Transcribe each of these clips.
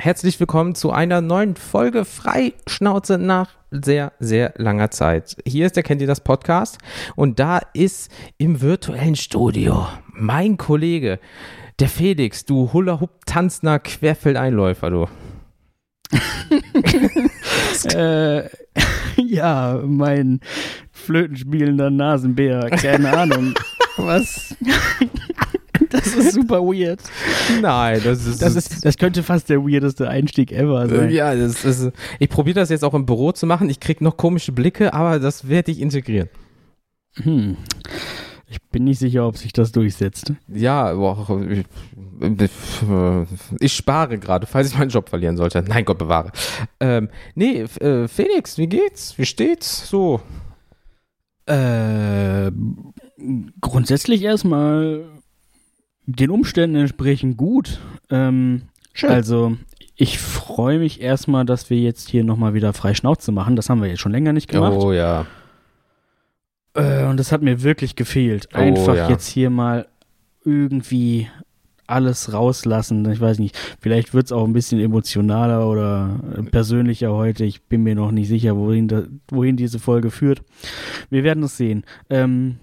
Herzlich willkommen zu einer neuen Folge Freischnauze nach sehr, sehr langer Zeit. Hier ist der Kennt ihr das Podcast und da ist im virtuellen Studio mein Kollege, der Felix, du Hula-Hoop-tanzender Querfeldeinläufer, du. äh, ja, mein flötenspielender Nasenbär, keine Ahnung. Was? Das ist super weird. Nein, das ist, das ist. Das könnte fast der weirdeste Einstieg ever sein. Ja, das ist. Ich probiere das jetzt auch im Büro zu machen. Ich kriege noch komische Blicke, aber das werde ich integrieren. Hm. Ich bin nicht sicher, ob sich das durchsetzt. Ja, boah, ich, ich spare gerade, falls ich meinen Job verlieren sollte. Nein, Gott bewahre. Ähm, nee, äh, Felix, wie geht's? Wie steht's? So. Äh, grundsätzlich erstmal den Umständen entsprechend gut. Ähm, Schön. Also, ich freue mich erstmal, dass wir jetzt hier nochmal wieder frei Schnauze machen. Das haben wir jetzt schon länger nicht gemacht. Oh ja. Äh, und das hat mir wirklich gefehlt. Oh Einfach oh, ja. jetzt hier mal irgendwie alles rauslassen. Ich weiß nicht, vielleicht wird es auch ein bisschen emotionaler oder persönlicher heute. Ich bin mir noch nicht sicher, wohin, da, wohin diese Folge führt. Wir werden es sehen. Ähm,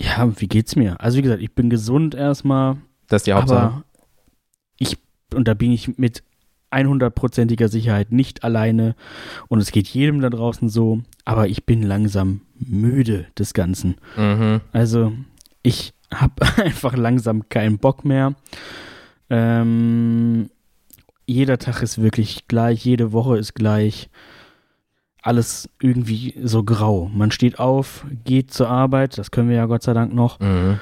ja, wie geht's mir? Also wie gesagt, ich bin gesund erstmal. Das ist die Hauptsache. Aber ich, und da bin ich mit 100%iger Sicherheit nicht alleine und es geht jedem da draußen so, aber ich bin langsam müde des Ganzen. Mhm. Also ich habe einfach langsam keinen Bock mehr. Ähm, jeder Tag ist wirklich gleich, jede Woche ist gleich alles irgendwie so grau. Man steht auf, geht zur Arbeit, das können wir ja Gott sei Dank noch. Mhm.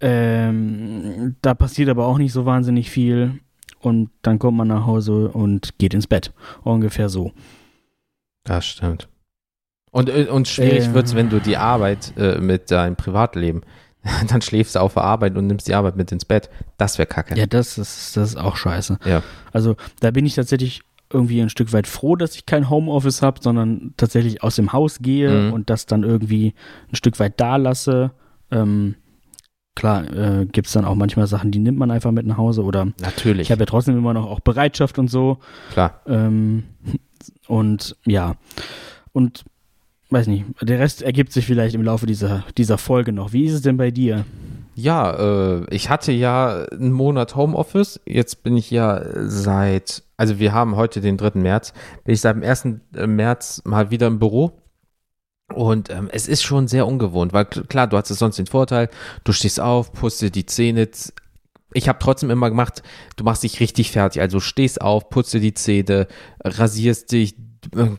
Ähm, da passiert aber auch nicht so wahnsinnig viel. Und dann kommt man nach Hause und geht ins Bett. Ungefähr so. Das stimmt. Und, äh, und schwierig äh, wird es, wenn du die Arbeit äh, mit deinem Privatleben, dann schläfst du auf der Arbeit und nimmst die Arbeit mit ins Bett. Das wäre kacke. Ja, das ist, das ist auch scheiße. Ja. Also da bin ich tatsächlich irgendwie ein Stück weit froh, dass ich kein Homeoffice habe, sondern tatsächlich aus dem Haus gehe mhm. und das dann irgendwie ein Stück weit da lasse. Ähm, klar, äh, gibt es dann auch manchmal Sachen, die nimmt man einfach mit nach Hause oder natürlich. Ich habe ja trotzdem immer noch auch Bereitschaft und so. Klar. Ähm, und ja. Und weiß nicht, der Rest ergibt sich vielleicht im Laufe dieser, dieser Folge noch. Wie ist es denn bei dir? Ja, äh, ich hatte ja einen Monat Homeoffice. Jetzt bin ich ja seit, also wir haben heute den 3. März, bin ich seit dem 1. Äh, März mal wieder im Büro. Und ähm, es ist schon sehr ungewohnt, weil klar, du hattest sonst den Vorteil, du stehst auf, pustest die Zähne. Ich habe trotzdem immer gemacht, du machst dich richtig fertig. Also stehst auf, putze die Zähne, rasierst dich,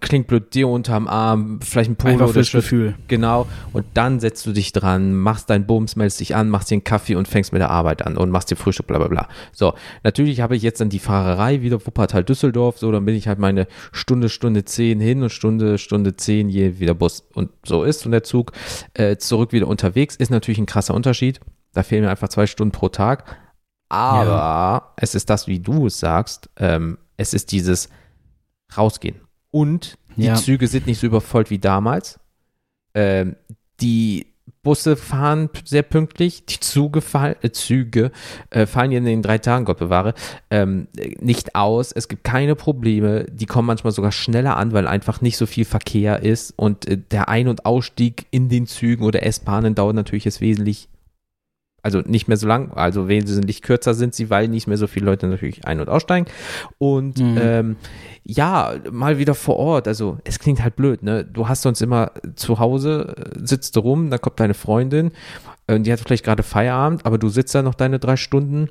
klingt blöd, dir unterm Arm, vielleicht ein Polo oder Gefühl. Genau. Und dann setzt du dich dran, machst deinen Bums, meldest dich an, machst dir einen Kaffee und fängst mit der Arbeit an und machst dir Frühstück, bla bla bla. So, natürlich habe ich jetzt dann die Fahrerei wieder Wuppertal Düsseldorf, so, dann bin ich halt meine Stunde, Stunde zehn hin und Stunde, Stunde zehn je wieder Bus. Und so ist und der Zug äh, zurück wieder unterwegs. Ist natürlich ein krasser Unterschied. Da fehlen mir einfach zwei Stunden pro Tag. Aber ja. es ist das, wie du es sagst, ähm, es ist dieses Rausgehen und die ja. Züge sind nicht so übervollt wie damals. Ähm, die Busse fahren sehr pünktlich, die Züge, fall, äh, Züge äh, fallen in den drei Tagen, Gott bewahre, ähm, nicht aus. Es gibt keine Probleme. Die kommen manchmal sogar schneller an, weil einfach nicht so viel Verkehr ist. Und äh, der Ein- und Ausstieg in den Zügen oder S-Bahnen dauert natürlich jetzt wesentlich also nicht mehr so lang, also wesentlich kürzer sind sie, weil nicht mehr so viele Leute natürlich ein- und aussteigen. Und mhm. ähm, ja, mal wieder vor Ort, also es klingt halt blöd, ne? Du hast sonst immer zu Hause, sitzt du rum, dann kommt deine Freundin, äh, die hat vielleicht gerade Feierabend, aber du sitzt da noch deine drei Stunden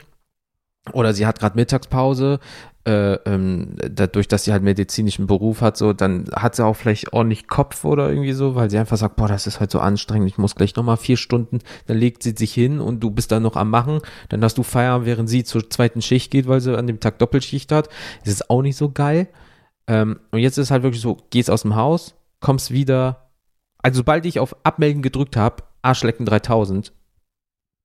oder sie hat gerade Mittagspause, äh, ähm, dadurch, dass sie halt medizinischen Beruf hat, so, dann hat sie auch vielleicht ordentlich Kopf oder irgendwie so, weil sie einfach sagt, boah, das ist halt so anstrengend, ich muss gleich nochmal vier Stunden, dann legt sie sich hin und du bist dann noch am Machen, dann hast du Feierabend, während sie zur zweiten Schicht geht, weil sie an dem Tag Doppelschicht hat. Das ist auch nicht so geil. Ähm, und jetzt ist halt wirklich so, gehst aus dem Haus, kommst wieder, also sobald ich auf Abmelden gedrückt habe, Arschlecken 3000,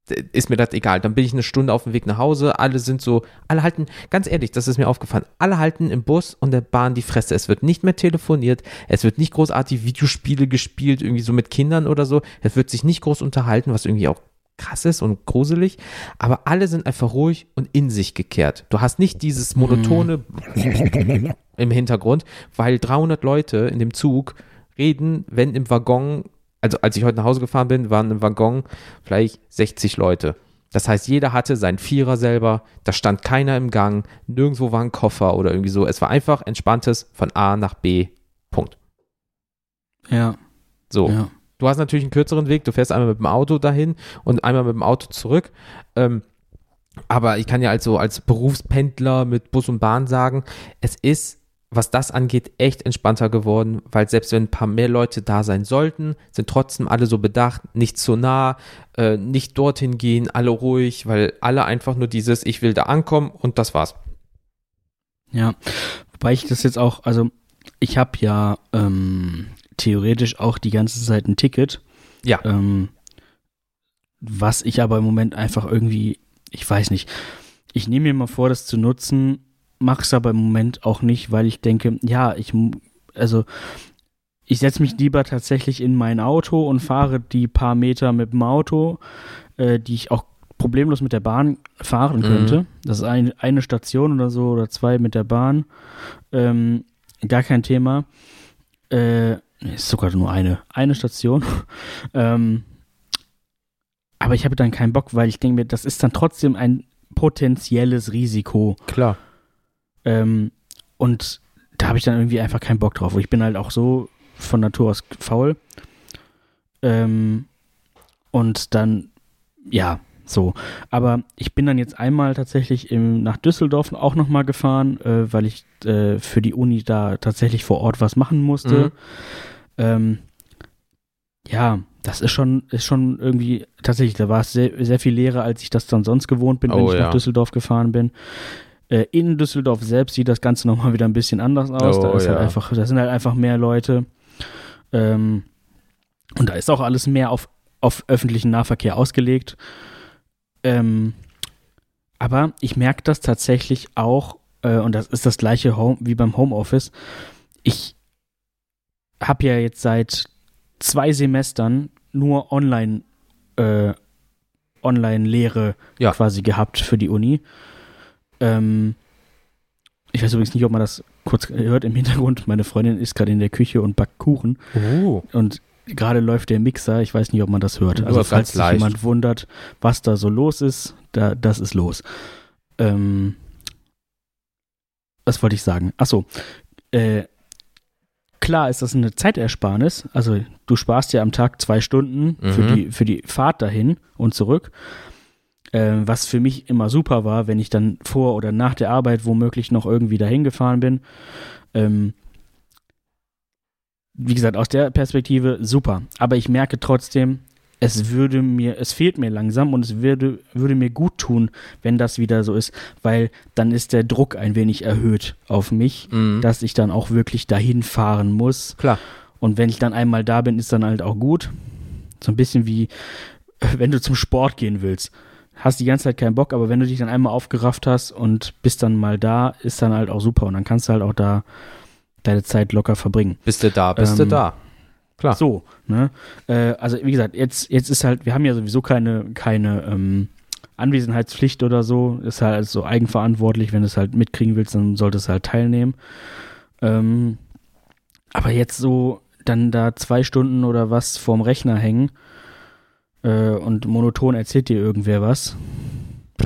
ist mir das egal. Dann bin ich eine Stunde auf dem Weg nach Hause. Alle sind so, alle halten, ganz ehrlich, das ist mir aufgefallen, alle halten im Bus und der Bahn die Fresse. Es wird nicht mehr telefoniert, es wird nicht großartig Videospiele gespielt, irgendwie so mit Kindern oder so. Es wird sich nicht groß unterhalten, was irgendwie auch krass ist und gruselig, aber alle sind einfach ruhig und in sich gekehrt. Du hast nicht dieses monotone mm. im Hintergrund, weil 300 Leute in dem Zug reden, wenn im Waggon, also als ich heute nach Hause gefahren bin, waren im Waggon vielleicht 60 Leute. Das heißt, jeder hatte seinen Vierer selber, da stand keiner im Gang, nirgendwo war ein Koffer oder irgendwie so. Es war einfach entspanntes von A nach B. Punkt. Ja. So. Ja. Du hast natürlich einen kürzeren Weg, du fährst einmal mit dem Auto dahin und einmal mit dem Auto zurück. Ähm, aber ich kann ja also als Berufspendler mit Bus und Bahn sagen, es ist, was das angeht, echt entspannter geworden, weil selbst wenn ein paar mehr Leute da sein sollten, sind trotzdem alle so bedacht, nicht zu nah, äh, nicht dorthin gehen, alle ruhig, weil alle einfach nur dieses, ich will da ankommen und das war's. Ja, wobei ich das jetzt auch, also ich habe ja ähm, theoretisch auch die ganze Zeit ein Ticket. Ja. Ähm, was ich aber im Moment einfach irgendwie, ich weiß nicht, ich nehme mir mal vor, das zu nutzen, mache es aber im Moment auch nicht, weil ich denke, ja, ich, also ich setze mich lieber tatsächlich in mein Auto und fahre die paar Meter mit dem Auto, äh, die ich auch problemlos mit der Bahn fahren könnte. Mhm. Das ist ein, eine Station oder so oder zwei mit der Bahn. Ähm, gar kein Thema. Äh, ist sogar nur eine, eine Station. ähm, aber ich habe dann keinen Bock, weil ich denke mir, das ist dann trotzdem ein potenzielles Risiko. Klar. Ähm, und da habe ich dann irgendwie einfach keinen Bock drauf. Ich bin halt auch so von Natur aus faul. Ähm, und dann, ja, so. Aber ich bin dann jetzt einmal tatsächlich im, nach Düsseldorf auch nochmal gefahren, äh, weil ich äh, für die Uni da tatsächlich vor Ort was machen musste. Mhm. Ähm, ja, das ist schon, ist schon irgendwie, tatsächlich, da war es sehr, sehr viel leerer, als ich das dann sonst gewohnt bin, wenn oh, ich ja. nach Düsseldorf gefahren bin. Äh, in Düsseldorf selbst sieht das Ganze nochmal wieder ein bisschen anders aus. Oh, da, halt ja. halt einfach, da sind halt einfach mehr Leute. Ähm, und da ist auch alles mehr auf, auf öffentlichen Nahverkehr ausgelegt. Ähm, aber ich merke das tatsächlich auch, äh, und das ist das gleiche Home, wie beim Homeoffice. Ich habe ja jetzt seit zwei Semestern nur online äh, Online-Lehre ja. quasi gehabt für die Uni. Ähm, ich weiß übrigens nicht, ob man das kurz hört im Hintergrund. Meine Freundin ist gerade in der Küche und backt Kuchen. Oh. Und gerade läuft der Mixer. Ich weiß nicht, ob man das hört. Also, falls sich jemand wundert, was da so los ist, da, das ist los. Ähm, was wollte ich sagen? Achso. Äh, klar ist das eine Zeitersparnis. Also, du sparst ja am Tag zwei Stunden mhm. für, die, für die Fahrt dahin und zurück. Äh, was für mich immer super war, wenn ich dann vor oder nach der Arbeit womöglich noch irgendwie dahin gefahren bin. Ähm, wie gesagt, aus der Perspektive super. Aber ich merke trotzdem, es würde mir, es fehlt mir langsam und es würde, würde mir gut tun, wenn das wieder so ist, weil dann ist der Druck ein wenig erhöht auf mich, mhm. dass ich dann auch wirklich dahin fahren muss. Klar. Und wenn ich dann einmal da bin, ist dann halt auch gut. So ein bisschen wie, wenn du zum Sport gehen willst. Hast die ganze Zeit keinen Bock, aber wenn du dich dann einmal aufgerafft hast und bist dann mal da, ist dann halt auch super. Und dann kannst du halt auch da deine Zeit locker verbringen. Bist du da, bist ähm, du da. Klar. So, ne? Äh, also wie gesagt, jetzt, jetzt ist halt, wir haben ja sowieso keine, keine ähm, Anwesenheitspflicht oder so. Ist halt so eigenverantwortlich. Wenn du es halt mitkriegen willst, dann solltest du halt teilnehmen. Ähm, aber jetzt so dann da zwei Stunden oder was vorm Rechner hängen äh, und monoton erzählt dir irgendwer was.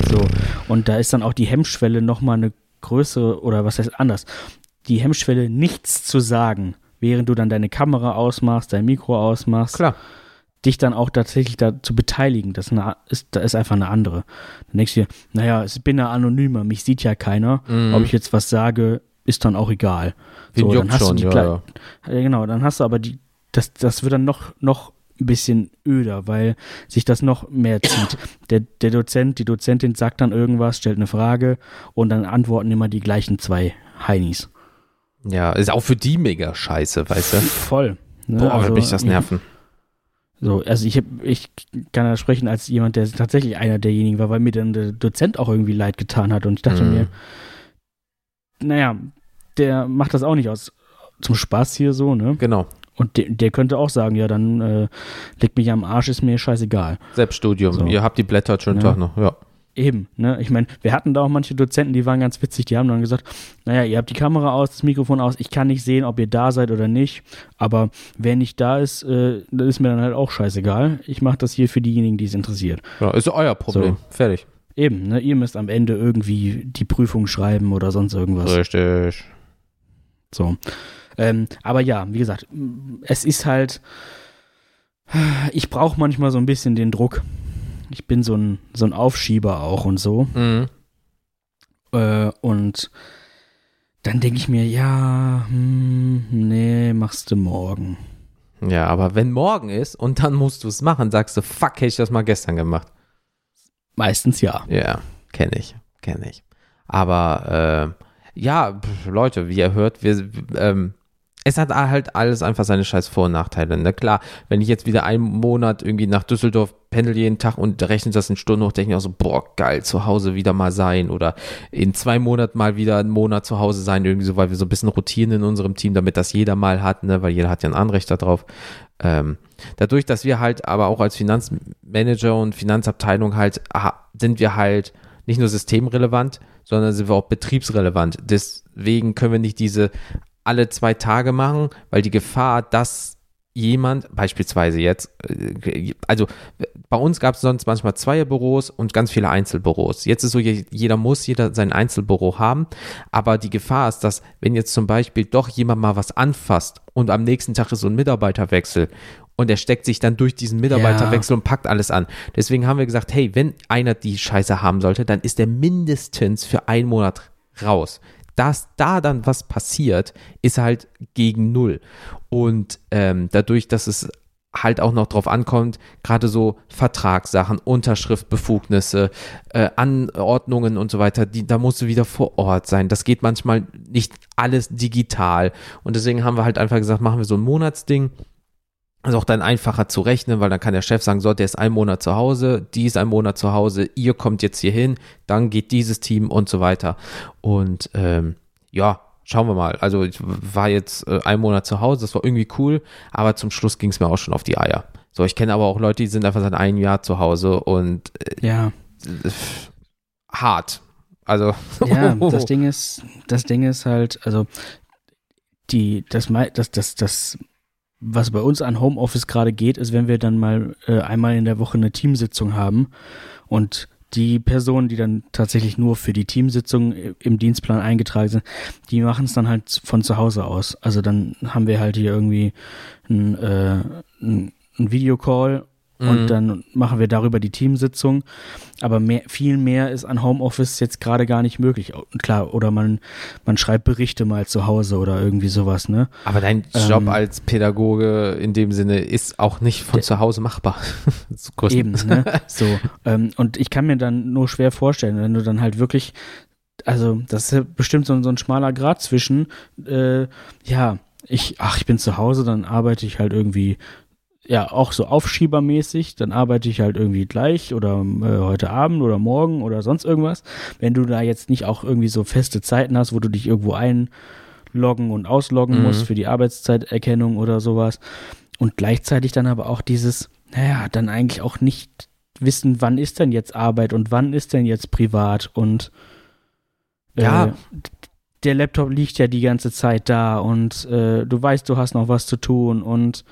So. Und da ist dann auch die Hemmschwelle nochmal eine größere, oder was heißt anders? die Hemmschwelle, nichts zu sagen, während du dann deine Kamera ausmachst, dein Mikro ausmachst. Klar. Dich dann auch tatsächlich da zu beteiligen, das ist, das ist einfach eine andere. Dann denkst du dir, naja, ich bin ja anonymer, mich sieht ja keiner. Mhm. Ob ich jetzt was sage, ist dann auch egal. so, dann hast schon, du die ja. ja, genau, dann hast du aber die, das, das wird dann noch, noch ein bisschen öder, weil sich das noch mehr zieht. Der, der Dozent, die Dozentin sagt dann irgendwas, stellt eine Frage und dann antworten immer die gleichen zwei Heinis. Ja, ist auch für die mega scheiße, weißt du? Voll. Ne? Boah, also, mich das nerven. So, also ich, hab, ich kann da sprechen als jemand, der tatsächlich einer derjenigen war, weil mir dann der Dozent auch irgendwie leid getan hat und ich dachte mhm. mir, naja, der macht das auch nicht aus zum Spaß hier so, ne? Genau. Und de der könnte auch sagen, ja, dann äh, leg mich am Arsch, ist mir scheißegal. Selbststudium, so. ihr habt die Blätter schon ja. Tag noch, ja. Eben, ne? Ich meine, wir hatten da auch manche Dozenten, die waren ganz witzig, die haben dann gesagt, naja, ihr habt die Kamera aus, das Mikrofon aus, ich kann nicht sehen, ob ihr da seid oder nicht, aber wer nicht da ist, äh, das ist mir dann halt auch scheißegal. Ich mache das hier für diejenigen, die es interessiert. Ja, ist euer Problem. So. Fertig. Eben, ne? Ihr müsst am Ende irgendwie die Prüfung schreiben oder sonst irgendwas. Richtig. So. Ähm, aber ja, wie gesagt, es ist halt, ich brauche manchmal so ein bisschen den Druck ich bin so ein, so ein Aufschieber auch und so. Mhm. Äh, und dann denke ich mir, ja, hm, nee, machst du morgen. Ja, aber wenn morgen ist und dann musst du es machen, sagst du, fuck, hätte ich das mal gestern gemacht. Meistens ja. Ja, kenne ich, kenne ich. Aber äh, ja, Leute, wie ihr hört, wir, ähm, es hat halt alles einfach seine scheiß Vor- und Nachteile. Na ne? klar, wenn ich jetzt wieder einen Monat irgendwie nach Düsseldorf pendel jeden Tag und rechne das in Stunden hoch, denke ich auch so, boah, geil, zu Hause wieder mal sein oder in zwei Monaten mal wieder einen Monat zu Hause sein, irgendwie so, weil wir so ein bisschen rotieren in unserem Team, damit das jeder mal hat, ne, weil jeder hat ja ein Anrecht darauf. Ähm, dadurch, dass wir halt aber auch als Finanzmanager und Finanzabteilung halt, sind wir halt nicht nur systemrelevant, sondern sind wir auch betriebsrelevant. Deswegen können wir nicht diese alle zwei Tage machen, weil die Gefahr, dass jemand, beispielsweise jetzt, äh, also bei uns gab es sonst manchmal Zweierbüros und ganz viele Einzelbüros. Jetzt ist so, jeder muss jeder sein Einzelbüro haben, aber die Gefahr ist, dass wenn jetzt zum Beispiel doch jemand mal was anfasst und am nächsten Tag ist so ein Mitarbeiterwechsel und er steckt sich dann durch diesen Mitarbeiterwechsel ja. und packt alles an. Deswegen haben wir gesagt, hey, wenn einer die Scheiße haben sollte, dann ist er mindestens für einen Monat raus dass da dann was passiert, ist halt gegen Null. Und ähm, dadurch, dass es halt auch noch drauf ankommt, gerade so Vertragssachen, Unterschriftbefugnisse, äh, Anordnungen und so weiter, die, da musst du wieder vor Ort sein. Das geht manchmal nicht alles digital. Und deswegen haben wir halt einfach gesagt, machen wir so ein Monatsding ist auch dann einfacher zu rechnen, weil dann kann der Chef sagen, so, der ist ein Monat zu Hause, die ist ein Monat zu Hause, ihr kommt jetzt hier hin, dann geht dieses Team und so weiter. Und ähm, ja, schauen wir mal. Also ich war jetzt äh, ein Monat zu Hause, das war irgendwie cool, aber zum Schluss ging es mir auch schon auf die Eier. So, ich kenne aber auch Leute, die sind einfach seit einem Jahr zu Hause und äh, ja. Äh, hart. Also ja, das Ding ist, das Ding ist halt, also die, das, das, das, das was bei uns an Homeoffice gerade geht, ist, wenn wir dann mal äh, einmal in der Woche eine Teamsitzung haben und die Personen, die dann tatsächlich nur für die Teamsitzung im Dienstplan eingetragen sind, die machen es dann halt von zu Hause aus. Also dann haben wir halt hier irgendwie ein, äh, ein, ein Videocall und mhm. dann machen wir darüber die Teamsitzung. Aber mehr, viel mehr ist an Homeoffice jetzt gerade gar nicht möglich. Klar, oder man, man schreibt Berichte mal zu Hause oder irgendwie sowas, ne? Aber dein Job ähm, als Pädagoge in dem Sinne ist auch nicht von zu Hause machbar. eben, ne? So. ähm, und ich kann mir dann nur schwer vorstellen, wenn du dann halt wirklich, also das ist bestimmt so, so ein schmaler Grad zwischen, äh, ja, ich, ach, ich bin zu Hause, dann arbeite ich halt irgendwie ja auch so aufschiebermäßig, dann arbeite ich halt irgendwie gleich oder äh, heute Abend oder morgen oder sonst irgendwas. Wenn du da jetzt nicht auch irgendwie so feste Zeiten hast, wo du dich irgendwo einloggen und ausloggen mhm. musst für die Arbeitszeiterkennung oder sowas und gleichzeitig dann aber auch dieses, naja, dann eigentlich auch nicht wissen, wann ist denn jetzt Arbeit und wann ist denn jetzt privat und äh, ja. Der Laptop liegt ja die ganze Zeit da und äh, du weißt, du hast noch was zu tun und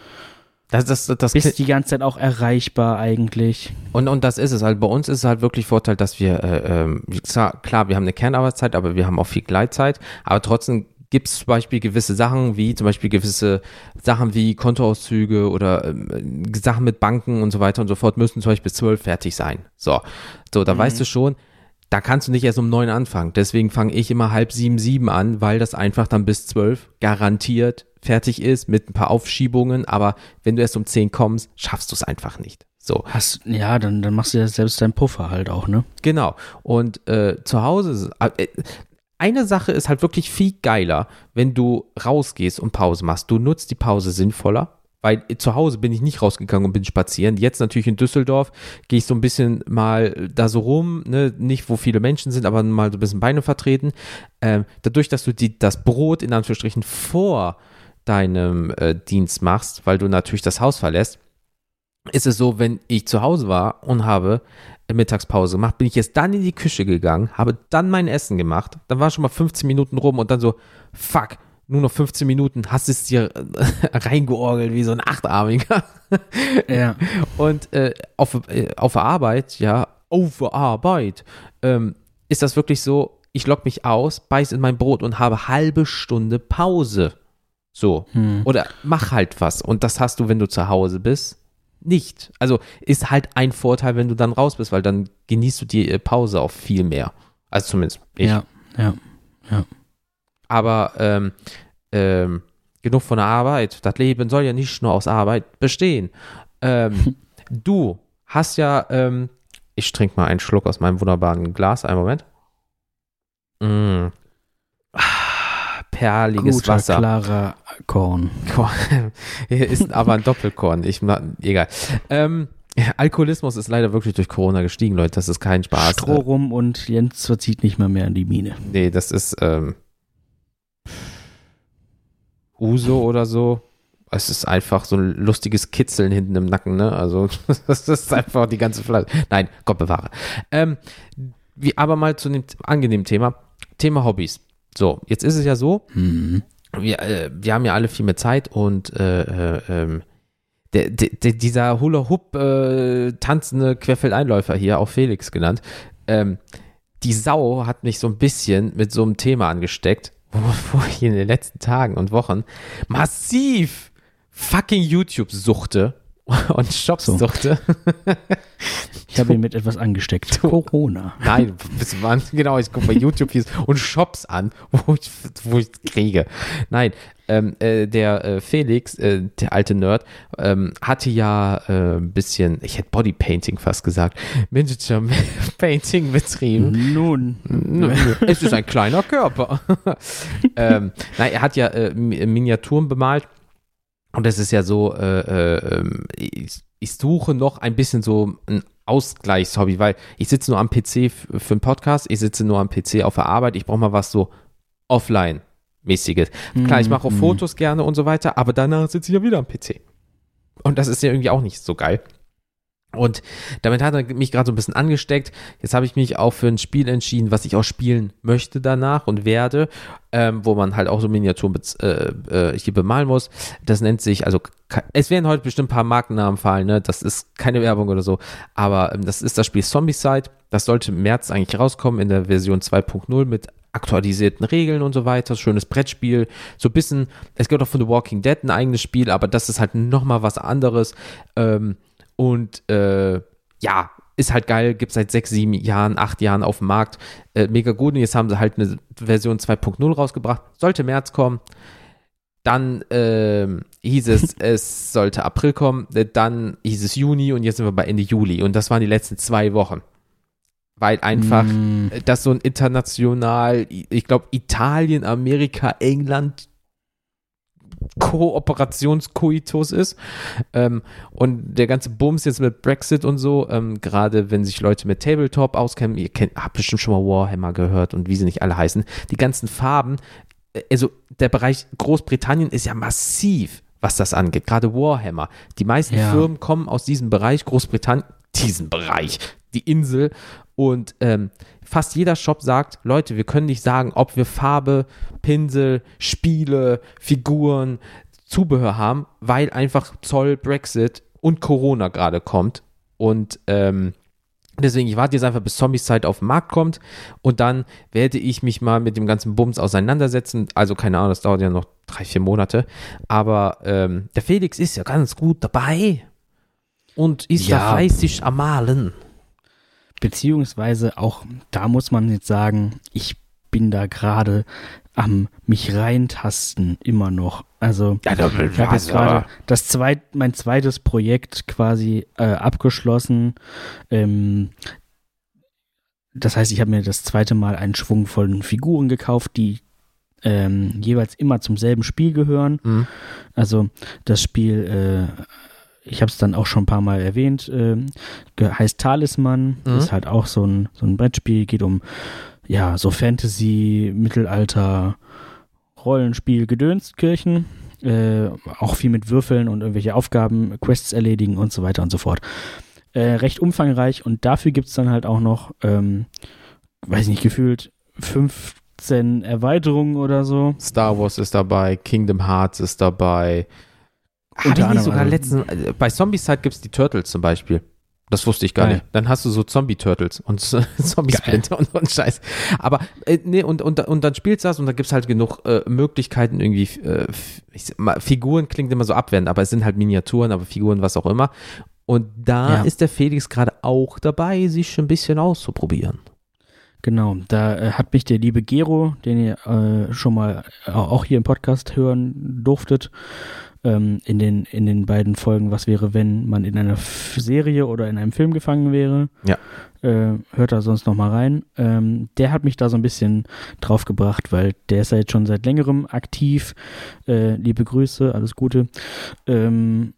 das, das, das bist die ganze Zeit auch erreichbar eigentlich. Und, und das ist es halt. Bei uns ist es halt wirklich Vorteil, dass wir, äh, äh, klar, wir haben eine Kernarbeitszeit, aber wir haben auch viel Gleitzeit. Aber trotzdem gibt es zum Beispiel gewisse Sachen, wie zum Beispiel gewisse Sachen wie Kontoauszüge oder ähm, Sachen mit Banken und so weiter und so fort müssen zum Beispiel bis zwölf fertig sein. So, so da mhm. weißt du schon, da kannst du nicht erst um neun anfangen. Deswegen fange ich immer halb sieben, sieben an, weil das einfach dann bis zwölf garantiert fertig ist mit ein paar Aufschiebungen. Aber wenn du erst um zehn kommst, schaffst du es einfach nicht. So. Hast, ja, dann, dann machst du ja selbst deinen Puffer halt auch, ne? Genau. Und äh, zu Hause äh, eine Sache ist halt wirklich viel geiler, wenn du rausgehst und Pause machst. Du nutzt die Pause sinnvoller weil zu Hause bin ich nicht rausgegangen und bin spazieren. Jetzt natürlich in Düsseldorf gehe ich so ein bisschen mal da so rum, ne? nicht wo viele Menschen sind, aber mal so ein bisschen Beine vertreten. Ähm, dadurch, dass du die, das Brot in Anführungsstrichen vor deinem äh, Dienst machst, weil du natürlich das Haus verlässt, ist es so, wenn ich zu Hause war und habe Mittagspause gemacht, bin ich jetzt dann in die Küche gegangen, habe dann mein Essen gemacht, dann war schon mal 15 Minuten rum und dann so, fuck, nur noch 15 Minuten, hast es dir reingeorgelt wie so ein Achtarmiger. ja. Und äh, auf, äh, auf der Arbeit, ja, auf der Arbeit, ähm, ist das wirklich so, ich lock mich aus, beiß in mein Brot und habe halbe Stunde Pause. So. Hm. Oder mach halt was. Und das hast du, wenn du zu Hause bist, nicht. Also ist halt ein Vorteil, wenn du dann raus bist, weil dann genießt du die äh, Pause auch viel mehr. Also zumindest ich. Ja, ja, ja. Aber ähm, ähm, genug von der Arbeit. Das Leben soll ja nicht nur aus Arbeit bestehen. Ähm, du hast ja, ähm, ich trinke mal einen Schluck aus meinem wunderbaren Glas. Einen Moment. Mm. Ah, perliges Guter, Wasser. klarer Korn. Korn. Ist aber ein Doppelkorn. Ich, egal. Ähm, Alkoholismus ist leider wirklich durch Corona gestiegen, Leute. Das ist kein Spaß. Stroh rum und Jens verzieht nicht mehr mehr in die Mine. Nee, das ist ähm, Uso oder so. Es ist einfach so ein lustiges Kitzeln hinten im Nacken, ne? Also, das ist einfach die ganze Flasche. Nein, Gott bewahre. Ähm, wie, aber mal zu dem angenehmen Thema. Thema Hobbys. So, jetzt ist es ja so, mhm. wir, äh, wir haben ja alle viel mehr Zeit und äh, äh, ähm, der, der, dieser Hula-Hoop äh, tanzende Querfeldeinläufer hier, auch Felix genannt, ähm, die Sau hat mich so ein bisschen mit so einem Thema angesteckt, wo ich in den letzten Tagen und Wochen massiv fucking YouTube suchte und Shops so. suchte. Ich habe ihn mit etwas angesteckt. Corona. Nein, bis wann? Genau, ich gucke bei YouTube und Shops an, wo ich, wo ich kriege. Nein, ähm, äh, der äh, Felix, äh, der alte Nerd, ähm, hatte ja äh, ein bisschen, ich hätte Bodypainting fast gesagt, Miniature Painting betrieben. Nun. Es ist ein kleiner Körper. ähm, nein, er hat ja äh, Miniaturen bemalt und es ist ja so, äh, äh, ähm, ich, ich, suche noch ein bisschen so ein Ausgleichshobby, weil ich sitze nur am PC für einen Podcast, ich sitze nur am PC auf der Arbeit, ich brauche mal was so offline mäßiges. Mm, Klar, ich mache auch mm. Fotos gerne und so weiter, aber danach sitze ich ja wieder am PC. Und das ist ja irgendwie auch nicht so geil. Und damit hat er mich gerade so ein bisschen angesteckt. Jetzt habe ich mich auch für ein Spiel entschieden, was ich auch spielen möchte danach und werde, ähm, wo man halt auch so Miniaturen äh, äh, hier bemalen muss. Das nennt sich, also es werden heute bestimmt ein paar Markennamen fallen, ne? Das ist keine Werbung oder so. Aber ähm, das ist das Spiel Zombicide. Das sollte im März eigentlich rauskommen in der Version 2.0 mit aktualisierten Regeln und so weiter. Schönes Brettspiel. So ein bisschen, es gibt auch von The Walking Dead ein eigenes Spiel, aber das ist halt nochmal was anderes. Ähm, und äh, ja, ist halt geil, gibt seit sechs, sieben Jahren, acht Jahren auf dem Markt. Äh, mega gut. Und jetzt haben sie halt eine Version 2.0 rausgebracht. Sollte März kommen. Dann äh, hieß es, es sollte April kommen. Äh, dann hieß es Juni und jetzt sind wir bei Ende Juli. Und das waren die letzten zwei Wochen. Weil einfach mm. das so ein international, ich glaube, Italien, Amerika, England, Kooperationskoitus ist. Ähm, und der ganze Bums jetzt mit Brexit und so, ähm, gerade wenn sich Leute mit Tabletop auskennen, ihr kennt, habt bestimmt schon mal Warhammer gehört und wie sie nicht alle heißen, die ganzen Farben, äh, also der Bereich Großbritannien ist ja massiv, was das angeht, gerade Warhammer. Die meisten ja. Firmen kommen aus diesem Bereich, Großbritannien, diesen Bereich, die Insel und ähm, fast jeder Shop sagt, Leute, wir können nicht sagen, ob wir Farbe, Pinsel, Spiele, Figuren, Zubehör haben, weil einfach Zoll, Brexit und Corona gerade kommt. Und ähm, Deswegen, ich warte jetzt einfach, bis Zombies-Zeit auf den Markt kommt und dann werde ich mich mal mit dem ganzen Bums auseinandersetzen. Also keine Ahnung, das dauert ja noch drei, vier Monate. Aber ähm, der Felix ist ja ganz gut dabei und ist ja. da fleißig am Malen. Beziehungsweise auch da muss man jetzt sagen, ich bin da gerade am mich reintasten immer noch. Also ja, ich habe jetzt gerade das zweit, mein zweites Projekt quasi äh, abgeschlossen. Ähm, das heißt, ich habe mir das zweite Mal einen Schwung von Figuren gekauft, die ähm, jeweils immer zum selben Spiel gehören. Mhm. Also das Spiel äh, ich habe es dann auch schon ein paar Mal erwähnt, äh, heißt Talisman, mhm. ist halt auch so ein, so ein Brettspiel, geht um ja, so Fantasy, Mittelalter, Rollenspiel, Gedönskirchen. Äh, auch viel mit Würfeln und irgendwelche Aufgaben, Quests erledigen und so weiter und so fort. Äh, recht umfangreich und dafür gibt es dann halt auch noch, ähm, weiß nicht, gefühlt 15 Erweiterungen oder so. Star Wars ist dabei, Kingdom Hearts ist dabei. Unter anderem sogar also letzten, äh, bei Zombieside gibt es die Turtles zum Beispiel. Das wusste ich gar Geil. nicht. Dann hast du so Zombie-Turtles und Zombie-Splinter und, und Scheiß. Aber äh, nee, und, und, und dann spielst du das und da gibt's halt genug äh, Möglichkeiten, irgendwie, äh, ich, mal, Figuren klingt immer so abwertend, aber es sind halt Miniaturen, aber Figuren, was auch immer. Und da ja. ist der Felix gerade auch dabei, sich schon ein bisschen auszuprobieren. Genau, da äh, hat mich der liebe Gero, den ihr äh, schon mal äh, auch hier im Podcast hören durftet, ähm, in, den, in den beiden Folgen, was wäre, wenn man in einer F Serie oder in einem Film gefangen wäre. Ja. Äh, hört da sonst noch mal rein. Ähm, der hat mich da so ein bisschen drauf gebracht, weil der ist ja jetzt schon seit längerem aktiv. Äh, liebe Grüße, alles Gute. Ähm,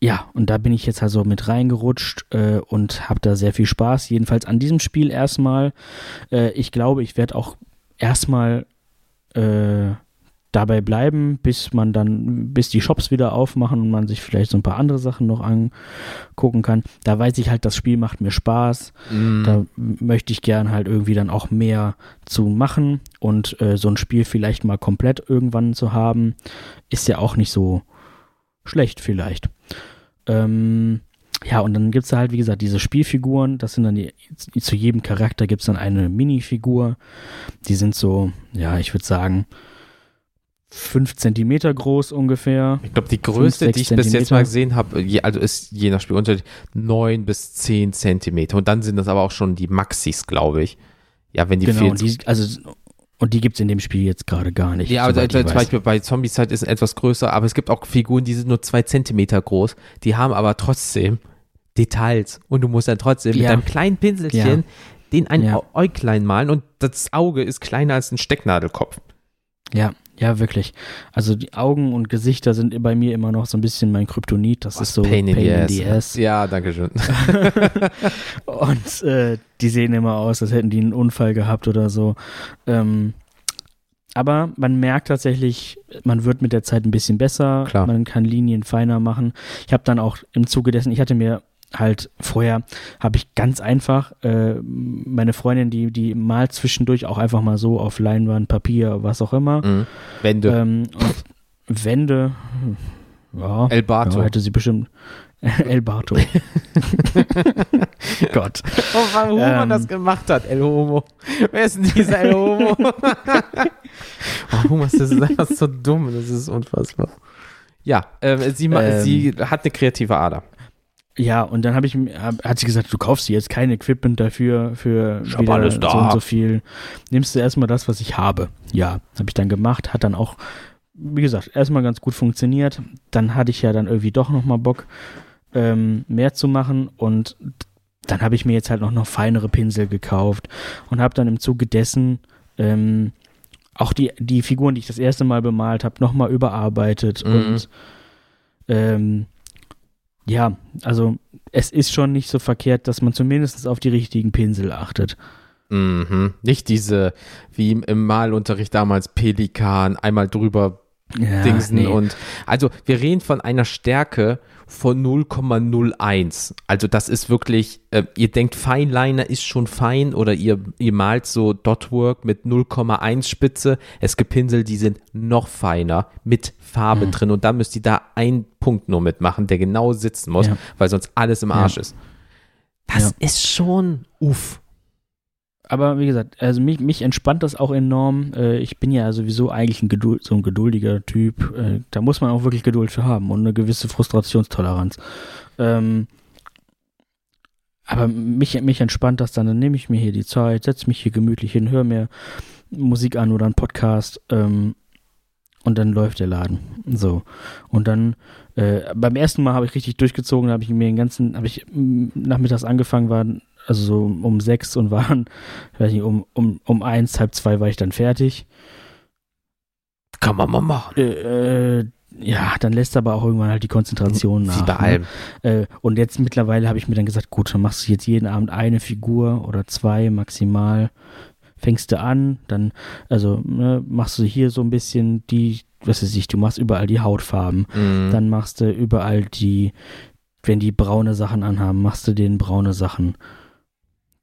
ja, und da bin ich jetzt also mit reingerutscht äh, und habe da sehr viel Spaß. Jedenfalls an diesem Spiel erstmal. Äh, ich glaube, ich werde auch erstmal äh, dabei bleiben, bis man dann, bis die Shops wieder aufmachen und man sich vielleicht so ein paar andere Sachen noch angucken kann. Da weiß ich halt, das Spiel macht mir Spaß. Mm. Da möchte ich gern halt irgendwie dann auch mehr zu machen und äh, so ein Spiel vielleicht mal komplett irgendwann zu haben, ist ja auch nicht so schlecht vielleicht. Ähm, ja, und dann gibt es halt, wie gesagt, diese Spielfiguren. Das sind dann die, zu jedem Charakter gibt es dann eine Minifigur. Die sind so, ja, ich würde sagen, fünf Zentimeter groß ungefähr. Ich glaube, die größte, die ich bis jetzt mal gesehen habe, also ist je nach Spiel unter neun bis zehn Zentimeter. Und dann sind das aber auch schon die Maxis, glaube ich. Ja, wenn die genau, die, also und die gibt es in dem Spiel jetzt gerade gar nicht. Ja, aber zum Beispiel bei Zombieside ist es etwas größer, aber es gibt auch Figuren, die sind nur zwei Zentimeter groß. Die haben aber trotzdem Details. Und du musst dann trotzdem ja. mit deinem kleinen Pinselchen ja. den ein ja. Äuglein malen und das Auge ist kleiner als ein Stecknadelkopf. Ja, ja, wirklich. Also die Augen und Gesichter sind bei mir immer noch so ein bisschen mein Kryptonit. Das Was ist so Pain, in, pain in the ass. Ja, danke schön. und äh, die sehen immer aus, als hätten die einen Unfall gehabt oder so. Ähm, aber man merkt tatsächlich, man wird mit der Zeit ein bisschen besser. Klar. Man kann Linien feiner machen. Ich habe dann auch im Zuge dessen, ich hatte mir halt vorher habe ich ganz einfach äh, meine Freundin, die, die malt zwischendurch auch einfach mal so auf Leinwand, Papier, was auch immer. Mhm. Wände. Ähm, Wände. Ja, El Bato. Ja, hätte sie bestimmt. El Bato. Gott. Oh, warum ähm, man das gemacht hat, El Homo. Wer ist denn dieser El Homo? warum ist das, das ist so dumm? Das ist unfassbar. Ja, äh, sie, ähm, sie hat eine kreative Ader. Ja, und dann habe ich, hat sie gesagt, du kaufst dir jetzt kein Equipment dafür für ich wieder alles da. so und so viel. Nimmst du erstmal das, was ich habe. Ja, habe ich dann gemacht, hat dann auch, wie gesagt, erstmal ganz gut funktioniert. Dann hatte ich ja dann irgendwie doch nochmal Bock, ähm, mehr zu machen und dann habe ich mir jetzt halt noch, noch feinere Pinsel gekauft und habe dann im Zuge dessen ähm, auch die, die Figuren, die ich das erste Mal bemalt habe, nochmal überarbeitet mhm. und ähm, ja, also es ist schon nicht so verkehrt, dass man zumindest auf die richtigen Pinsel achtet. Mhm. Nicht diese, wie im Malunterricht damals, Pelikan, einmal drüber ja, Dingsen nee. und also wir reden von einer Stärke von 0,01. Also das ist wirklich, äh, ihr denkt Feinliner ist schon fein oder ihr, ihr malt so Dotwork mit 0,1 Spitze. Es gibt Pinsel, die sind noch feiner mit Farbe mhm. drin und da müsst ihr da einen Punkt nur mitmachen, der genau sitzen muss, ja. weil sonst alles im Arsch ja. ist. Das ist schon uff aber wie gesagt, also mich, mich entspannt das auch enorm. Äh, ich bin ja sowieso eigentlich ein Geduld, so ein geduldiger Typ. Äh, da muss man auch wirklich Geduld für haben und eine gewisse Frustrationstoleranz. Ähm, aber mich, mich entspannt das dann. Dann nehme ich mir hier die Zeit, setze mich hier gemütlich hin, höre mir Musik an oder einen Podcast ähm, und dann läuft der Laden. So. Und dann äh, beim ersten Mal habe ich richtig durchgezogen, habe ich mir den ganzen, habe ich nachmittags angefangen, war also so um sechs und waren, ich weiß nicht, um, um, um eins, halb zwei war ich dann fertig. Kann man mal machen. Äh, äh, ja, dann lässt aber auch irgendwann halt die Konzentration nach. Wie bei allem. Ne? Äh, und jetzt mittlerweile habe ich mir dann gesagt, gut, dann machst du jetzt jeden Abend eine Figur oder zwei maximal fängst du an, dann, also ne, machst du hier so ein bisschen die, was weiß ich, du machst überall die Hautfarben, mhm. dann machst du überall die, wenn die braune Sachen anhaben, machst du denen braune Sachen.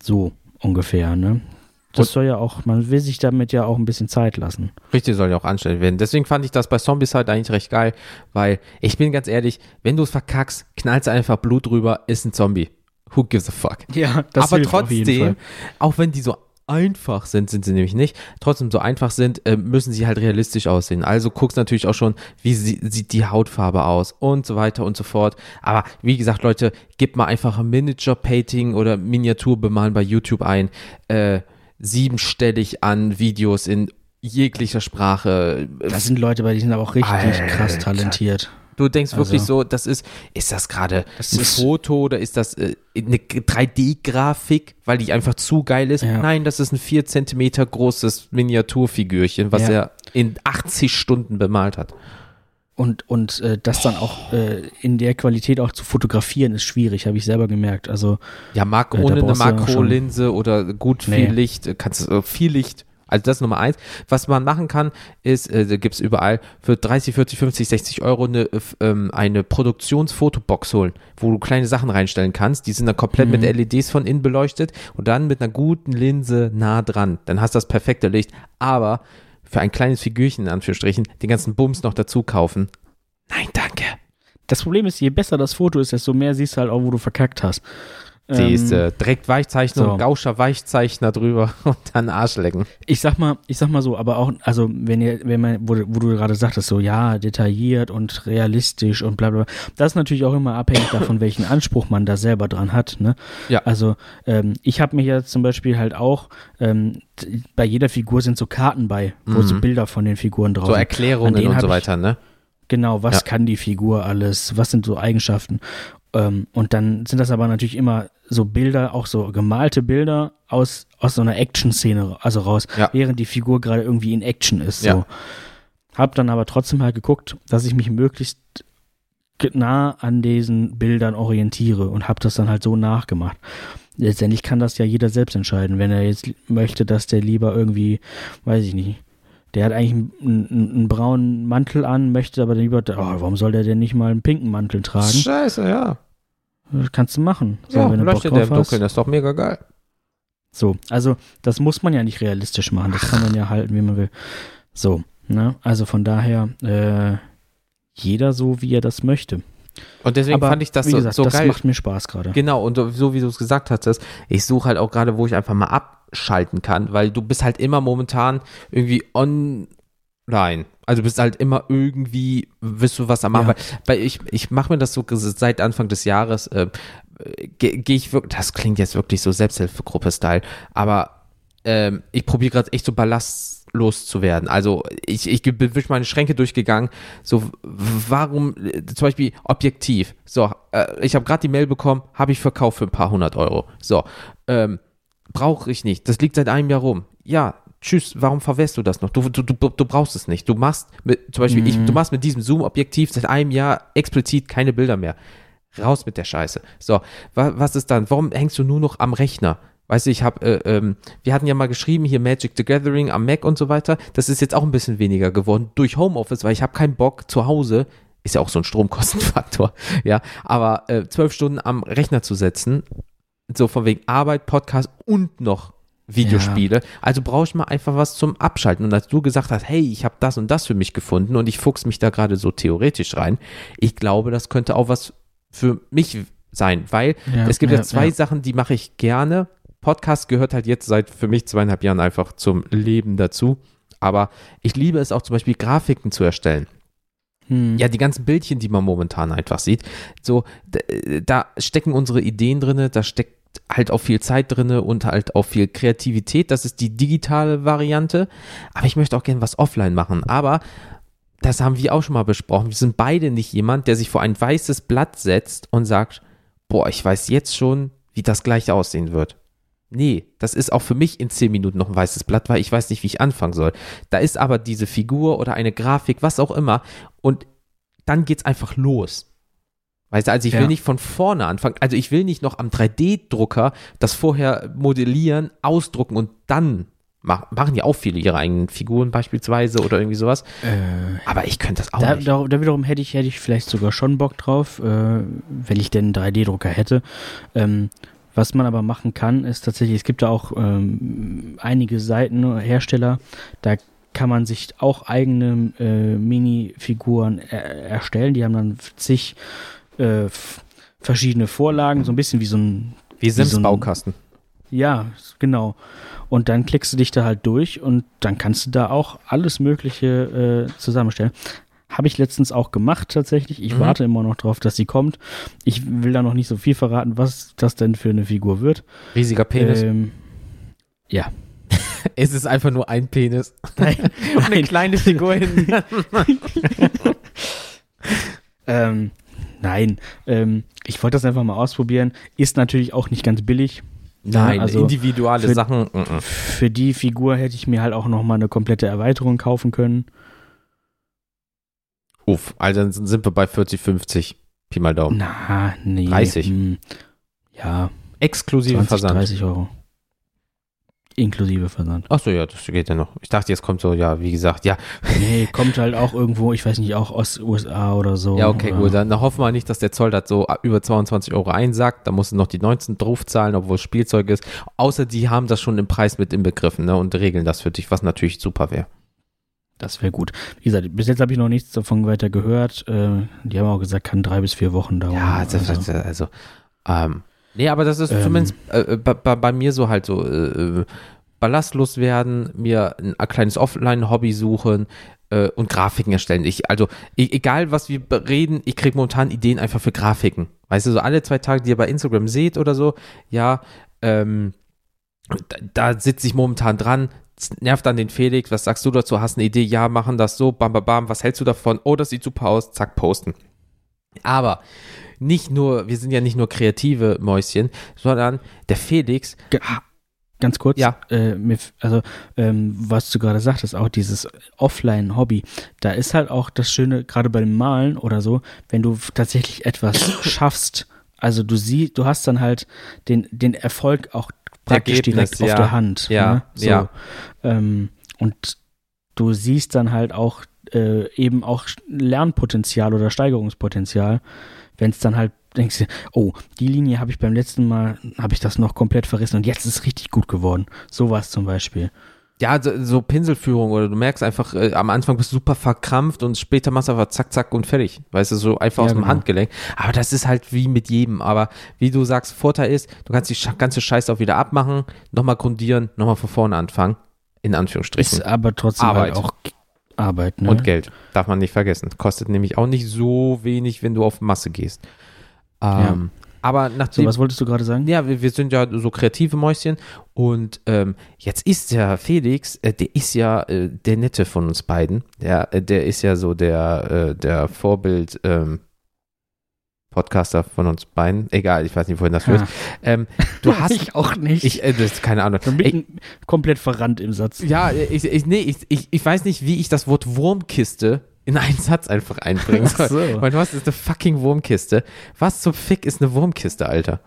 So ungefähr, ne? Das soll ja auch, man will sich damit ja auch ein bisschen Zeit lassen. Richtig, soll ja auch anstellen werden. Deswegen fand ich das bei Zombies halt eigentlich recht geil, weil ich bin ganz ehrlich, wenn du es verkackst, knallst einfach Blut drüber, ist ein Zombie. Who gives a fuck? Ja, das Aber trotzdem, auch wenn die so einfach sind, sind sie nämlich nicht, trotzdem so einfach sind, äh, müssen sie halt realistisch aussehen. Also guckst natürlich auch schon, wie sie, sieht die Hautfarbe aus und so weiter und so fort. Aber wie gesagt, Leute, gebt mal einfach Miniature Painting oder Miniatur bemalen bei YouTube ein. Äh, siebenstellig an Videos in jeglicher Sprache. Das sind Leute, bei sind aber auch richtig Alter. krass talentiert. Du denkst wirklich also, so, das ist, ist das gerade ein ist, Foto oder ist das äh, eine 3D-Grafik, weil die einfach zu geil ist? Ja. Nein, das ist ein 4 Zentimeter großes Miniaturfigürchen, was ja. er in 80 Stunden bemalt hat. Und, und äh, das dann auch äh, in der Qualität auch zu fotografieren, ist schwierig, habe ich selber gemerkt. Also, ja, Mark, ohne eine Makrolinse oder gut viel nee. Licht, äh, kannst du äh, viel Licht. Also das ist Nummer eins. Was man machen kann, ist, äh, da gibt es überall für 30, 40, 50, 60 Euro eine, ähm, eine Produktionsfotobox holen, wo du kleine Sachen reinstellen kannst. Die sind dann komplett mhm. mit LEDs von innen beleuchtet und dann mit einer guten Linse nah dran. Dann hast du das perfekte Licht. Aber für ein kleines Figürchen, in Anführungsstrichen, den ganzen Bums noch dazu kaufen. Nein, danke. Das Problem ist, je besser das Foto ist, desto mehr siehst du halt auch, wo du verkackt hast. Siehste, ähm, direkt Weichzeichner, so. Gauscher Weichzeichner drüber und dann Arsch lecken. Ich sag mal, ich sag mal so, aber auch, also wenn ihr, wenn man, wo, wo du gerade sagtest, so ja, detailliert und realistisch und bla bla, das ist natürlich auch immer abhängig davon, welchen Anspruch man da selber dran hat. Ne? Ja. Also ähm, ich habe mir jetzt zum Beispiel halt auch, ähm, bei jeder Figur sind so Karten bei, wo mhm. so Bilder von den Figuren drauf sind. So Erklärungen und so weiter, ne? Genau, was ja. kann die Figur alles? Was sind so Eigenschaften? Ähm, und dann sind das aber natürlich immer so Bilder, auch so gemalte Bilder aus, aus so einer Action-Szene, also raus, ja. während die Figur gerade irgendwie in Action ist. So. Ja. Hab dann aber trotzdem halt geguckt, dass ich mich möglichst nah an diesen Bildern orientiere und hab das dann halt so nachgemacht. Letztendlich kann das ja jeder selbst entscheiden, wenn er jetzt möchte, dass der lieber irgendwie, weiß ich nicht, der hat eigentlich einen, einen, einen, braunen Mantel an, möchte aber lieber, oh, warum soll der denn nicht mal einen pinken Mantel tragen? Scheiße, ja. Das kannst du machen. So, ja, wenn du leuchtet der im Dunkeln, das ist doch mega geil. So, also das muss man ja nicht realistisch machen, das kann man ja halten, wie man will. So, ne, also von daher, äh, jeder so, wie er das möchte. Und deswegen Aber, fand ich das wie gesagt, so, das geil. Das macht mir Spaß gerade. Genau, und so wie du es gesagt hast, ich suche halt auch gerade, wo ich einfach mal abschalten kann, weil du bist halt immer momentan irgendwie online. Also bist halt immer irgendwie, wirst du was am Machen. Ja. Weil ich, ich mache mir das so seit Anfang des Jahres, äh, gehe geh ich wirklich, das klingt jetzt wirklich so Selbsthilfegruppe-Style, aber ähm, ich probiere gerade echt so ballastlos zu werden. Also ich, ich bin durch meine Schränke durchgegangen. So, warum, zum Beispiel objektiv. So, äh, ich habe gerade die Mail bekommen, habe ich verkauft für ein paar hundert Euro. So, ähm, brauche ich nicht. Das liegt seit einem Jahr rum. Ja, tschüss, warum verwährst du das noch? Du, du, du, du brauchst es nicht. Du machst mit, zum Beispiel, mhm. ich, du machst mit diesem Zoom-Objektiv seit einem Jahr explizit keine Bilder mehr. Raus mit der Scheiße. So, wa, was ist dann? Warum hängst du nur noch am Rechner? Weißt du, ich habe, äh, ähm, wir hatten ja mal geschrieben hier Magic the Gathering am Mac und so weiter. Das ist jetzt auch ein bisschen weniger geworden durch Homeoffice, weil ich habe keinen Bock zu Hause. Ist ja auch so ein Stromkostenfaktor, ja. Aber äh, zwölf Stunden am Rechner zu setzen, so von wegen Arbeit, Podcast und noch Videospiele. Ja. Also brauche ich mal einfach was zum Abschalten. Und als du gesagt hast, hey, ich habe das und das für mich gefunden und ich fuchs mich da gerade so theoretisch rein, ich glaube, das könnte auch was für mich sein, weil ja, es gibt ja, ja zwei Sachen, die mache ich gerne. Podcast gehört halt jetzt seit für mich zweieinhalb Jahren einfach zum Leben dazu. Aber ich liebe es auch zum Beispiel Grafiken zu erstellen. Hm. Ja, die ganzen Bildchen, die man momentan einfach sieht. So, da stecken unsere Ideen drin, da steckt halt auch viel Zeit drin und halt auch viel Kreativität. Das ist die digitale Variante. Aber ich möchte auch gerne was offline machen. Aber das haben wir auch schon mal besprochen. Wir sind beide nicht jemand, der sich vor ein weißes Blatt setzt und sagt, boah, ich weiß jetzt schon, wie das gleich aussehen wird. Nee, das ist auch für mich in zehn Minuten noch ein weißes Blatt, weil ich weiß nicht, wie ich anfangen soll. Da ist aber diese Figur oder eine Grafik, was auch immer. Und dann geht's einfach los. Weißt du, also ich ja. will nicht von vorne anfangen. Also ich will nicht noch am 3D-Drucker das vorher modellieren, ausdrucken und dann Mach, machen ja auch viele ihre eigenen Figuren beispielsweise oder irgendwie sowas. Äh, Aber ich könnte das auch da, nicht. Da, da, wiederum hätte ich, hätte ich vielleicht sogar schon Bock drauf, äh, wenn ich denn einen 3D-Drucker hätte. Ähm, was man aber machen kann, ist tatsächlich, es gibt da auch ähm, einige Seiten, Hersteller, da kann man sich auch eigene äh, Mini-Figuren er erstellen. Die haben dann zig äh, verschiedene Vorlagen, so ein bisschen wie so ein. Wie Sims-Baukasten. So ja, genau. Und dann klickst du dich da halt durch und dann kannst du da auch alles Mögliche äh, zusammenstellen. Habe ich letztens auch gemacht tatsächlich. Ich mhm. warte immer noch drauf, dass sie kommt. Ich will da noch nicht so viel verraten, was das denn für eine Figur wird. Riesiger Penis. Ähm, ja. es ist einfach nur ein Penis. Nein, und eine kleine Figur hinten. ähm, nein, ähm, ich wollte das einfach mal ausprobieren. Ist natürlich auch nicht ganz billig. Nein, also individuelle für, Sachen. Für die Figur hätte ich mir halt auch noch mal eine komplette Erweiterung kaufen können. Uff, also dann sind wir bei 40, 50. Pi mal Daumen. Na, nee. 30. Mh, hm, ja. Exklusive 20, Versand. 30 Euro. Inklusive Versand. Achso, ja, das geht ja noch. Ich dachte, jetzt kommt so, ja, wie gesagt, ja. Nee, kommt halt auch irgendwo, ich weiß nicht, auch aus USA oder so. Ja, okay, oder? gut. Dann hoffen wir nicht, dass der Zoll das so über 22 Euro einsackt. Da musst du noch die 19 draufzahlen, obwohl es Spielzeug ist. Außer die haben das schon im Preis mit inbegriffen ne, und regeln das für dich, was natürlich super wäre. Das wäre gut. Wie gesagt, bis jetzt habe ich noch nichts davon weiter gehört. Äh, die haben auch gesagt, kann drei bis vier Wochen dauern. Ja, also, also, also ähm, nee, aber das ist ähm, zumindest äh, bei, bei, mir so halt so äh, äh, ballastlos werden, mir ein, ein kleines Offline-Hobby suchen äh, und Grafiken erstellen. Ich, also e egal, was wir reden, ich kriege momentan Ideen einfach für Grafiken. Weißt du, so alle zwei Tage, die ihr bei Instagram seht oder so, ja, ähm, da, da sitze ich momentan dran, nervt dann den Felix, was sagst du dazu? Hast eine Idee? Ja, machen das so, bam, bam, bam, was hältst du davon? Oh, das sieht super aus, zack, posten. Aber nicht nur, wir sind ja nicht nur kreative Mäuschen, sondern der Felix. Ganz kurz, ja. Äh, also ähm, was du gerade sagtest, auch dieses Offline-Hobby, da ist halt auch das Schöne, gerade beim Malen oder so, wenn du tatsächlich etwas schaffst, also du siehst, du hast dann halt den, den Erfolg auch praktisch Ergebnis, direkt ja. auf der Hand. Ja, ne? so. ja. Ähm, und du siehst dann halt auch äh, eben auch Lernpotenzial oder Steigerungspotenzial, wenn es dann halt denkst du, oh, die Linie habe ich beim letzten Mal, habe ich das noch komplett verrissen und jetzt ist es richtig gut geworden. Sowas zum Beispiel. Ja, so, so, Pinselführung oder du merkst einfach, äh, am Anfang bist du super verkrampft und später machst du einfach zack, zack und fertig. Weißt du, so einfach ja, aus dem genau. Handgelenk. Aber das ist halt wie mit jedem. Aber wie du sagst, Vorteil ist, du kannst die ganze Scheiße auch wieder abmachen, nochmal grundieren, nochmal von vorne anfangen. In Anführungsstrichen. Ist aber trotzdem halt Arbeit. Halt auch Arbeit, ne? Und Geld. Darf man nicht vergessen. Kostet nämlich auch nicht so wenig, wenn du auf Masse gehst. Ähm, ja. Aber nachdem, so, was wolltest du gerade sagen? Ja, wir, wir, sind ja so kreative Mäuschen und ähm, jetzt ist der Felix, äh, der ist ja äh, der Nette von uns beiden. Der, äh, der ist ja so der, äh, der Vorbild ähm, Podcaster von uns beiden. Egal, ich weiß nicht, wohin das führt. Ähm, du hast ich auch nicht. Ich, äh, das, keine Ahnung. Ich bin komplett verrannt im Satz. Ja, ich, ich, nee, ich, ich, ich weiß nicht, wie ich das Wort Wurmkiste in einen Satz einfach einbringen soll. So. Weil was ist eine fucking Wurmkiste? Was zum Fick ist eine Wurmkiste, Alter?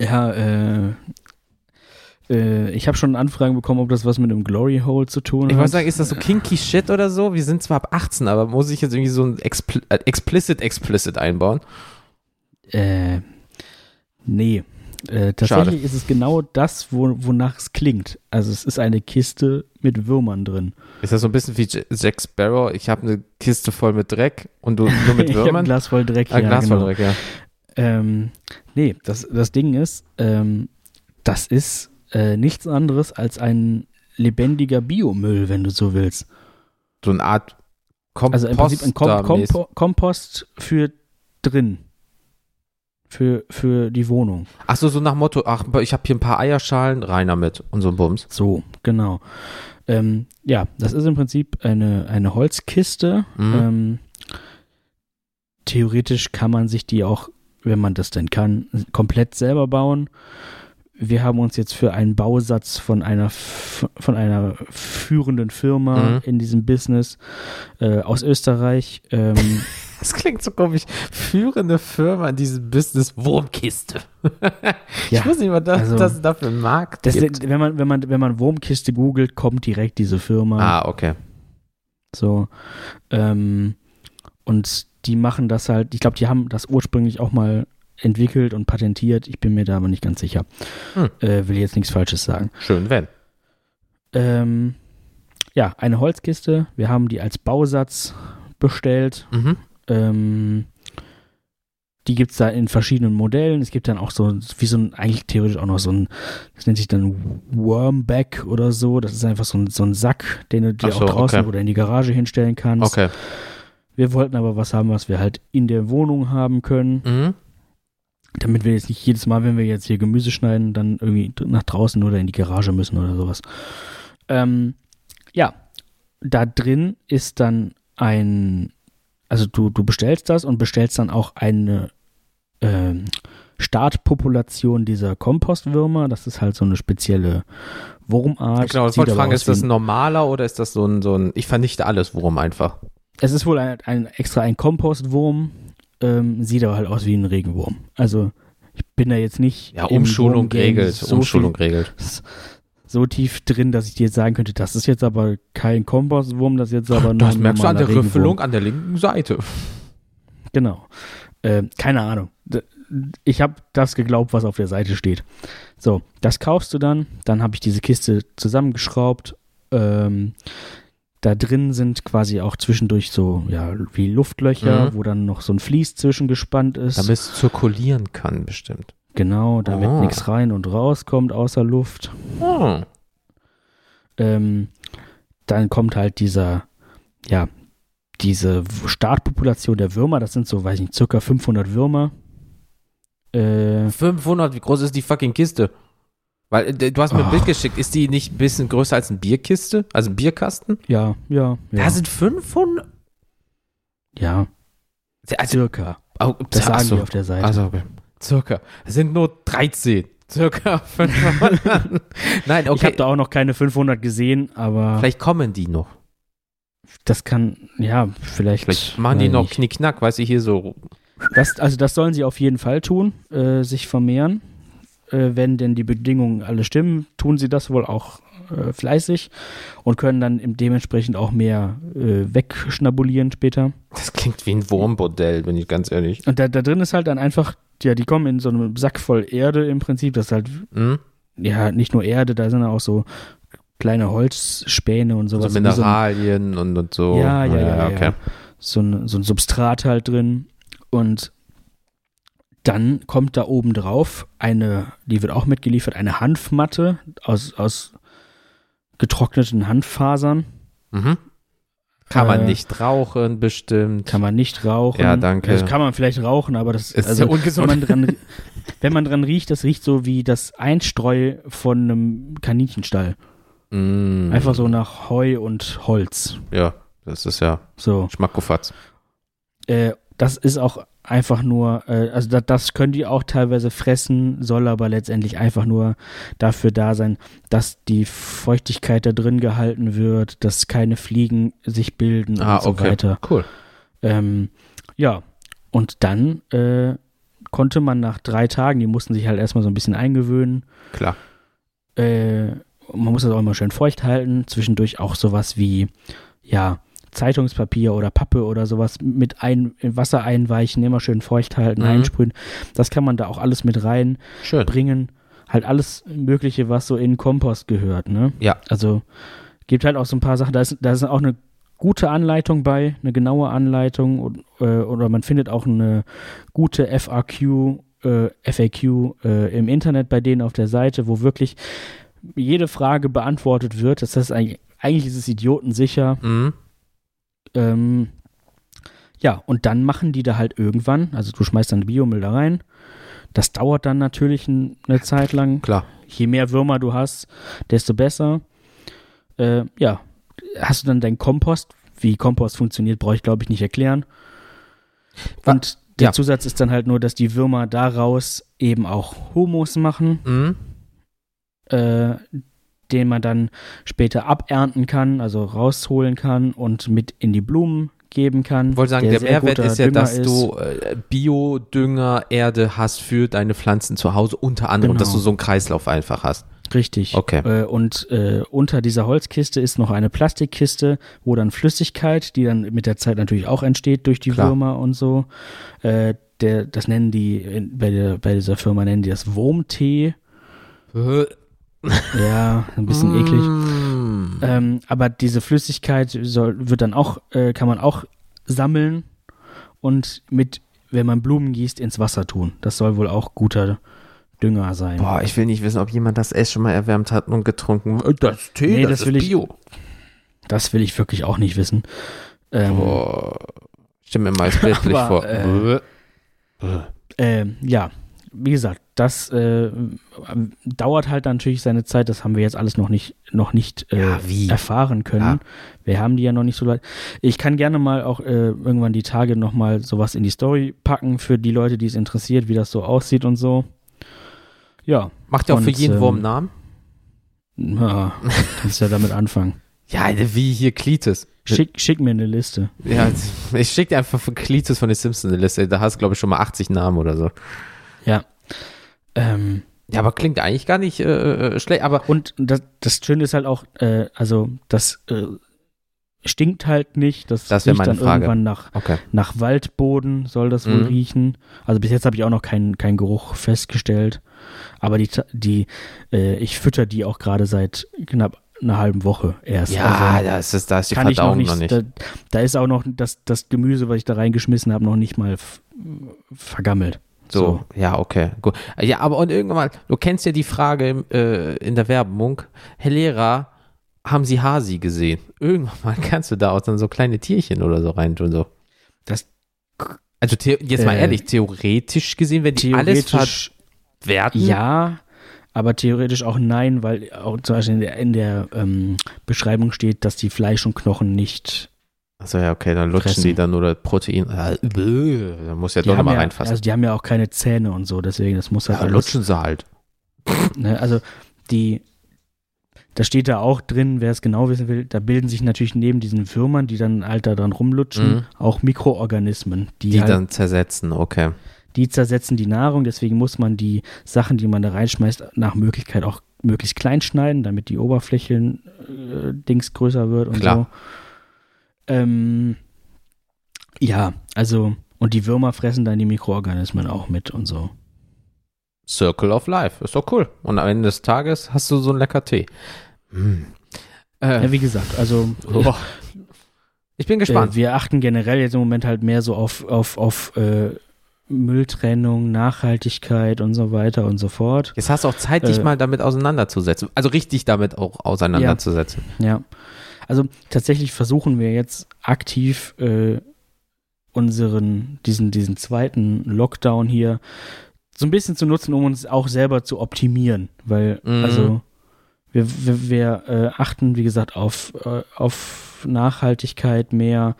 Ja, äh, äh, ich habe schon Anfragen bekommen, ob das was mit einem Glory Hole zu tun hat. Ich wollte sagen, ist das so kinky Shit oder so? Wir sind zwar ab 18, aber muss ich jetzt irgendwie so ein Expl äh, explicit explicit einbauen? Äh, nee. Äh, tatsächlich Schade. ist es genau das, wo, wonach es klingt. Also es ist eine Kiste mit Würmern drin. Ist das so ein bisschen wie Jack Sparrow? Ich habe eine Kiste voll mit Dreck und du nur mit Würmern? ich ein Glas voll Dreck, ah, ja. Glas genau. voll Dreck, ja. Ähm, nee, das, das Ding ist, ähm, das ist äh, nichts anderes als ein lebendiger Biomüll, wenn du so willst. So eine Art Kompost. Also im Prinzip ein Kom Kompo Kompost für drin für, für die Wohnung. Ach so, so nach Motto, ach, ich habe hier ein paar Eierschalen, rein damit und so ein Bums. So, genau. Ähm, ja, das ist im Prinzip eine, eine Holzkiste. Mhm. Ähm, theoretisch kann man sich die auch, wenn man das denn kann, komplett selber bauen. Wir haben uns jetzt für einen Bausatz von einer von einer führenden Firma mhm. in diesem Business äh, aus Österreich ähm, Das klingt so komisch. Führende Firma in diesem Business Wurmkiste. Ja, ich weiß nicht, was das, also, das dafür einen Markt Das, gibt. wenn, man, wenn, man, wenn man Wurmkiste googelt, kommt direkt diese Firma. Ah, okay. So. Ähm, und die machen das halt, ich glaube, die haben das ursprünglich auch mal entwickelt und patentiert. Ich bin mir da aber nicht ganz sicher. Hm. Äh, will jetzt nichts Falsches sagen. Schön, wenn. Ähm, ja, eine Holzkiste. Wir haben die als Bausatz bestellt. Mhm. Ähm, die gibt es da in verschiedenen Modellen. Es gibt dann auch so, wie so ein, eigentlich theoretisch auch noch so ein, das nennt sich dann Wormback oder so. Das ist einfach so ein, so ein Sack, den du dir so, auch draußen okay. oder in die Garage hinstellen kannst. Okay. Wir wollten aber was haben, was wir halt in der Wohnung haben können, Mhm. Damit wir jetzt nicht jedes Mal, wenn wir jetzt hier Gemüse schneiden, dann irgendwie nach draußen oder in die Garage müssen oder sowas. Ähm, ja, da drin ist dann ein, also du, du bestellst das und bestellst dann auch eine ähm, Startpopulation dieser Kompostwürmer. Das ist halt so eine spezielle Wurmart. Genau, ich wollte fragen, ist das ein normaler oder ist das so ein, so ein, ich vernichte alles Wurm einfach? Es ist wohl ein, ein extra ein Kompostwurm, ähm, sieht aber halt aus wie ein Regenwurm. Also ich bin da jetzt nicht Ja, Umschulung regelt, so Umschulung viel- regelt. so tief drin, dass ich dir jetzt sagen könnte, das ist jetzt aber kein Kompostwurm, das ist jetzt aber nur Das ein merkst du an der normaler Riffelung an der linken Seite. Regenwurm. Genau. Ähm, keine Ahnung. Ich habe das geglaubt, was auf der Seite steht. So, das kaufst du dann. Dann habe ich diese Kiste zusammengeschraubt. Ähm, da drin sind quasi auch zwischendurch so, ja, wie Luftlöcher, Mhm. wo dann noch so ein Vlies zwischengespannt ist. Damit es zirkulieren kann, bestimmt. Genau, damit Ah. nichts rein und rauskommt außer Luft. Oh. Ähm, dann kommt halt dieser, ja, diese Startpopulation der Würmer. Das sind so, weiß ich nicht, circa 500 Würmer. Äh, 500, wie groß ist die fucking Kiste? Weil äh, du hast mir ein Oh. Bild geschickt, ist die nicht ein bisschen größer als eine Bierkiste? Also ein Bierkasten? ja, ja, ja. Da sind 500? ja, Also, circa. oh, Das sagen so. die auf der Seite. Also, okay. Circa. Es sind nur 13. Circa 500. Nein, Ich okay. habe da auch noch keine 500 gesehen, aber Vielleicht kommen die noch. das kann, ja, vielleicht. Vielleicht machen die noch nicht. Knickknack, weiß ich, hier so. Das, also das sollen sie auf jeden Fall tun, äh, sich vermehren. Äh, wenn denn die Bedingungen alle stimmen, tun sie das wohl auch äh, fleißig und können dann dementsprechend auch mehr äh, wegschnabulieren später. Das klingt wie ein Wurmbordell, bin ich ganz ehrlich. Und da, da drin ist halt dann einfach, ja, die kommen in so einem Sack voll Erde im Prinzip. Das ist halt, Hm? ja, nicht nur Erde, da sind auch so kleine Holzspäne und sowas. So Wie so ein- Mineralien und, und so. Ja, ja, ja, ja. okay. so ein, so ein Substrat halt drin. Und dann kommt da oben drauf eine, die wird auch mitgeliefert, eine Hanfmatte aus, aus getrockneten Hanffasern. Mhm. Kann man Äh, nicht rauchen, bestimmt. Kann man nicht rauchen. Ja, danke. Also kann man vielleicht rauchen, aber das Ist also, sehr ungesund. Wenn man, dran, wenn man dran riecht, das riecht so wie das Einstreu von einem Kaninchenstall. Mm. Einfach so nach Heu und Holz. Ja, das ist ja So. Schmackofatz. Äh, das ist auch einfach nur, äh, also da, das können die auch teilweise fressen, soll aber letztendlich einfach nur dafür da sein, dass die Feuchtigkeit da drin gehalten wird, dass keine Fliegen sich bilden Ah, und so okay. weiter. Cool. Ähm, ja, und dann äh, konnte man nach drei Tagen, die mussten sich halt erstmal so ein bisschen eingewöhnen, Klar. äh, man muss das auch immer schön feucht halten, zwischendurch auch sowas wie, ja, Zeitungspapier oder Pappe oder sowas mit ein, in Wasser einweichen, immer schön feucht halten, Mhm. einsprühen. Das kann man da auch alles mit reinbringen. Halt alles Mögliche, was so in Kompost gehört, ne? Ja. Also gibt halt auch so ein paar Sachen, da ist, da ist auch eine gute Anleitung bei, eine genaue Anleitung und, äh, oder man findet auch eine gute FAQ, äh, FAQ äh, im Internet bei denen auf der Seite, wo wirklich jede Frage beantwortet wird. Das heißt, eigentlich, eigentlich ist es idiotensicher. Mhm. Ähm, ja, und dann machen die da halt irgendwann, also du schmeißt dann Biomüll da rein. Das dauert dann natürlich ein, eine Zeit lang. Klar. Je mehr Würmer du hast, desto besser. Äh, ja, hast du dann deinen Kompost. Wie Kompost funktioniert, brauche ich glaube ich nicht erklären. Und der ja. Zusatz ist dann halt nur, dass die Würmer daraus eben auch Humus machen, Mhm. äh, den man dann später abernten kann, also rausholen kann und mit in die Blumen geben kann. Ich wollte sagen, der, der Mehrwert ist ja, Dünger dass ist. du äh, Biodünger, Erde hast für deine Pflanzen zu Hause, unter anderem, genau. dass du so einen Kreislauf einfach hast. Richtig. Okay. Äh, und äh, unter dieser Holzkiste ist noch eine Plastikkiste, wo dann Flüssigkeit, die dann mit der Zeit natürlich auch entsteht durch die Klar. Würmer und so. Äh, der, das nennen die, bei, der, bei dieser Firma nennen die das Wurmtee. Äh. ja, ein bisschen eklig. Mm. Ähm, aber diese Flüssigkeit soll, wird dann auch, äh, kann man auch sammeln und mit, wenn man Blumen gießt, ins Wasser tun. Das soll wohl auch guter Dünger sein. Boah, ich will nicht wissen, ob jemand das Essen schon mal erwärmt hat und getrunken. Äh, das Tee, nee, das, das will ist Bio. Ich, das will ich wirklich auch nicht wissen. Ähm, Boah, stell mir mal bildlich vor. Äh, äh, ja, wie gesagt, das äh, dauert halt natürlich seine Zeit. Das haben wir jetzt alles noch nicht, noch nicht äh, ja, erfahren können. Ja. Wir haben die ja noch nicht so leid. Ich kann gerne mal auch äh, irgendwann die Tage noch mal sowas in die Story packen für die Leute, die es interessiert, wie das so aussieht und so. Ja. Macht ihr auch für jeden ähm, Wurm Namen? Ja, kannst ja damit anfangen. Ja, wie hier Klites. Schick, schick mir eine Liste. Ja, ich schick dir einfach von Klites von den Simpsons eine Liste. Da hast du, glaube ich, schon mal 80 Namen oder so. Ja. Ähm, ja, aber klingt eigentlich gar nicht äh, äh, schlecht. Aber und das, das Schöne ist halt auch, äh, also das äh, stinkt halt nicht. Das, das riecht dann Frage. irgendwann nach, okay. nach Waldboden, soll das wohl mhm. riechen. Also bis jetzt habe ich auch noch keinen keinen Geruch festgestellt. Aber die, die äh, ich fütter die auch gerade seit knapp einer halben Woche erst. Ja, also, das ist, da ist die Verdauung noch nicht. Noch nicht. Da, da, ist auch noch das, das Gemüse, was ich da reingeschmissen habe, noch nicht mal vergammelt. So, so, ja, okay, gut. Ja, aber und irgendwann mal, du kennst ja die Frage äh, in der Werbung, Herr Lehrer, haben Sie Hasi gesehen? Irgendwann mal kannst du da auch dann so kleine Tierchen oder so rein tun, so. Das, also jetzt mal äh, ehrlich, theoretisch gesehen, wenn die alles verwerten. Ja, aber theoretisch auch nein, weil auch zum Beispiel in der, in der ähm, Beschreibung steht, dass die Fleisch und Knochen nicht Achso, ja, okay, dann lutschen fressen. die dann oder Protein. Äh, da muss ja die doch nochmal ja, reinfassen. Also die haben ja auch keine Zähne und so, deswegen, das muss halt. Ja, alles, lutschen sie halt. Ne, also die, da steht da auch drin, wer es genau wissen will, da bilden sich natürlich neben diesen Würmern, die dann halt da dran rumlutschen, mhm. auch Mikroorganismen. Die, die halt, dann zersetzen, okay. Die zersetzen die Nahrung, deswegen muss man die Sachen, die man da reinschmeißt, nach Möglichkeit auch möglichst klein schneiden, damit die Oberflächen äh, Dings größer wird und Klar. so. Ähm, ja, also, und die Würmer fressen dann die Mikroorganismen auch mit und so. Circle of Life, ist doch cool. Und am Ende des Tages hast du so einen lecker Tee. Hm. Äh, ja, wie gesagt, also. Oh. Ich bin gespannt. Äh, wir achten generell jetzt im Moment halt mehr so auf, auf, auf äh, Mülltrennung, Nachhaltigkeit und so weiter und so fort. Jetzt hast du auch Zeit, dich äh, mal damit auseinanderzusetzen. Also richtig damit auch auseinanderzusetzen. Ja. ja. Also tatsächlich versuchen wir jetzt aktiv äh, unseren, diesen, diesen zweiten Lockdown hier so ein bisschen zu nutzen, um uns auch selber zu optimieren. Weil, mhm. also, wir, wir, wir äh, achten, wie gesagt, auf, äh, auf Nachhaltigkeit mehr.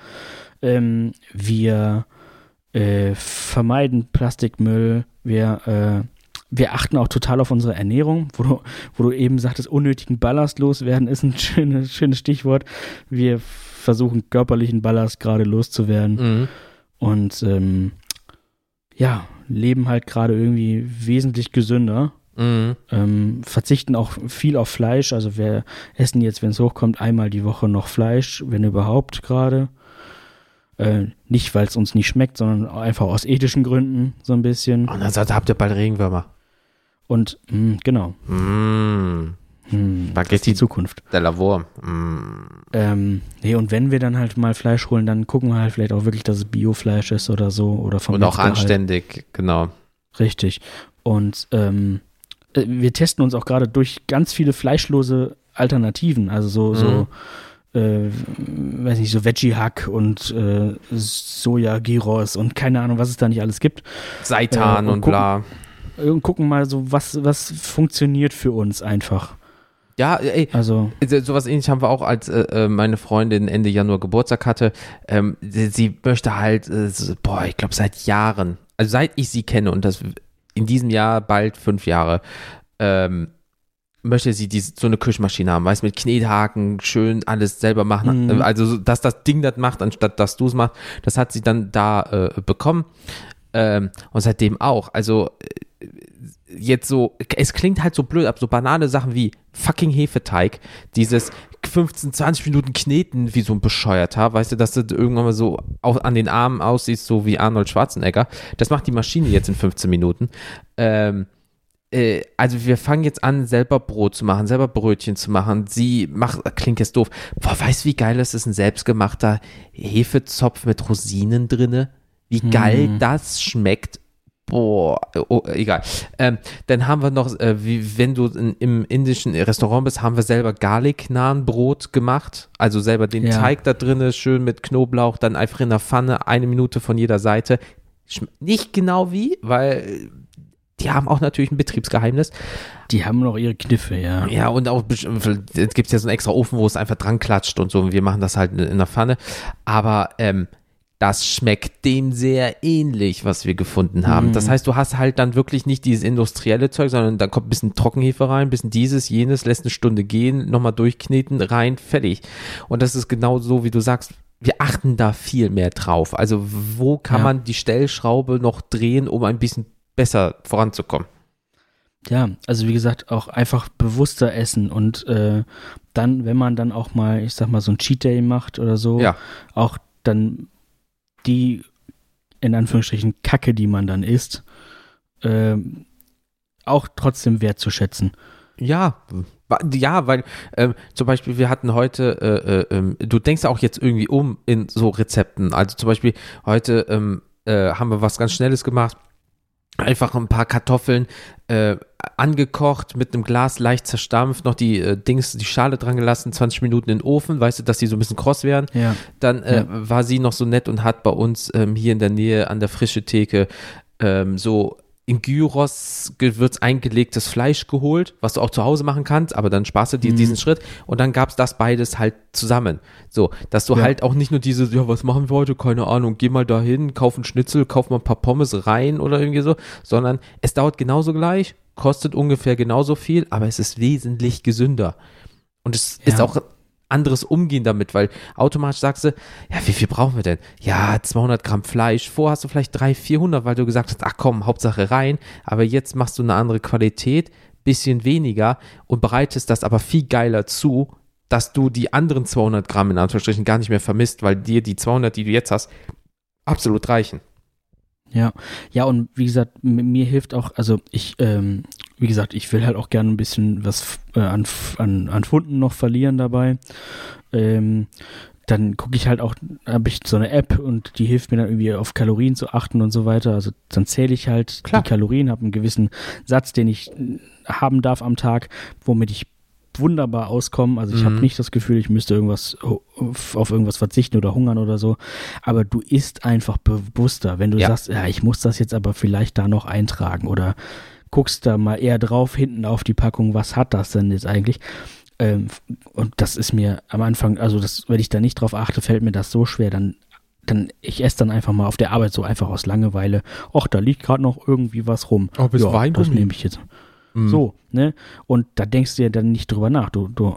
Ähm, wir äh, vermeiden Plastikmüll. Wir äh, wir achten auch total auf unsere Ernährung, wo du, wo du eben sagtest, unnötigen Ballast loswerden ist ein schönes, schönes Stichwort. Wir versuchen körperlichen Ballast gerade loszuwerden mhm. und ähm, ja, leben halt gerade irgendwie wesentlich gesünder. Mhm. Ähm, verzichten auch viel auf Fleisch. Also wir essen jetzt, wenn es hochkommt, einmal die Woche noch Fleisch, wenn überhaupt gerade. Äh, nicht, weil es uns nicht schmeckt, sondern einfach aus ethischen Gründen so ein bisschen. Und dann sagt, habt ihr bald Regenwürmer. Und mh, hm, genau. Mm. Hm, die Zukunft. Der Lavor. Mm. Ähm, nee, und wenn wir dann halt mal Fleisch holen, dann gucken wir halt vielleicht auch wirklich, dass es Biofleisch ist oder so. Oder vom und auch anständig, halt. genau. Richtig. Und ähm, äh, wir testen uns auch gerade durch ganz viele fleischlose Alternativen. Also so, mhm. so äh, weiß nicht, so Veggie-Hack und äh, Soja-Gyros und keine Ahnung, was es da nicht alles gibt. Seitan äh, und, und bla und gucken mal so, was, was funktioniert für uns einfach. Ja, ey, also sowas ähnliches haben wir auch, als äh, äh, meine Freundin Ende Januar Geburtstag hatte. Ähm, sie, sie, möchte halt, äh, boah, ich glaube seit Jahren, also seit ich sie kenne und das in diesem Jahr bald fünf Jahre, ähm, möchte sie die, so eine Küchenmaschine haben, weißt mit Knethaken, schön alles selber machen. Mhm. Also, dass das Ding das macht, anstatt dass du es machst. Das hat sie dann da äh, bekommen. Ähm, und seitdem auch. Also, äh, jetzt so, es klingt halt so blöd, aber so banale Sachen wie fucking Hefeteig, dieses 15, 20 Minuten kneten wie so ein Bescheuerter, weißt du, dass du irgendwann mal so an den Armen aussiehst, so wie Arnold Schwarzenegger. Das macht die Maschine jetzt in 15 Minuten. Ähm, äh, also wir fangen jetzt an, selber Brot zu machen, selber Brötchen zu machen. Sie macht, klingt jetzt doof, boah, weißt du, wie geil das ist, ein selbstgemachter Hefezopf mit Rosinen drinne? Wie geil mm. das schmeckt. Boah, oh, egal. Ähm, dann haben wir noch, äh, wie wenn du in, im indischen Restaurant bist, haben wir selber Garlic-Naan-Brot gemacht. Also selber den ja. Teig da drinne, schön mit Knoblauch, dann einfach in der Pfanne, eine Minute von jeder Seite. Nicht genau wie, weil die haben auch natürlich ein Betriebsgeheimnis. Die haben noch ihre Kniffe, ja. Ja, und auch, es gibt ja so einen extra Ofen, wo es einfach dran klatscht und so. Wir machen das halt in der Pfanne. Aber ähm, das schmeckt dem sehr ähnlich, was wir gefunden haben. Mhm. Das heißt, du hast halt dann wirklich nicht dieses industrielle Zeug, sondern da kommt ein bisschen Trockenhefe rein, ein bisschen dieses, jenes, lässt eine Stunde gehen, nochmal durchkneten, rein, fertig. Und das ist genau so, wie du sagst, wir achten da viel mehr drauf. Also wo kann ja. man die Stellschraube noch drehen, um ein bisschen besser voranzukommen. Ja, also wie gesagt, auch einfach bewusster essen und äh, dann, wenn man dann auch mal, ich sag mal, so ein Cheat Day macht oder so, ja. auch dann die in Anführungsstrichen Kacke, die man dann isst, äh, auch trotzdem wertzuschätzen. Ja, ja, weil äh, zum Beispiel wir hatten heute, äh, äh, ähm, du denkst auch jetzt irgendwie um in so Rezepten. Also zum Beispiel heute ähm, äh, haben wir was ganz Schnelles gemacht einfach ein paar Kartoffeln äh, angekocht, mit einem Glas leicht zerstampft, noch die äh, Dings, die Schale dran gelassen, 20 Minuten in den Ofen, weißt du, dass die so ein bisschen kross werden. Ja. Dann äh, ja. war sie noch so nett und hat bei uns ähm, hier in der Nähe an der frische Theke ähm, so in Gyros Gewürz eingelegtes Fleisch geholt, was du auch zu Hause machen kannst, aber dann sparst du dir mhm. diesen Schritt und dann gab es das beides halt zusammen. So, dass du ja. halt auch nicht nur diese, ja, was machen wir heute? Keine Ahnung, geh mal dahin, kauf einen Schnitzel, kauf mal ein paar Pommes rein oder irgendwie so, sondern es dauert genauso gleich, kostet ungefähr genauso viel, aber es ist wesentlich gesünder. Und es ja. ist auch anderes Umgehen damit, weil automatisch sagst du, ja, wie viel brauchen wir denn? Ja, 200 Gramm Fleisch. Vorher hast du vielleicht 300, 400, weil du gesagt hast, ach komm, Hauptsache rein. Aber jetzt machst du eine andere Qualität, bisschen weniger und bereitest das aber viel geiler zu, dass du die anderen 200 Gramm in Anführungsstrichen gar nicht mehr vermisst, weil dir die 200, die du jetzt hast, absolut reichen. Ja, ja, und wie gesagt, mir hilft auch, also ich, ähm, wie gesagt, ich will halt auch gerne ein bisschen was äh, an, an, an Funden noch verlieren dabei. Ähm, dann gucke ich halt auch, habe ich so eine App und die hilft mir dann irgendwie auf Kalorien zu achten und so weiter. Also dann zähle ich halt Klar. die Kalorien, habe einen gewissen Satz, den ich haben darf am Tag, womit ich wunderbar auskommen. Also ich mhm. habe nicht das Gefühl, ich müsste irgendwas auf irgendwas verzichten oder hungern oder so. Aber du isst einfach bewusster, wenn du ja. sagst, ja, ich muss das jetzt aber vielleicht da noch eintragen oder guckst da mal eher drauf hinten auf die Packung, was hat das denn jetzt eigentlich? Ähm, und das ist mir am Anfang, also das, wenn ich da nicht drauf achte, fällt mir das so schwer, dann dann ich esse dann einfach mal auf der Arbeit so einfach aus Langeweile. Och, da liegt gerade noch irgendwie was rum. Oh, bis ja, Wein das nehme ich jetzt. Mhm. So, ne? Und da denkst du ja dann nicht drüber nach. Du, du,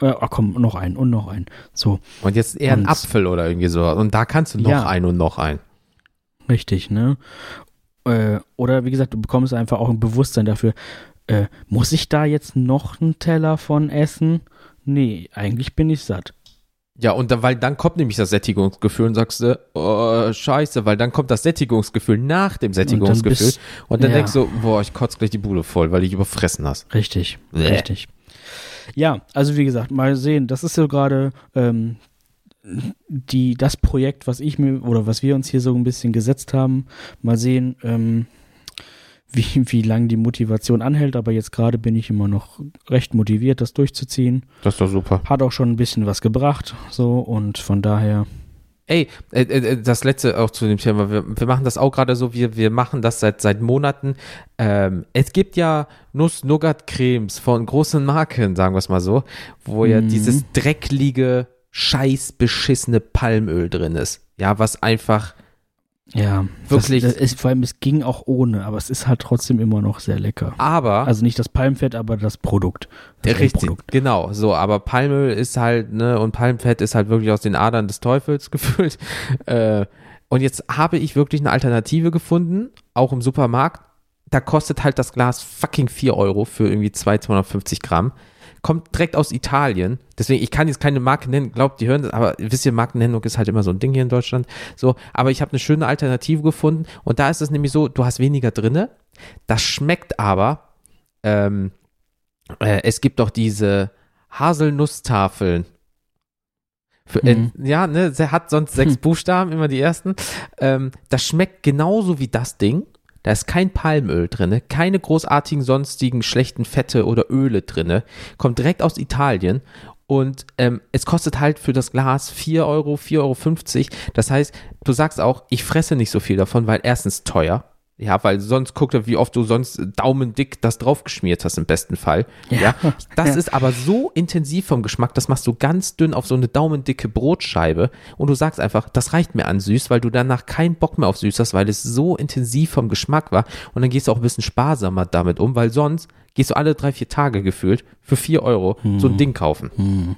ja, komm, noch ein und noch ein. So. Und jetzt eher und, ein Apfel oder irgendwie so. Und da kannst du noch ja, ein und noch ein. Richtig, ne? Äh, oder wie gesagt, du bekommst einfach auch ein Bewusstsein dafür, äh, muss ich da jetzt noch einen Teller von essen? Nee, eigentlich bin ich satt. Ja, und dann, weil dann kommt nämlich das Sättigungsgefühl und sagst du, oh, scheiße, weil dann kommt das Sättigungsgefühl nach dem Sättigungsgefühl. Und dann, und dann ja. denkst du, boah, ich kotze gleich die Bude voll, weil ich überfressen hast. Richtig, Bäh. richtig. Ja, also wie gesagt, mal sehen, das ist so gerade ähm, die, das Projekt, was ich mir oder was wir uns hier so ein bisschen gesetzt haben. Mal sehen, ähm, wie, wie lange die Motivation anhält, aber jetzt gerade bin ich immer noch recht motiviert, das durchzuziehen. Das ist doch super. Hat auch schon ein bisschen was gebracht, so und von daher. Ey, äh, äh, das letzte auch zu dem Thema, wir, wir machen das auch gerade so, wir, wir machen das seit, seit Monaten. Ähm, es gibt ja Nuss-Nougat-Cremes von großen Marken, sagen wir es mal so, wo mhm. ja dieses drecklige, scheiß beschissene Palmöl drin ist. Ja, was einfach Ja, wirklich. Das, das ist, vor allem, es ging auch ohne, aber es ist halt trotzdem immer noch sehr lecker. Aber. Also nicht das Palmfett, aber das Produkt. Das richtig, Produkt. genau. So, aber Palmöl ist halt, ne, und Palmfett ist halt wirklich aus den Adern des Teufels gefüllt. Äh, und jetzt habe ich wirklich eine Alternative gefunden, auch im Supermarkt. Da kostet halt das Glas fucking 4 Euro für irgendwie 2, 250 Gramm kommt direkt aus Italien. Deswegen, ich kann jetzt keine Marke nennen, glaubt, die hören das, aber wisst ihr, Markennennung ist halt immer so ein Ding hier in Deutschland. So, aber ich habe eine schöne Alternative gefunden und da ist es nämlich so, du hast weniger drinne. Das schmeckt aber, ähm, äh, es gibt doch diese Haselnusstafeln. Für, äh, mhm. ja, ne, sie hat sonst sechs. Buchstaben, immer die ersten. Ähm, das schmeckt genauso wie das Ding. Da ist kein Palmöl drin, keine großartigen sonstigen schlechten Fette oder Öle drin. Kommt direkt aus Italien und ähm, es kostet halt für das Glas 4 Euro, 4,50 Euro. Das heißt, du sagst auch, ich fresse nicht so viel davon, weil erstens teuer. Ja, weil sonst guck dir, wie oft du sonst daumendick das draufgeschmiert hast im besten Fall. Ja. ja das ja. ist aber so intensiv vom Geschmack, das machst du ganz dünn auf so eine daumendicke Brotscheibe und du sagst einfach, das reicht mir an süß, weil du danach keinen Bock mehr auf süß hast, weil es so intensiv vom Geschmack war und dann gehst du auch ein bisschen sparsamer damit um, weil sonst gehst du alle drei, vier Tage gefühlt für vier Euro hm. so ein Ding kaufen. Hm.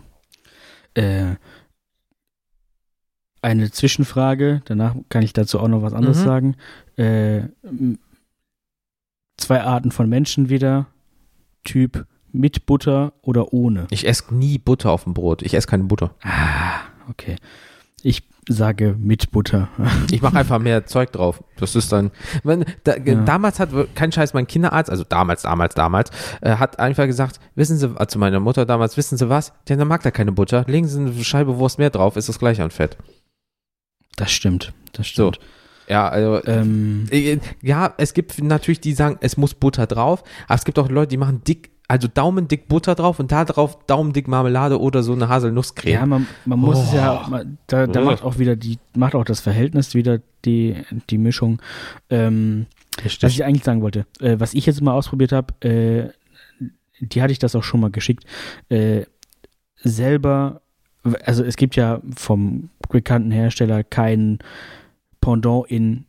Äh, eine Zwischenfrage, danach kann ich dazu auch noch was anderes mhm. sagen. Äh, zwei Arten von Menschen wieder. Typ mit Butter oder ohne. Ich esse nie Butter auf dem Brot. Ich esse keine Butter. Ah, okay. Ich sage mit Butter. ich mache einfach mehr Zeug drauf. Das ist dann. Wenn, da, ja. Damals hat kein Scheiß mein Kinderarzt, also damals, damals, damals, äh, hat einfach gesagt, wissen Sie, also meine Mutter damals, wissen Sie was? Denn dann mag da keine Butter. Legen Sie eine Scheibe Wurst mehr drauf, ist das gleich an Fett. Das stimmt, das stimmt. So. Ja, also, ähm, äh, ja, es gibt natürlich die sagen, es muss Butter drauf, aber es gibt auch Leute, die machen dick, also daumendick Butter drauf und da drauf daumendick Marmelade oder so eine Haselnusscreme. Ja, man, man muss oh. es ja, oh. man, da, da macht auch wieder die, macht auch das Verhältnis wieder die, die Mischung. Ähm, was ich eigentlich sagen wollte, äh, was ich jetzt mal ausprobiert habe, äh, die hatte ich das auch schon mal geschickt, äh, selber, also es gibt ja vom bekannten Hersteller kein Pendant in,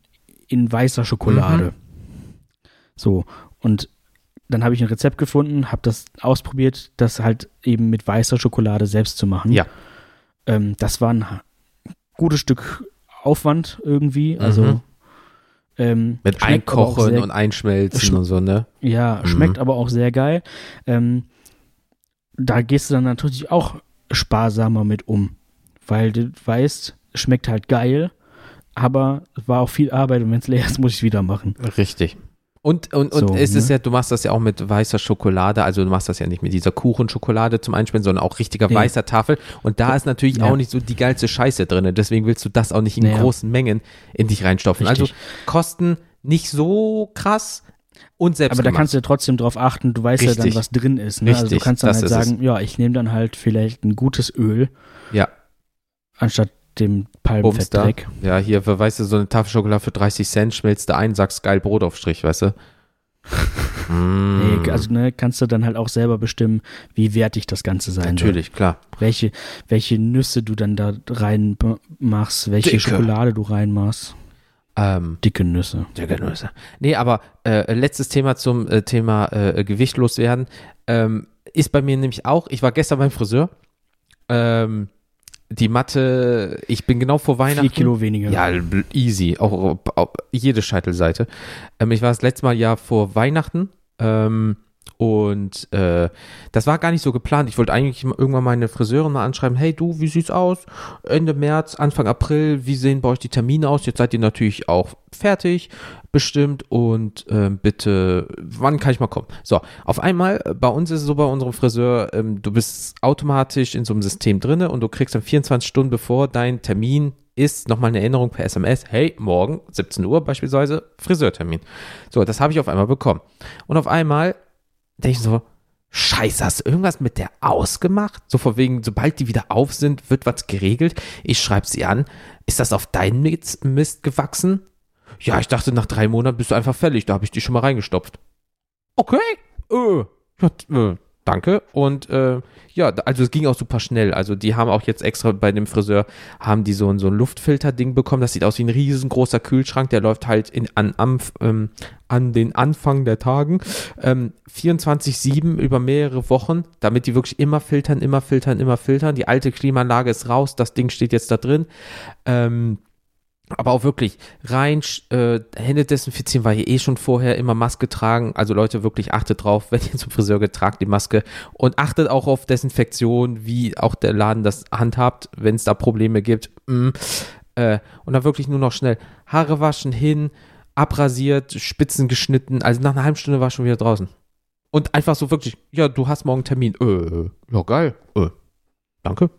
in weißer Schokolade. Mhm. So, und dann habe ich ein Rezept gefunden, habe das ausprobiert, das halt eben mit weißer Schokolade selbst zu machen. Ja. Ähm, das war ein gutes Stück Aufwand irgendwie, also mhm. ähm, mit Einkochen sehr, und Einschmelzen und so, ne? Ja, mhm. schmeckt aber auch sehr geil. Ähm, da gehst du dann natürlich auch sparsamer mit um weil du weißt, schmeckt halt geil, aber war auch viel Arbeit und wenn es leer ist, muss ich es wieder machen. Richtig. Und, und, und so, es ist ne? ja, du machst das ja auch mit weißer Schokolade, also du machst das ja nicht mit dieser Kuchenschokolade zum Einspielen, sondern auch richtiger nee. weißer Tafel. Und da ist natürlich ja. auch nicht so die geilste Scheiße drin. Deswegen willst du das auch nicht in naja. großen Mengen in dich reinstopfen. Also Richtig. Also Kosten nicht so krass, und selbst Aber da kannst du ja trotzdem drauf achten, du weißt Richtig. ja dann, was drin ist. Ne? Richtig, also du kannst dann halt sagen, es. ja, ich nehme dann halt vielleicht ein gutes Öl. Ja anstatt dem Palmfettdreck. Ja, hier, weißt du, so eine Tafel Schokolade für 30 Cent schmilzt du ein, sagst geil Brotaufstrich, weißt du? mm. nee, also ne, kannst du dann halt auch selber bestimmen, wie wertig das Ganze sein Natürlich, soll. klar. Welche, welche Nüsse du dann da reinmachst, welche Dicke. Schokolade du reinmachst. Ähm, dicke Nüsse. Dicke Nüsse. Nee, aber äh, letztes Thema zum äh, Thema äh, gewichtlos werden. Ähm, ist bei mir nämlich auch, ich war gestern beim Friseur. Ähm, die Matte, ich bin genau vor Weihnachten. Vier Kilo weniger. Ja, easy. Auch, auch jede Scheitelseite. Ähm, ich war das letzte Mal ja vor Weihnachten. Ähm, und äh, das war gar nicht so geplant. Ich wollte eigentlich irgendwann meine Friseurin mal anschreiben, hey du, wie sieht's aus? Ende März, Anfang April, wie sehen bei euch die Termine aus? Jetzt seid ihr natürlich auch fertig, bestimmt und äh, bitte, wann kann ich mal kommen? So, auf einmal, äh, bei uns ist es so bei unserem Friseur, ähm, du bist automatisch in so einem System drinne und du kriegst dann 24 Stunden bevor dein Termin ist nochmal eine Erinnerung per SMS, hey, morgen 17 Uhr beispielsweise, Friseurtermin. So, das habe ich auf einmal bekommen. Und auf einmal denke ich so, Scheiße, hast du irgendwas mit der ausgemacht? So vor wegen, sobald die wieder auf sind, wird was geregelt. Ich schreibe sie an. Ist das auf deinen Mist gewachsen? Ja, ich dachte, nach drei Monaten bist du einfach fällig. Da habe ich die schon mal reingestopft. Okay. Äh, ja, äh, danke. Und äh, ja, also es ging auch super schnell. Also die haben auch jetzt extra bei dem Friseur, haben die so so ein Luftfilter-Ding bekommen. Das sieht aus wie ein riesengroßer Kühlschrank. Der läuft halt in, an, am, ähm, an den Anfang der Tagen. Ähm, 24-7 über mehrere Wochen, damit die wirklich immer filtern, immer filtern, immer filtern. Die alte Klimaanlage ist raus, das Ding steht jetzt da drin. Ähm, aber auch wirklich rein äh, Hände desinfizieren, weil ihr eh schon vorher immer Maske tragen. Also Leute, wirklich achtet drauf, wenn ihr zum Friseur geht, tragt die Maske und achtet auch auf Desinfektion, wie auch der Laden das handhabt, wenn es da Probleme gibt. Mm. Äh, und dann wirklich nur noch schnell Haare waschen hin, abrasiert, Spitzen geschnitten. Also nach einer halben Stunde war ich schon wieder draußen. Und einfach so wirklich, ja, du hast morgen Termin. Äh, ja, geil. Äh, danke.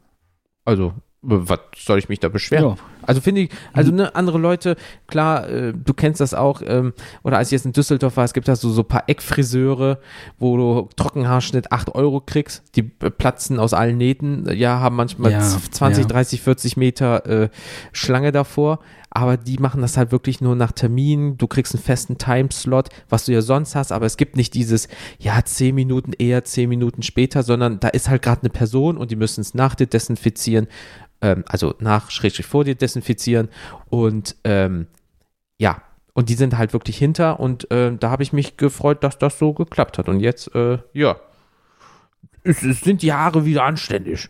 Also was soll ich mich da beschweren? Ja. Also finde ich, also ne, andere Leute, klar, äh, du kennst das auch, ähm, oder als ich jetzt in Düsseldorf war, es gibt da so, so ein paar Eckfriseure, wo du Trockenhaarschnitt 8 Euro kriegst, die platzen aus allen Nähten, ja, haben manchmal ja, 20, ja. 30, 40 Meter äh, Schlange davor, aber die machen das halt wirklich nur nach Termin, du kriegst einen festen Timeslot, was du ja sonst hast, aber es gibt nicht dieses, ja, 10 Minuten eher, 10 Minuten später, sondern da ist halt gerade eine Person und die müssen es nach dir desinfizieren ähm, also nach Schrägstrich vor dir desinfizieren und ähm, ja, und die sind halt wirklich hinter und äh, da habe ich mich gefreut, dass das so geklappt hat und jetzt, äh, ja, es, es, sind die Haare wieder anständig.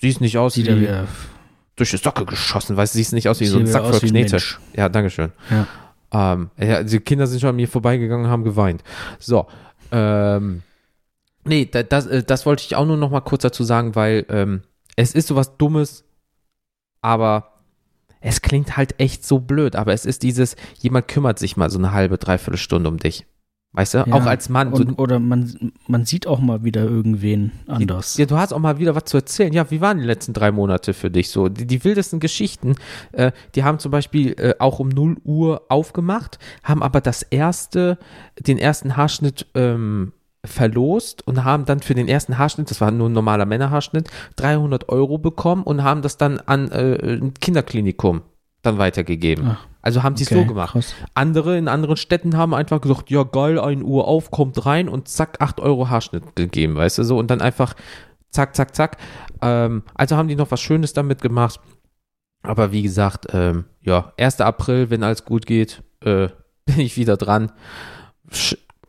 Siehst nicht aus wie wieder durch die Socke geschossen, weißt du, siehst nicht aus wie so ein Sack voll Knete. Ja, dankeschön. Ja. Ähm, ja, die Kinder sind schon an mir vorbeigegangen und haben geweint. So, ähm, nee, das, das, äh, das wollte ich auch nur noch mal kurz dazu sagen, weil ähm, es ist sowas Dummes, aber es klingt halt echt so blöd, aber es ist dieses, jemand kümmert sich mal so eine halbe, dreiviertel Stunde um dich. Weißt du? Ja, auch als Mann. Und, oder man, man sieht auch mal wieder irgendwen anders. Ja, du hast auch mal wieder was zu erzählen. Ja, wie waren die letzten drei Monate für dich so? Die, die wildesten Geschichten, äh, die haben zum Beispiel äh, auch um 0 Uhr aufgemacht, haben aber das erste, den ersten Haarschnitt ähm, verlost und haben dann für den ersten Haarschnitt, das war nur ein normaler Männerhaarschnitt, 300 Euro bekommen und haben das dann an äh, ein Kinderklinikum dann weitergegeben. Ach, also haben sie es okay, so gemacht. Krass. Andere in anderen Städten haben einfach gesagt, ja geil, 1 Uhr auf, kommt rein und zack, 8 Euro Haarschnitt gegeben, weißt du so, und dann einfach zack, zack, zack. Ähm, also haben die noch was Schönes damit gemacht. Aber wie gesagt, ähm, ja, 1. April, wenn alles gut geht, äh, bin ich wieder dran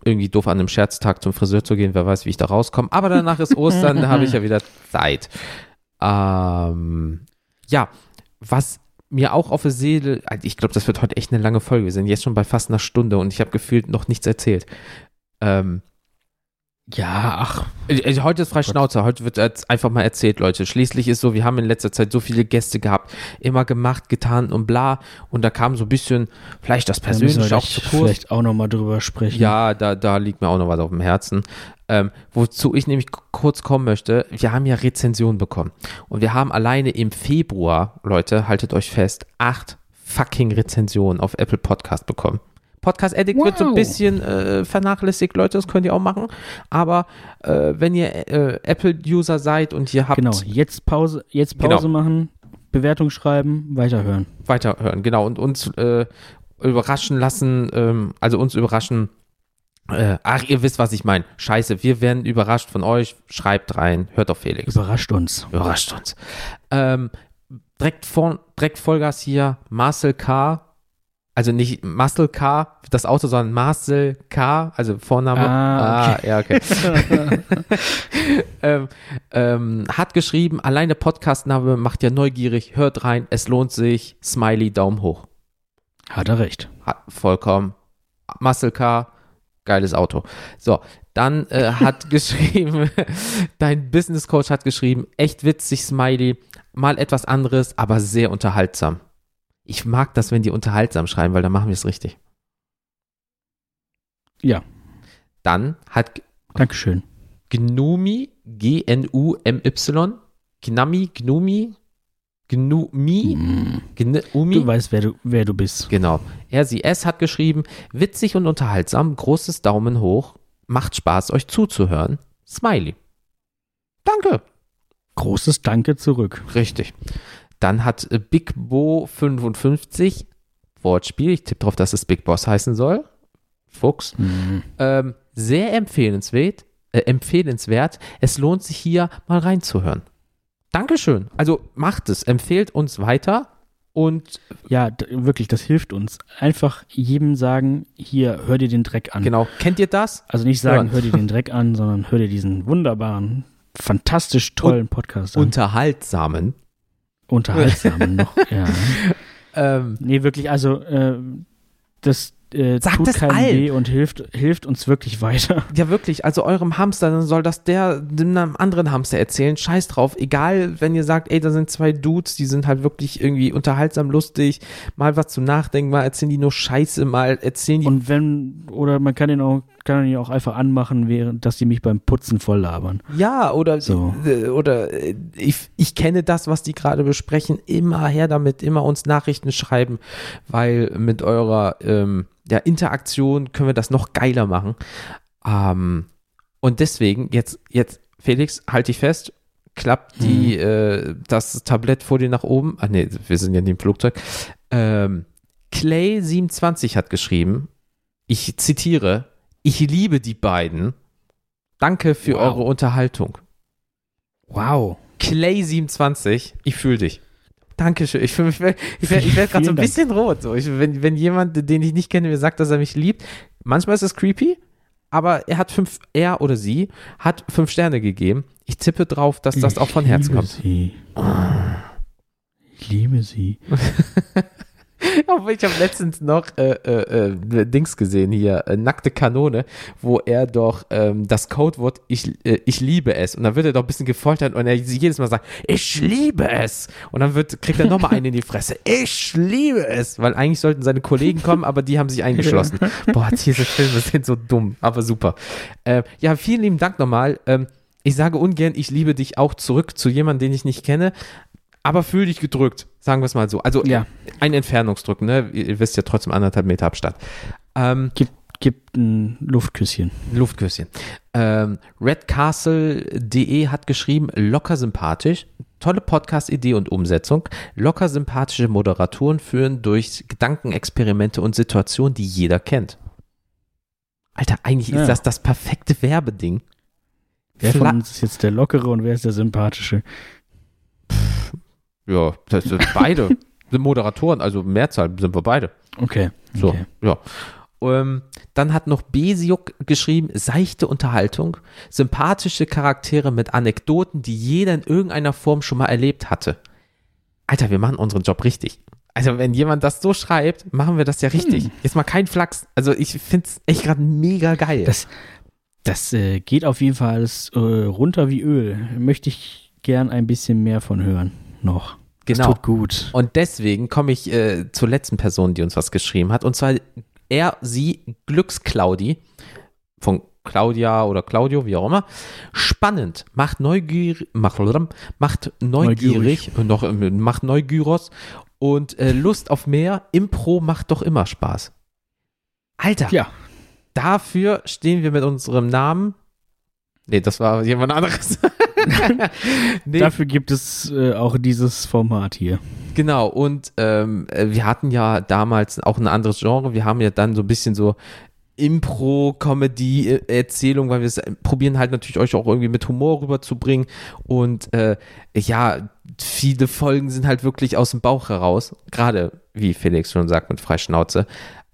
irgendwie doof an einem Scherztag zum Friseur zu gehen, wer weiß, wie ich da rauskomme. Aber danach ist Ostern, da habe ich ja wieder Zeit. Ähm, ja, was mir auch auf der Seele, also ich glaube, das wird heute echt eine lange Folge. Wir sind jetzt schon bei fast einer Stunde und ich habe gefühlt noch nichts erzählt. Ähm, ja, ach. Also heute ist frei Schnauze. Heute wird jetzt einfach mal erzählt, Leute. Schließlich ist so, wir haben in letzter Zeit so viele Gäste gehabt, immer gemacht, getan und bla. Und da kam so ein bisschen, vielleicht das Persönliche auch zu kurz. Vielleicht auch nochmal drüber sprechen. Ja, da, da liegt mir auch noch was auf dem Herzen. Ähm, wozu ich nämlich kurz kommen möchte, wir haben ja Rezensionen bekommen. Und wir haben alleine im Februar, Leute, haltet euch fest, acht fucking Rezensionen auf Apple Podcast bekommen. Podcast Addict wow. wird so ein bisschen äh, vernachlässigt, Leute, das könnt ihr auch machen. Aber äh, wenn ihr äh, Apple-User seid und ihr habt. Genau, jetzt Pause, jetzt Pause genau. machen, Bewertung schreiben, weiterhören. Weiterhören, genau. Und uns äh, überraschen lassen, ähm, also uns überraschen. Äh, ach, ihr wisst, was ich meine. Scheiße, wir werden überrascht von euch. Schreibt rein, hört auf Felix. Überrascht uns. Überrascht uns. Ähm, direkt, vor, direkt Vollgas hier, Marcel K also nicht Muscle Car, das Auto, sondern Marcel K, also Vorname. Ah, okay. ah ja, okay. ähm, ähm, hat geschrieben, alleine Podcastname macht ja neugierig, hört rein, es lohnt sich, Smiley, Daumen hoch. Hat er recht. Hat, vollkommen. Muscle Car, geiles Auto. So, dann äh, hat geschrieben, dein Business Coach hat geschrieben, echt witzig, Smiley, mal etwas anderes, aber sehr unterhaltsam. Ich mag das, wenn die unterhaltsam schreiben, weil dann machen wir es richtig. Ja. Dann hat Dankeschön. Gnumi, G-N-U-M-Y, Gnami, Gnumi, Gnumi, mm. Gnumi. Du weißt, wer du, wer du bist. Genau. Er, sie, es hat geschrieben, witzig und unterhaltsam, großes Daumen hoch, macht Spaß, euch zuzuhören. Smiley. Danke. Großes Danke zurück. Richtig. Dann hat äh, Big Bo 55, Wortspiel, ich tippe darauf, dass es Big Boss heißen soll. Fuchs. Mhm. Ähm, sehr empfehlenswert. äh, empfehlenswert. Es lohnt sich hier mal reinzuhören. Dankeschön. Also macht es, empfehlt uns weiter und ja, wirklich, das hilft uns. Einfach jedem sagen, hier, hör dir den Dreck an. Genau. Kennt ihr das? Also nicht sagen, hör dir den Dreck an, sondern hör dir diesen wunderbaren, fantastisch tollen Podcast an. Unterhaltsamen. Unterhaltsamen noch, ja. ähm, nee, wirklich, also äh, das äh, Sagt tut keinem allen. weh und hilft, hilft uns wirklich weiter. Ja, wirklich. Also eurem Hamster, dann soll das der einem anderen Hamster erzählen. Scheiß drauf. Egal, wenn ihr sagt, ey, da sind zwei Dudes, die sind halt wirklich irgendwie unterhaltsam, lustig, mal was zum Nachdenken, mal erzählen die nur Scheiße, mal erzählen die. Und wenn, oder man kann ihn auch, kann ihn auch einfach anmachen, während, dass die mich beim Putzen voll labern. Ja, oder, So. äh, oder äh, ich, ich kenne das, was die gerade besprechen. Immer her damit, immer uns Nachrichten schreiben, weil mit eurer ähm, ja, Interaktion können wir das noch geiler machen. Ähm, und deswegen, jetzt, jetzt, Felix, halt dich fest, klappt die, äh, das Tablett vor dir nach oben. Ah, nee, wir sind ja in dem Flugzeug. Ähm, Clay27 hat geschrieben, ich zitiere, ich liebe die beiden. Danke für Wow. eure Unterhaltung. Wow. Clay27, ich fühle dich. Dankeschön. Ich, fühl mich- ich werde ich werd, ich werd gerade so ein Dank. bisschen rot. So. Ich, wenn, wenn jemand, den ich nicht kenne, mir sagt, dass er mich liebt, manchmal ist es creepy, aber er hat fünf, er oder sie hat fünf Sterne gegeben. Ich tippe drauf, dass das auch von Herzen kommt. Sie. Ich liebe sie. Aber ich habe letztens noch äh, äh, äh, Dings gesehen hier, äh, nackte Kanone, wo er doch ähm, das Codewort ich, äh, ich liebe es und dann wird er doch ein bisschen gefoltert und er jedes Mal sagt, ich liebe es und dann wird, kriegt er nochmal einen in die Fresse, ich liebe es, weil eigentlich sollten seine Kollegen kommen, aber die haben sich eingeschlossen. Boah, diese Filme sind so dumm, aber super. Äh, ja, vielen lieben Dank nochmal. Ähm, ich sage ungern, ich liebe dich auch zurück zu jemandem, den ich nicht kenne, aber fühl dich gedrückt, sagen wir es mal so. Also Ja. ein Entfernungsdruck, ne? Ihr wisst ja trotzdem anderthalb Meter Abstand. Ähm, Gib, gib ein Luftküsschen. Luftküsschen. Ähm, Redcastle.de hat geschrieben, locker sympathisch, tolle Podcast-Idee und Umsetzung. Locker sympathische Moderatoren führen durch Gedankenexperimente und Situationen, die jeder kennt. Alter, eigentlich Ja. ist das das perfekte Werbeding. Wer Fla- von uns ist jetzt der Lockere und wer ist der Sympathische? Ja, das sind beide. sind Moderatoren, also Mehrzahl sind wir beide. Okay. So, okay. ja. Ähm, dann hat noch Besiuk geschrieben, seichte Unterhaltung, sympathische Charaktere mit Anekdoten, die jeder in irgendeiner Form schon mal erlebt hatte. Alter, wir machen unseren Job richtig. Also wenn jemand das so schreibt, machen wir das ja richtig. Jetzt mal kein Flachs. Also ich finde es echt gerade mega geil. Das, das äh, geht auf jeden Fall alles äh, runter wie Öl. Möchte ich gern ein bisschen mehr von hören. Noch. Das genau. tut gut. Und deswegen komme ich äh, zur letzten Person, die uns was geschrieben hat. Und zwar er, sie, Glücksclaudi von Claudia oder Claudio, wie auch immer. Spannend, macht neugierig, macht, macht neugierig, Noch, äh, macht neugyros und äh, Lust auf mehr. Impro macht doch immer Spaß. Alter, Ja. dafür stehen wir mit unserem Namen. Nee, das war jemand anderes. nee, Dafür gibt es äh, auch dieses Format hier. Genau, und ähm, äh, wir hatten ja damals auch ein anderes Genre. Wir haben ja dann so ein bisschen so Impro-Comedy-Erzählung, weil wir es äh, probieren halt natürlich euch auch irgendwie mit Humor rüberzubringen. Und äh, ja, viele Folgen sind halt wirklich aus dem Bauch heraus. Gerade, wie Felix schon sagt, mit Freischnauze.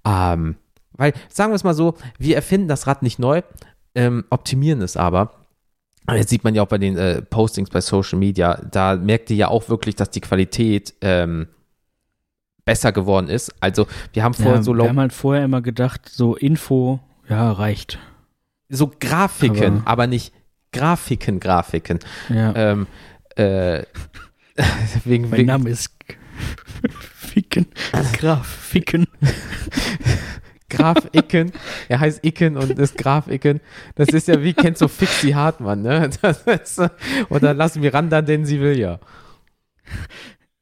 Ähm, weil, sagen wir es mal so, wir erfinden das Rad nicht neu, ähm, optimieren es aber. Jetzt sieht man ja auch bei den äh, Postings bei Social Media, da merkt ihr ja auch wirklich, dass die Qualität ähm, besser geworden ist. Also wir haben vorher Ja, so, wir haben halt vorher immer gedacht, so Info, ja, reicht. so Grafiken, Aber- aber, nicht Grafiken, Grafiken. Ja. Ähm, äh, wegen, mein wegen, Name ist Ficken. Graf Ficken. Graf Icken. Er heißt Icken und ist Graf Icken. Das ist ja wie, kennst du Fixie Hartmann, ne? Ist, oder lass Miranda, denn sie will ja.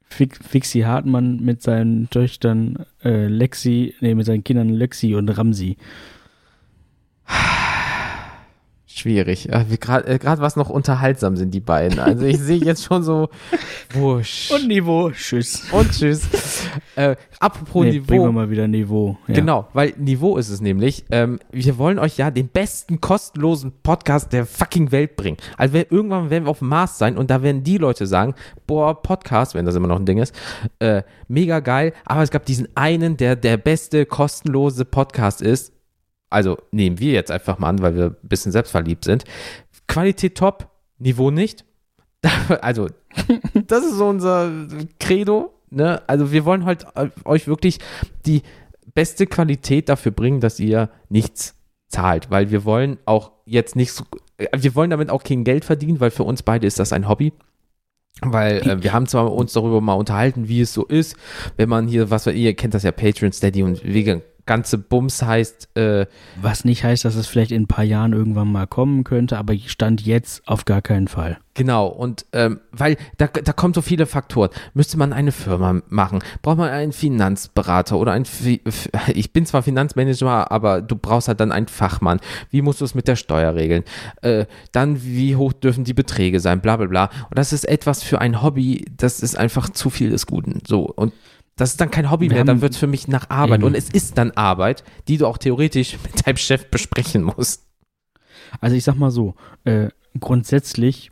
Fix, Fixi Hartmann mit seinen Töchtern äh, Lexi, nee, mit seinen Kindern Lexi und Ramsi. Schwierig. Gerade äh, was noch unterhaltsam sind die beiden. Also ich sehe jetzt schon so wusch. Und Niveau. Tschüss. Und tschüss. Äh, apropos nee, Niveau. Bringen wir mal wieder Niveau. Ja. Genau, weil Niveau ist es nämlich. Ähm, wir wollen euch ja den besten kostenlosen Podcast der fucking Welt bringen. Also wir, irgendwann werden wir auf dem Mars sein und da werden die Leute sagen, boah, Podcast, wenn das immer noch ein Ding ist, äh, mega geil, aber es gab diesen einen, der der beste kostenlose Podcast ist also nehmen wir jetzt einfach mal an, weil wir ein bisschen selbstverliebt sind. Qualität top, Niveau nicht. Also, das ist so unser Credo. Ne? Also, wir wollen halt äh, euch wirklich die beste Qualität dafür bringen, dass ihr nichts zahlt, weil wir wollen auch jetzt nicht so, äh, wir wollen damit auch kein Geld verdienen, weil für uns beide ist das ein Hobby. Weil äh, wir haben zwar uns darüber mal unterhalten, wie es so ist, wenn man hier, was ihr kennt das ja, Patreon, Steady und Vegan ganze Bums heißt. Äh, Was nicht heißt, dass es vielleicht in ein paar Jahren irgendwann mal kommen könnte, aber Stand jetzt auf gar keinen Fall. Genau, und ähm, weil da, da kommen so viele Faktoren. Müsste man eine Firma machen? Braucht man einen Finanzberater oder ein, ich bin zwar Finanzmanager, aber du brauchst halt dann einen Fachmann. Wie musst du es mit der Steuer regeln? Äh, dann, wie hoch dürfen die Beträge sein? Bla, bla, bla. Und das ist etwas für ein Hobby, das ist einfach zu viel des Guten. So, und das ist dann kein Hobby mehr, dann wird es für mich nach Arbeit. Und es ist dann Arbeit, die du auch theoretisch mit deinem Chef besprechen musst. Also ich sag mal so, äh, grundsätzlich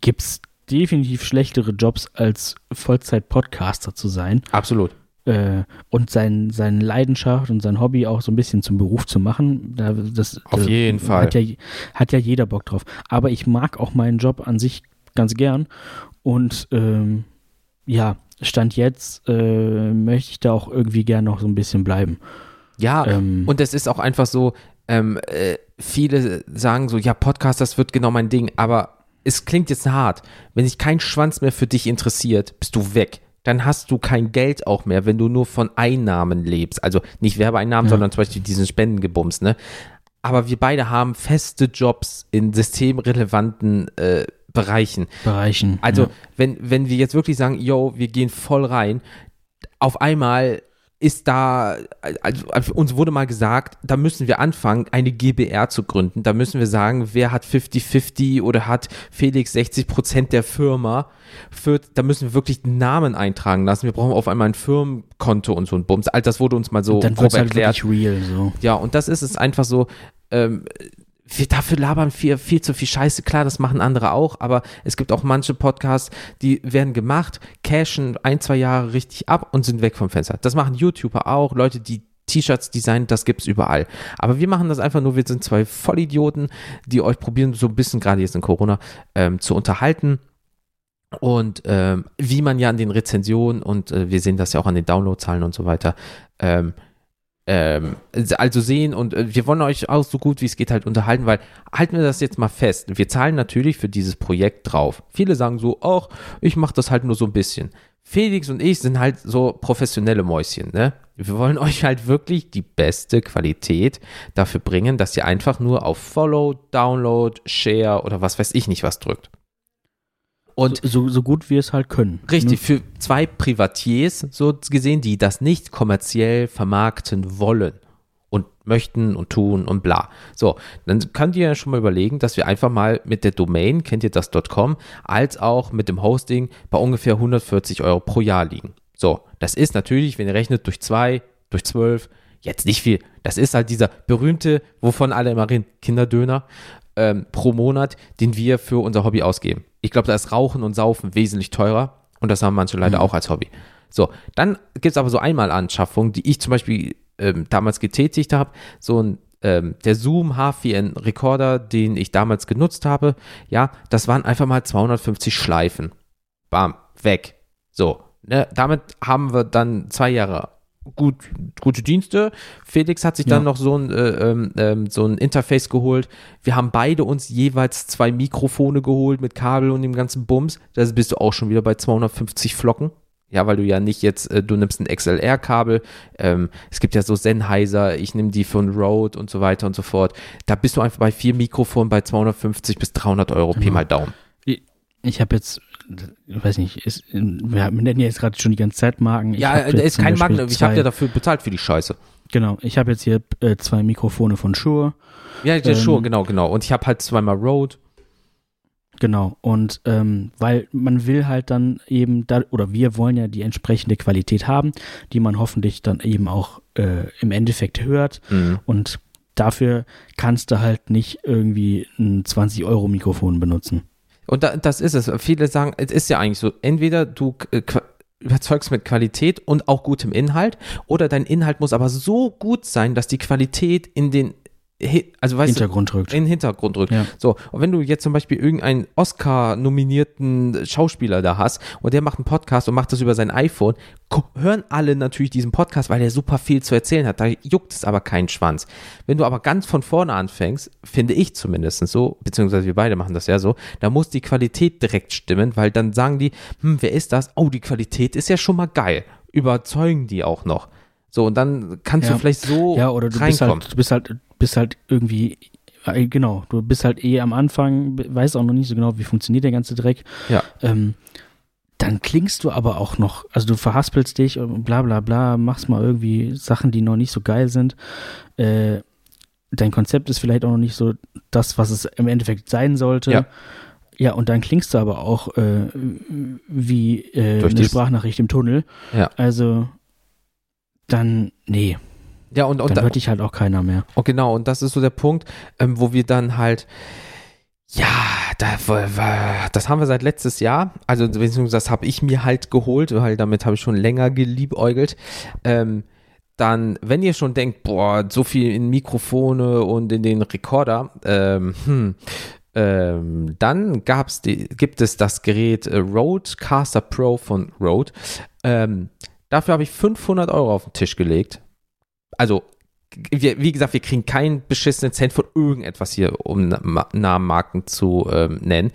gibt es definitiv schlechtere Jobs als Vollzeit-Podcaster zu sein. Absolut. Äh, und sein, seine Leidenschaft und sein Hobby auch so ein bisschen zum Beruf zu machen. Das, Auf äh, jeden Fall. Hat ja, hat ja jeder Bock drauf. Aber ich mag auch meinen Job an sich ganz gern. Und ähm, ja, Stand jetzt äh, möchte ich da auch irgendwie gern noch so ein bisschen bleiben. Ja, ähm, und es ist auch einfach so, ähm, äh, viele sagen so, ja, Podcast, das wird genau mein Ding, aber es klingt jetzt hart. Wenn sich kein Schwanz mehr für dich interessiert, bist du weg. Dann hast du kein Geld auch mehr, wenn du nur von Einnahmen lebst. Also nicht Werbeeinnahmen, ja. sondern zum Beispiel diesen Spendengebums, ne? Aber wir beide haben feste Jobs in systemrelevanten äh, Bereichen. Bereichen. Also, ja. wenn, wenn wir jetzt wirklich sagen, yo, wir gehen voll rein, auf einmal ist da, also, uns wurde mal gesagt, da müssen wir anfangen, eine GBR zu gründen. Da müssen wir sagen, wer hat 50-50 oder hat Felix 60 Prozent der Firma. Für, da müssen wir wirklich Namen eintragen lassen. Wir brauchen auf einmal ein Firmenkonto und so ein Bums. All das wurde uns mal so und dann grob halt erklärt. Real, so. Ja, und das ist es einfach so. Ähm, wir dafür labern viel, viel zu viel Scheiße. Klar, das machen andere auch, aber es gibt auch manche Podcasts, die werden gemacht, cashen ein, zwei Jahre richtig ab und sind weg vom Fenster. Das machen YouTuber auch, Leute, die T-Shirts designen, das gibt's überall. Aber wir machen das einfach nur, wir sind zwei Vollidioten, die euch probieren, so ein bisschen, gerade jetzt in Corona, ähm, zu unterhalten. Und ähm, wie man ja an den Rezensionen und äh, wir sehen das ja auch an den Downloadzahlen und so weiter, ähm, ähm, also sehen und äh, wir wollen euch auch so gut wie es geht halt unterhalten, weil halten wir das jetzt mal fest. Wir zahlen natürlich für dieses Projekt drauf. Viele sagen so, ach, ich mache das halt nur so ein bisschen. Felix und ich sind halt so professionelle Mäuschen, ne? Wir wollen euch halt wirklich die beste Qualität dafür bringen, dass ihr einfach nur auf Follow, Download, Share oder was weiß ich nicht was drückt. Und so, so gut wir es halt können. Richtig, ne? für zwei Privatiers so gesehen, die das nicht kommerziell vermarkten wollen und möchten und tun und bla. So, dann könnt ihr ja schon mal überlegen, dass wir einfach mal mit der Domain, kennt ihr das .com, als auch mit dem Hosting bei ungefähr 140 Euro pro Jahr liegen. So, das ist natürlich, wenn ihr rechnet, durch zwei, durch zwölf, jetzt nicht viel. Das ist halt dieser berühmte, wovon alle immer reden, Kinderdöner ähm, pro Monat, den wir für unser Hobby ausgeben. Ich glaube, da ist Rauchen und Saufen wesentlich teurer und das haben manche leider mhm. auch als Hobby. So, dann gibt es aber so Einmalanschaffungen, die ich zum Beispiel ähm, damals getätigt habe. So ein ähm, der Zoom H4n Recorder, den ich damals genutzt habe, ja, das waren einfach mal 250 Schleifen. Bam, weg. So, ne, damit haben wir dann zwei Jahre gut, gute Dienste. Felix hat sich ja. dann noch so ein, äh, äh, so ein Interface geholt. Wir haben beide uns jeweils zwei Mikrofone geholt mit Kabel und dem ganzen Bums. Da bist du auch schon wieder bei 250 Flocken. Ja, weil du ja nicht jetzt, äh, du nimmst ein XLR-Kabel, ähm, es gibt ja so Sennheiser, ich nehme die von Rode und so weiter und so fort. Da bist du einfach bei vier Mikrofonen bei 250 bis 300 Euro, genau. Pi mal Daumen. Ich, ich habe jetzt ich weiß nicht, ist, wir nennen ja jetzt gerade schon die ganze Zeit Marken. Ich ja, da ist kein Marken, ich habe ja dafür bezahlt für die Scheiße. Genau, ich habe jetzt hier äh, zwei Mikrofone von Shure. Ja, ähm, Shure, genau, genau. Und ich habe halt zweimal Rode. Genau, und ähm, weil man will halt dann eben, da, oder wir wollen ja die entsprechende Qualität haben, die man hoffentlich dann eben auch äh, im Endeffekt hört. Mhm. Und dafür kannst du halt nicht irgendwie ein 20-Euro-Mikrofon benutzen. Und da, das ist es. Viele sagen, es ist ja eigentlich so, entweder du äh, überzeugst mit Qualität und auch gutem Inhalt oder dein Inhalt muss aber so gut sein, dass die Qualität in den also weißt Hintergrund du, rückt. In den Hintergrund rückt. Ja. So, und wenn du jetzt zum Beispiel irgendeinen Oscar-nominierten Schauspieler da hast und der macht einen Podcast und macht das über sein iPhone, hören alle natürlich diesen Podcast, weil er super viel zu erzählen hat. Da juckt es aber keinen Schwanz. Wenn du aber ganz von vorne anfängst, finde ich zumindest so, beziehungsweise wir beide machen das ja so, da muss die Qualität direkt stimmen, weil dann sagen die, hm, wer ist das? Oh, die Qualität ist ja schon mal geil. Überzeugen die auch noch. So, und dann kannst ja. du vielleicht so ja, oder du reinkommen. Bist halt, du bist halt bist halt irgendwie, äh, genau, du bist halt eh am Anfang, weißt auch noch nicht so genau, wie funktioniert der ganze Dreck. Ja. Ähm, dann klingst du aber auch noch, also du verhaspelst dich und bla bla bla, machst mal irgendwie Sachen, die noch nicht so geil sind. Äh, dein Konzept ist vielleicht auch noch nicht so das, was es im Endeffekt sein sollte. Ja. Ja, und dann klingst du aber auch äh, wie äh, eine Sprachnachricht im Tunnel. Ja. Also dann, nee. Ja, und, und dann hört dich halt auch keiner mehr. Und genau, und das ist so der Punkt, ähm, wo wir dann halt, ja, da, das haben wir seit letztes Jahr, also das habe ich mir halt geholt, weil damit habe ich schon länger geliebäugelt. Ähm, dann, wenn ihr schon denkt, boah, so viel in Mikrofone und in den Rekorder, ähm, hm, ähm, dann gab's die, gibt es das Gerät äh, Rodecaster Pro von Rode. Ähm, dafür habe ich 500 Euro auf den Tisch gelegt also wir, wie gesagt, wir kriegen keinen beschissenen Cent von irgendetwas hier, um Namenmarken zu ähm, nennen.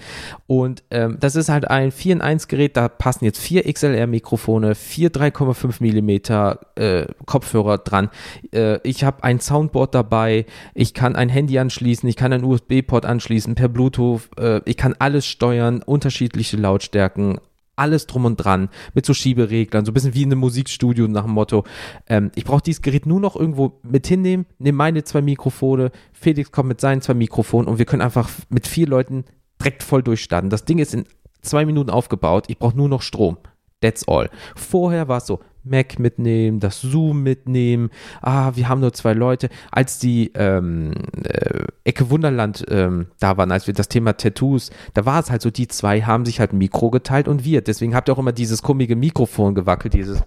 Und ähm, das ist halt ein 4 in 1 Gerät, da passen jetzt vier XLR-Mikrofone, vier 3,5 Millimeter äh, Kopfhörer dran. Äh, ich habe ein Soundboard dabei, ich kann ein Handy anschließen, ich kann einen USB-Port anschließen per Bluetooth, äh, ich kann alles steuern, unterschiedliche Lautstärken, alles drum und dran mit so Schiebereglern, so ein bisschen wie in einem Musikstudio nach dem Motto, ähm, ich brauche dieses Gerät nur noch irgendwo mit hinnehmen, nehme meine zwei Mikrofone, Felix kommt mit seinen zwei Mikrofonen und wir können einfach mit vier Leuten direkt voll durchstarten. Das Ding ist in zwei Minuten aufgebaut, ich brauche nur noch Strom. That's all. Vorher war es so, Mac mitnehmen, das Zoom mitnehmen. Ah, wir haben nur zwei Leute. Als die ähm, äh, Ecke Wunderland ähm, da waren, als wir das Thema Tattoos, da war es halt so, die zwei haben sich halt ein Mikro geteilt und wir. Deswegen habt ihr auch immer dieses komische Mikrofon gewackelt, dieses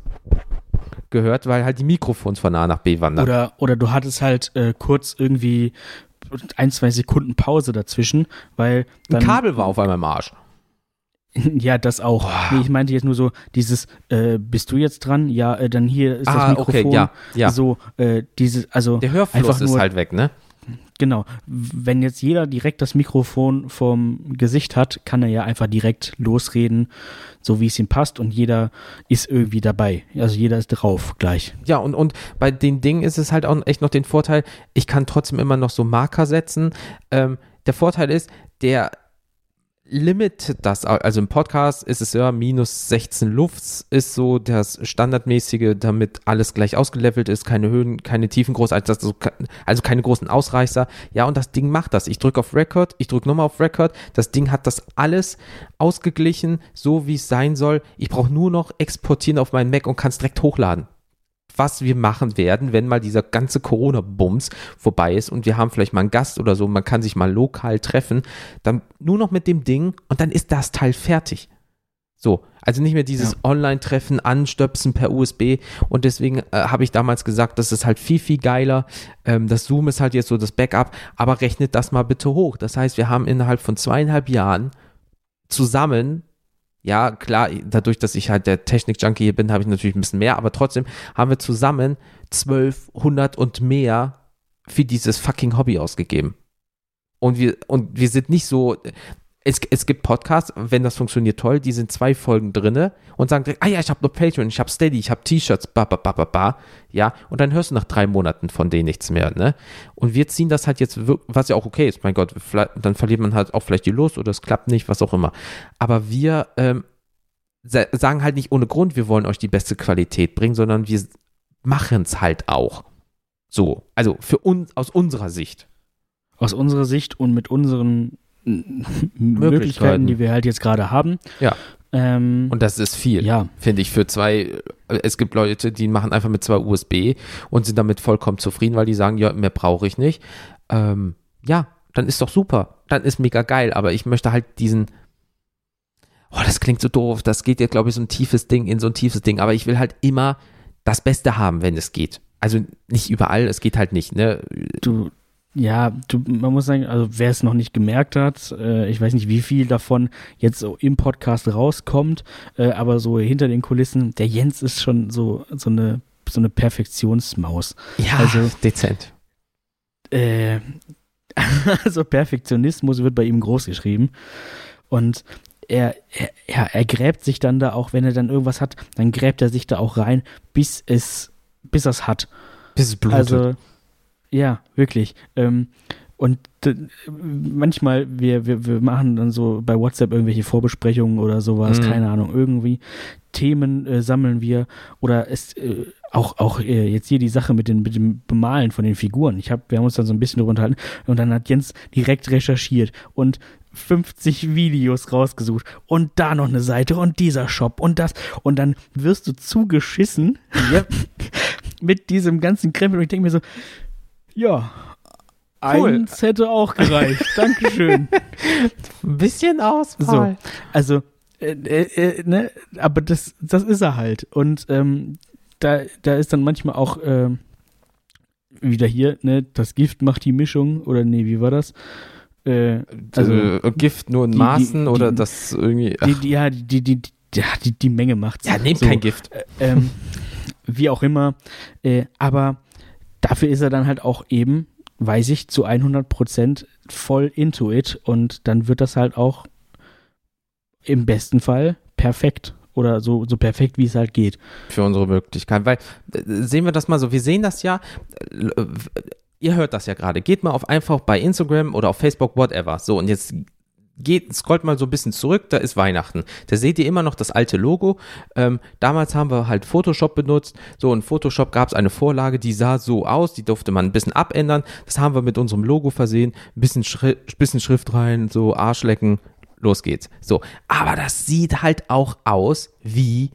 gehört, weil halt die Mikrofons von A nach B wandern. Oder, oder du hattest halt äh, kurz irgendwie ein, zwei Sekunden Pause dazwischen, weil dann, Ein Kabel war auf einmal im Arsch. Ja, das auch. Nee, ich meinte jetzt nur so, dieses, äh, bist du jetzt dran? Ja, äh, dann hier ist ah, das Mikrofon. Okay, ja, ja. So, äh, dieses, also. Der Hörfluss ist halt weg, ne? Genau. Wenn jetzt jeder direkt das Mikrofon vom Gesicht hat, kann er ja einfach direkt losreden, so wie es ihm passt und jeder ist irgendwie dabei. Also jeder ist drauf gleich. Ja, und, und bei den Dingen ist es halt auch echt noch den Vorteil, ich kann trotzdem immer noch so Marker setzen. Ähm, der Vorteil ist, der Limit das, also im Podcast ist es ja minus 16 Lufts, ist so das standardmäßige, damit alles gleich ausgelevelt ist, keine Höhen, keine Tiefen groß, also, also keine großen Ausreißer. Ja, und das Ding macht das. Ich drücke auf Record, ich drücke nochmal auf Record. Das Ding hat das alles ausgeglichen, so wie es sein soll. Ich brauche nur noch exportieren auf meinen Mac und kann es direkt hochladen was wir machen werden, wenn mal dieser ganze Corona-Bums vorbei ist und wir haben vielleicht mal einen Gast oder so, man kann sich mal lokal treffen, dann nur noch mit dem Ding und dann ist das Teil fertig. So, also nicht mehr dieses ja. Online-Treffen, Anstöpsen per USB und deswegen äh, habe ich damals gesagt, das ist halt viel, viel geiler. Ähm, das Zoom ist halt jetzt so das Backup, aber rechnet das mal bitte hoch. Das heißt, wir haben innerhalb von zweieinhalb Jahren zusammen ja, klar, dadurch, dass ich halt der Technik-Junkie hier bin, habe ich natürlich ein bisschen mehr, aber trotzdem haben wir zusammen 1200 und mehr für dieses fucking Hobby ausgegeben. Und wir, und wir sind nicht so, es, es gibt Podcasts, wenn das funktioniert toll, die sind zwei Folgen drinne und sagen direkt, ah ja, ich habe noch Patreon, ich habe Steady, ich habe T-Shirts, ba, ba, ba, ba, ba, ja, und dann hörst du nach drei Monaten von denen nichts mehr, ne? Und wir ziehen das halt jetzt, was ja auch okay ist, mein Gott, dann verliert man halt auch vielleicht die Lust oder es klappt nicht, was auch immer. Aber wir ähm, sagen halt nicht ohne Grund, wir wollen euch die beste Qualität bringen, sondern wir machen es halt auch. So, also für uns aus unserer Sicht. Aus unserer Sicht und mit unseren Möglichkeiten, die wir halt jetzt gerade haben. Ja. Ähm, und das ist viel, ja. finde ich, für zwei. Es gibt Leute, die machen einfach mit zwei USB und sind damit vollkommen zufrieden, weil die sagen, ja, mehr brauche ich nicht. Ähm, ja, dann ist doch super. Dann ist mega geil, aber ich möchte halt diesen. Oh, das klingt so doof. Das geht jetzt, glaube ich, so ein tiefes Ding in so ein tiefes Ding. Aber ich will halt immer das Beste haben, wenn es geht. Also nicht überall, es geht halt nicht, ne? Du, ja, du, man muss sagen, also wer es noch nicht gemerkt hat, äh, ich weiß nicht, wie viel davon jetzt so im Podcast rauskommt, äh, aber so hinter den Kulissen, der Jens ist schon so, so eine, so eine Perfektionsmaus. Ja, also, dezent. Äh, also Perfektionismus wird bei ihm groß geschrieben. Und er, er, ja, er gräbt sich dann da auch, wenn er dann irgendwas hat, dann gräbt er sich da auch rein, bis es, bis er es hat. Bis es blutet. Also, ja, wirklich. Ähm, und manchmal, wir, wir, wir machen dann so bei WhatsApp irgendwelche Vorbesprechungen oder sowas, mhm. keine Ahnung, irgendwie. Themen äh, sammeln wir oder es äh, auch, auch äh, jetzt hier die Sache mit, den, mit dem Bemalen von den Figuren. Ich hab, wir haben uns dann so ein bisschen drüber unterhalten und dann hat Jens direkt recherchiert und 50 Videos rausgesucht und da noch eine Seite und dieser Shop und das und dann wirst du zugeschissen yep. mit diesem ganzen Krempel und ich denke mir so, ja, cool. eins hätte auch gereicht. Dankeschön. Ein bisschen Auswahl. So, also, äh, äh, äh, ne, aber das, das ist er halt. Und ähm, da, da ist dann manchmal auch äh, wieder hier, ne, das Gift macht die Mischung, oder nee, wie war das? Äh, also, äh, Gift nur in die, Maßen die, oder die, das irgendwie. Die, die, ja, die, die, ja, die, die Menge macht's. Ja, nehmt so, kein Gift. Ähm, wie auch immer. aber dafür ist er dann halt auch eben, weiß ich, zu 100 Prozent voll into it und dann wird das halt auch im besten Fall perfekt oder so, so perfekt, wie es halt geht. Für unsere Möglichkeit, weil äh, sehen wir das mal so, wir sehen das ja, äh, ihr hört das ja gerade, geht mal auf einfach bei Instagram oder auf Facebook, whatever, so und jetzt geht, scrollt mal so ein bisschen zurück, da ist Weihnachten. Da seht ihr immer noch das alte Logo. Ähm, damals haben wir halt Photoshop benutzt. So, in Photoshop gab es eine Vorlage, die sah so aus, die durfte man ein bisschen abändern. Das haben wir mit unserem Logo versehen. Bisschen, Schri bisschen Schrift rein, so Arschlecken, los geht's. So, aber das sieht halt auch aus wie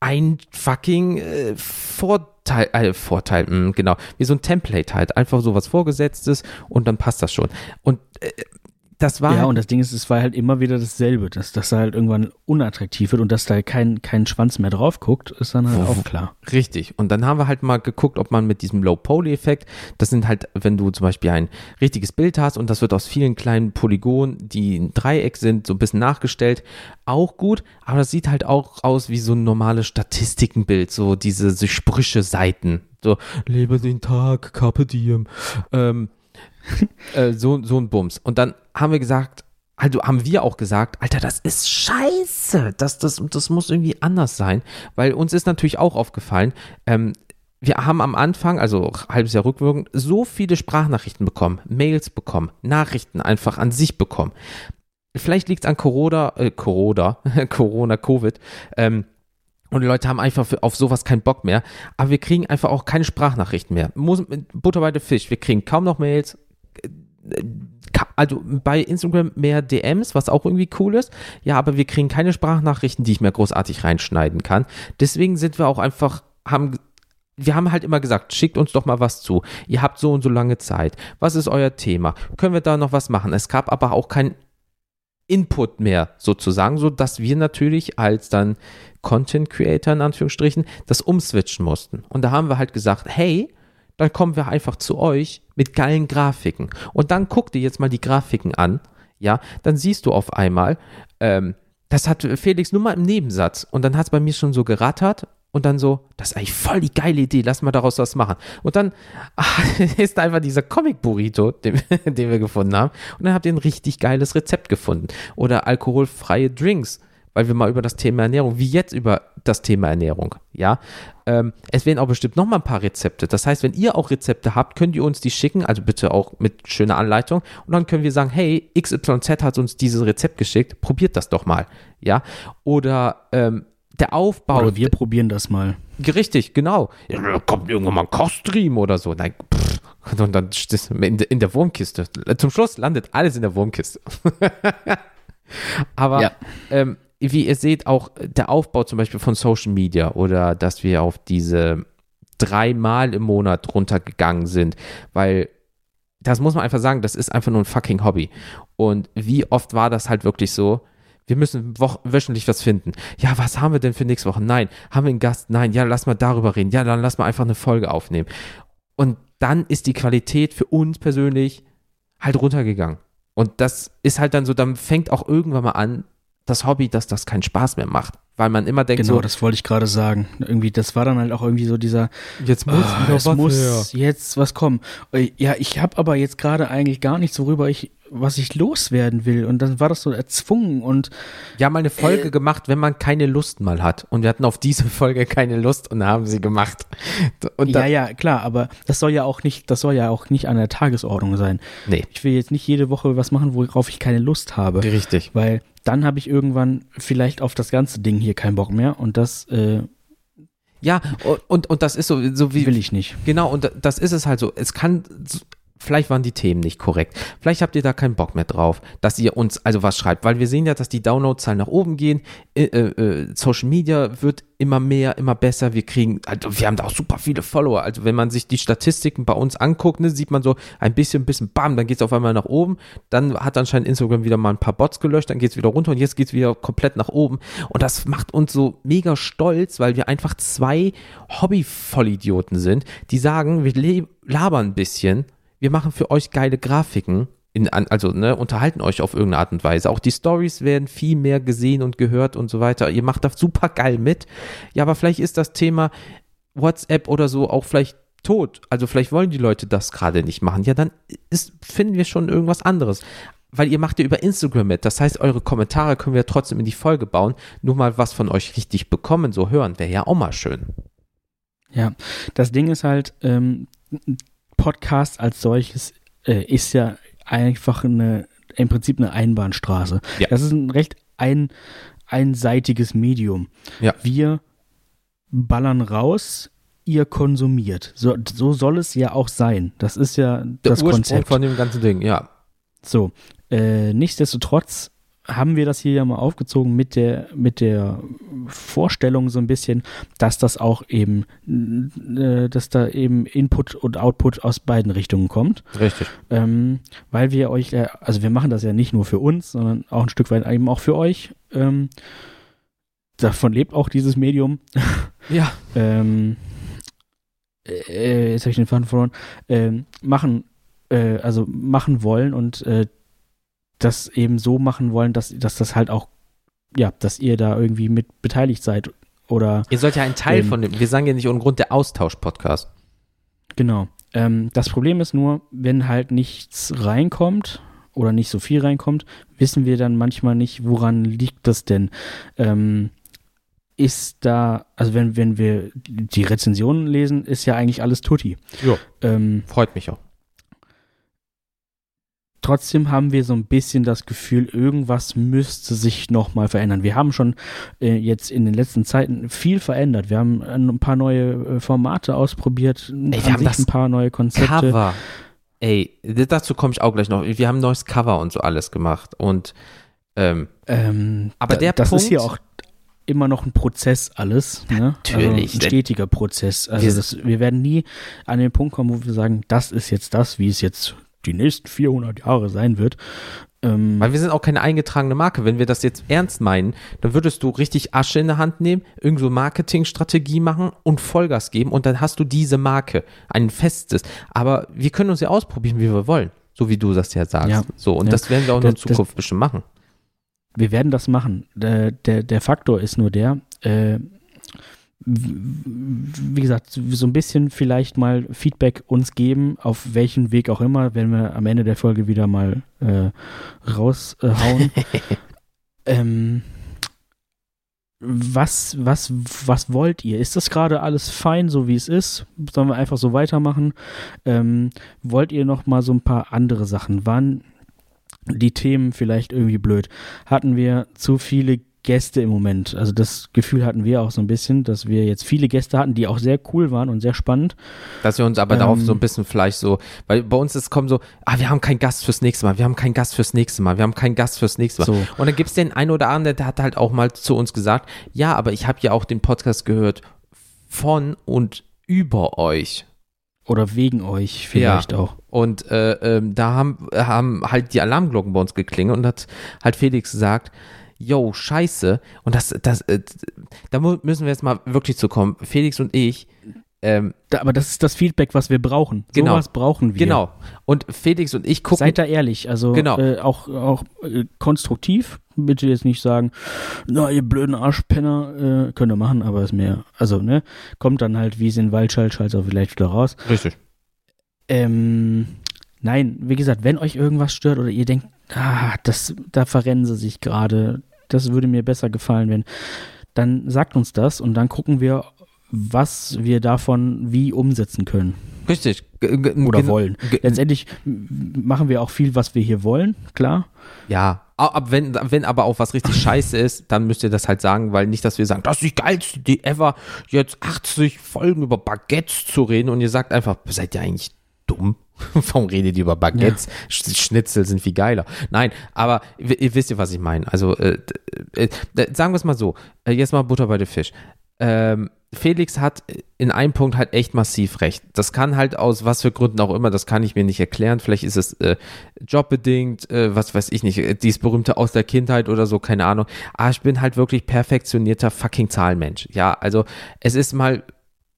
ein fucking äh, Vorteil, äh, Vorteil, mh, hm, genau, wie so ein Template halt, einfach so was vorgesetztes und dann passt das schon. Und äh, das war. Ja, halt und das Ding ist, es war halt immer wieder dasselbe, dass das halt irgendwann unattraktiv wird und dass da kein, kein Schwanz mehr drauf guckt, ist dann halt auch klar. Richtig. Und dann haben wir halt mal geguckt, ob man mit diesem Low-Poly-Effekt, das sind halt, wenn du zum Beispiel ein richtiges Bild hast und das wird aus vielen kleinen Polygonen, die ein Dreieck sind, so ein bisschen nachgestellt, auch gut, aber das sieht halt auch aus wie so ein normales Statistikenbild, so diese, diese Sprüche-Seiten. So, lebe den Tag, Carpe Diem. Ähm, äh, so, so ein Bums. Und dann haben wir gesagt, also haben wir auch gesagt, Alter, das ist scheiße. Das, das, das muss irgendwie anders sein. Weil uns ist natürlich auch aufgefallen, ähm, wir haben am Anfang, also halbes Jahr rückwirkend, so viele Sprachnachrichten bekommen, Mails bekommen, Nachrichten einfach an sich bekommen. Vielleicht liegt es an Corona, äh, Corona, Corona, Covid. Ähm, und die Leute haben einfach für, auf sowas keinen Bock mehr. Aber wir kriegen einfach auch keine Sprachnachrichten mehr. Der Fisch. Wir kriegen kaum noch Mails, also bei Instagram mehr DMs, was auch irgendwie cool ist. Ja, aber wir kriegen keine Sprachnachrichten, die ich mehr großartig reinschneiden kann. Deswegen sind wir auch einfach, haben, wir haben halt immer gesagt, schickt uns doch mal was zu. Ihr habt so und so lange Zeit. Was ist euer Thema? Können wir da noch was machen? Es gab aber auch kein Input mehr sozusagen, so dass wir natürlich als dann Content Creator in Anführungsstrichen das umswitchen mussten. Und da haben wir halt gesagt, hey, dann kommen wir einfach zu euch mit geilen Grafiken. Und dann guck dir jetzt mal die Grafiken an, ja, dann siehst du auf einmal, ähm, das hat Felix nur mal im Nebensatz und dann hat es bei mir schon so gerattert und dann so, das ist eigentlich voll die geile Idee, lass mal daraus was machen. Und dann ach, ist einfach dieser Comic-Burrito, den, den, wir gefunden haben. Und dann habt ihr ein richtig geiles Rezept gefunden. Oder alkoholfreie Drinks weil wir mal über das Thema Ernährung, wie jetzt über das Thema Ernährung, ja. Ähm, es werden auch bestimmt noch mal ein paar Rezepte. Das heißt, wenn ihr auch Rezepte habt, könnt ihr uns die schicken, also bitte auch mit schöner Anleitung. Und dann können wir sagen, hey, XYZ hat uns dieses Rezept geschickt, probiert das doch mal, ja. Oder ähm, der Aufbau. Oder wir probieren das mal. Richtig, genau. Ja, kommt irgendwann mal ein Kochstream oder so. Nein, pff. und dann in der Wurmkiste. Zum Schluss landet alles in der Wurmkiste. Aber ja. ähm, wie ihr seht, auch der Aufbau zum Beispiel von Social Media oder dass wir auf diese dreimal im Monat runtergegangen sind, weil das muss man einfach sagen, das ist einfach nur ein fucking Hobby. Und wie oft war das halt wirklich so? Wir müssen wöchentlich was finden. Ja, was haben wir denn für nächste Woche? Nein. Haben wir einen Gast? Nein. Ja, lass mal darüber reden. Ja, dann lass mal einfach eine Folge aufnehmen. Und dann ist die Qualität für uns persönlich halt runtergegangen. Und das ist halt dann so, dann fängt auch irgendwann mal an, das Hobby, dass das keinen Spaß mehr macht. Weil man immer denkt genau, so. das wollte ich gerade sagen. Irgendwie, das war dann halt auch irgendwie so dieser. Jetzt muss ah, es muss her. jetzt was kommen. Ja, ich habe aber jetzt gerade eigentlich gar nichts, worüber ich was ich loswerden will. Und dann war das so erzwungen und. Ja, mal eine Folge äh, gemacht, wenn man keine Lust mal hat. Und wir hatten auf diese Folge keine Lust und haben sie gemacht. Und ja, ja, klar, aber das soll ja auch nicht, das soll ja auch nicht an der Tagesordnung sein. Nee. Ich will jetzt nicht jede Woche was machen, worauf ich keine Lust habe. Richtig. Weil dann habe ich irgendwann vielleicht auf das ganze Ding hier keinen Bock mehr und das, äh, ja, und, und, und das ist so, so wie. Will ich nicht. Genau, und das ist es halt so. Es kann vielleicht waren die Themen nicht korrekt. Vielleicht habt ihr da keinen Bock mehr drauf, dass ihr uns also was schreibt, weil wir sehen ja, dass die Downloadzahlen nach oben gehen. Äh, äh, Social Media wird immer mehr, immer besser. Wir kriegen, also wir haben da auch super viele Follower. Also wenn man sich die Statistiken bei uns anguckt, ne, sieht man so ein bisschen, bisschen, bam, dann geht es auf einmal nach oben. Dann hat anscheinend Instagram wieder mal ein paar Bots gelöscht, dann geht es wieder runter und jetzt geht es wieder komplett nach oben. Und das macht uns so mega stolz, weil wir einfach zwei Hobby-Vollidioten sind, die sagen, wir labern ein bisschen wir machen für euch geile Grafiken, in, also ne, unterhalten euch auf irgendeine Art und Weise. Auch die Stories werden viel mehr gesehen und gehört und so weiter. Ihr macht das super geil mit. Ja, aber vielleicht ist das Thema WhatsApp oder so auch vielleicht tot. Also vielleicht wollen die Leute das gerade nicht machen. Ja, dann ist, finden wir schon irgendwas anderes. Weil ihr macht ja über Instagram mit. Das heißt, eure Kommentare können wir trotzdem in die Folge bauen. Nur mal was von euch richtig bekommen, so hören, wäre ja auch mal schön. Ja, das Ding ist halt, ähm, Podcast als solches äh, ist ja einfach eine, im Prinzip eine Einbahnstraße. Ja. Das ist ein recht ein, einseitiges Medium. Ja. Wir ballern raus, ihr konsumiert. So, so soll es ja auch sein. Das ist ja Der das Ursprung Konzept. von dem ganzen Ding, ja. So, äh, nichtsdestotrotz haben wir das hier ja mal aufgezogen mit der, mit der Vorstellung so ein bisschen, dass das auch eben, äh, dass da eben Input und Output aus beiden Richtungen kommt. Richtig. Ähm, weil wir euch, äh, also wir machen das ja nicht nur für uns, sondern auch ein Stück weit eben auch für euch. Ähm, davon lebt auch dieses Medium. Ja. ähm, äh, jetzt habe ich den Faden verloren. Ähm, machen, äh, also machen wollen und äh, das eben so machen wollen, dass, dass das halt auch, ja, dass ihr da irgendwie mit beteiligt seid oder. Ihr sollt ja ein Teil ähm, von dem, wir sagen ja nicht ohne Grund der Austausch-Podcast. Genau. Ähm, das Problem ist nur, wenn halt nichts reinkommt oder nicht so viel reinkommt, wissen wir dann manchmal nicht, woran liegt das denn. Ähm, ist da, also wenn, wenn wir die Rezensionen lesen, ist ja eigentlich alles Tutti. Ja. Ähm, freut mich auch trotzdem haben wir so ein bisschen das Gefühl, irgendwas müsste sich nochmal verändern. Wir haben schon äh, jetzt in den letzten Zeiten viel verändert. Wir haben ein paar neue äh, Formate ausprobiert, Ey, wir haben das ein paar neue Konzepte. Cover. Ey, dazu komme ich auch gleich noch. Wir haben ein neues Cover und so alles gemacht. Und ähm, ähm, aber der das Punkt, ist hier auch immer noch ein Prozess alles. Ne? Natürlich. Also ein stetiger Prozess. Also wir, das, wir werden nie an den Punkt kommen, wo wir sagen, das ist jetzt das, wie es jetzt die nächsten 400 Jahre sein wird. Ähm, Weil wir sind auch keine eingetragene Marke. Wenn wir das jetzt ernst meinen, dann würdest du richtig Asche in der Hand nehmen, irgendwo Marketingstrategie machen und Vollgas geben und dann hast du diese Marke, ein festes. Aber wir können uns ja ausprobieren, wie wir wollen, so wie du das ja sagst. Ja. So, und ja. das werden wir auch in der Zukunft das, bestimmt machen. Wir werden das machen. Der, der, der Faktor ist nur der, äh, wie gesagt, so ein bisschen vielleicht mal Feedback uns geben, auf welchen Weg auch immer, wenn wir am Ende der Folge wieder mal äh, raushauen. ähm, was, was, was wollt ihr? Ist das gerade alles fein, so wie es ist? Sollen wir einfach so weitermachen? Ähm, wollt ihr noch mal so ein paar andere Sachen? Waren die Themen vielleicht irgendwie blöd? Hatten wir zu viele Gäste im Moment. Also das Gefühl hatten wir auch so ein bisschen, dass wir jetzt viele Gäste hatten, die auch sehr cool waren und sehr spannend. Dass wir uns aber ähm, darauf so ein bisschen vielleicht so, weil bei uns ist kommen so, ah, wir haben keinen Gast fürs nächste Mal, wir haben keinen Gast fürs nächste Mal, wir haben keinen Gast fürs nächste Mal. So. Und dann gibt es den einen oder anderen, der hat halt auch mal zu uns gesagt, ja, aber ich habe ja auch den Podcast gehört von und über euch. Oder wegen euch vielleicht ja. auch. Und äh, äh, da haben, haben halt die Alarmglocken bei uns geklingelt und hat halt Felix gesagt, yo, scheiße. Und das, das, äh, da müssen wir jetzt mal wirklich zu kommen. Felix und ich. Ähm, da, aber das ist das Feedback, was wir brauchen. Genau. Sowas brauchen wir. Genau. Und Felix und ich gucken. Seid da ehrlich. Also genau. äh, auch, auch äh, konstruktiv. Bitte jetzt nicht sagen, na, ihr blöden Arschpenner, äh, könnt ihr machen, aber ist mehr. Also, ne? Kommt dann halt, wie es in Wald schallt, schallt auch vielleicht wieder raus. Richtig. Ähm, nein, wie gesagt, wenn euch irgendwas stört oder ihr denkt, ah, das, da verrennen sie sich gerade, das würde mir besser gefallen, wenn, dann sagt uns das und dann gucken wir, was wir davon wie umsetzen können. Richtig. Oder wollen. Letztendlich machen wir auch viel, was wir hier wollen, klar. Ja, ab wenn, wenn aber auch was richtig scheiße ist, dann müsst ihr das halt sagen, weil nicht, dass wir sagen, das ist die geilste Idee ever, jetzt 80 Folgen über Baguettes zu reden und ihr sagt einfach, seid ihr eigentlich dumm? Warum redet ihr über Baguettes? Ja. Schnitzel sind viel geiler. Nein, aber ihr wisst ja, was ich meine. Also äh, äh, sagen wir es mal so, äh, jetzt mal Butter bei den Fisch. Ähm, Felix hat in einem Punkt halt echt massiv recht. Das kann halt aus was für Gründen auch immer, das kann ich mir nicht erklären. Vielleicht ist es äh, jobbedingt, äh, was weiß ich nicht, äh, dies berühmte aus der Kindheit oder so, keine Ahnung. Aber ich bin halt wirklich perfektionierter fucking Zahlenmensch. Ja, also es ist mal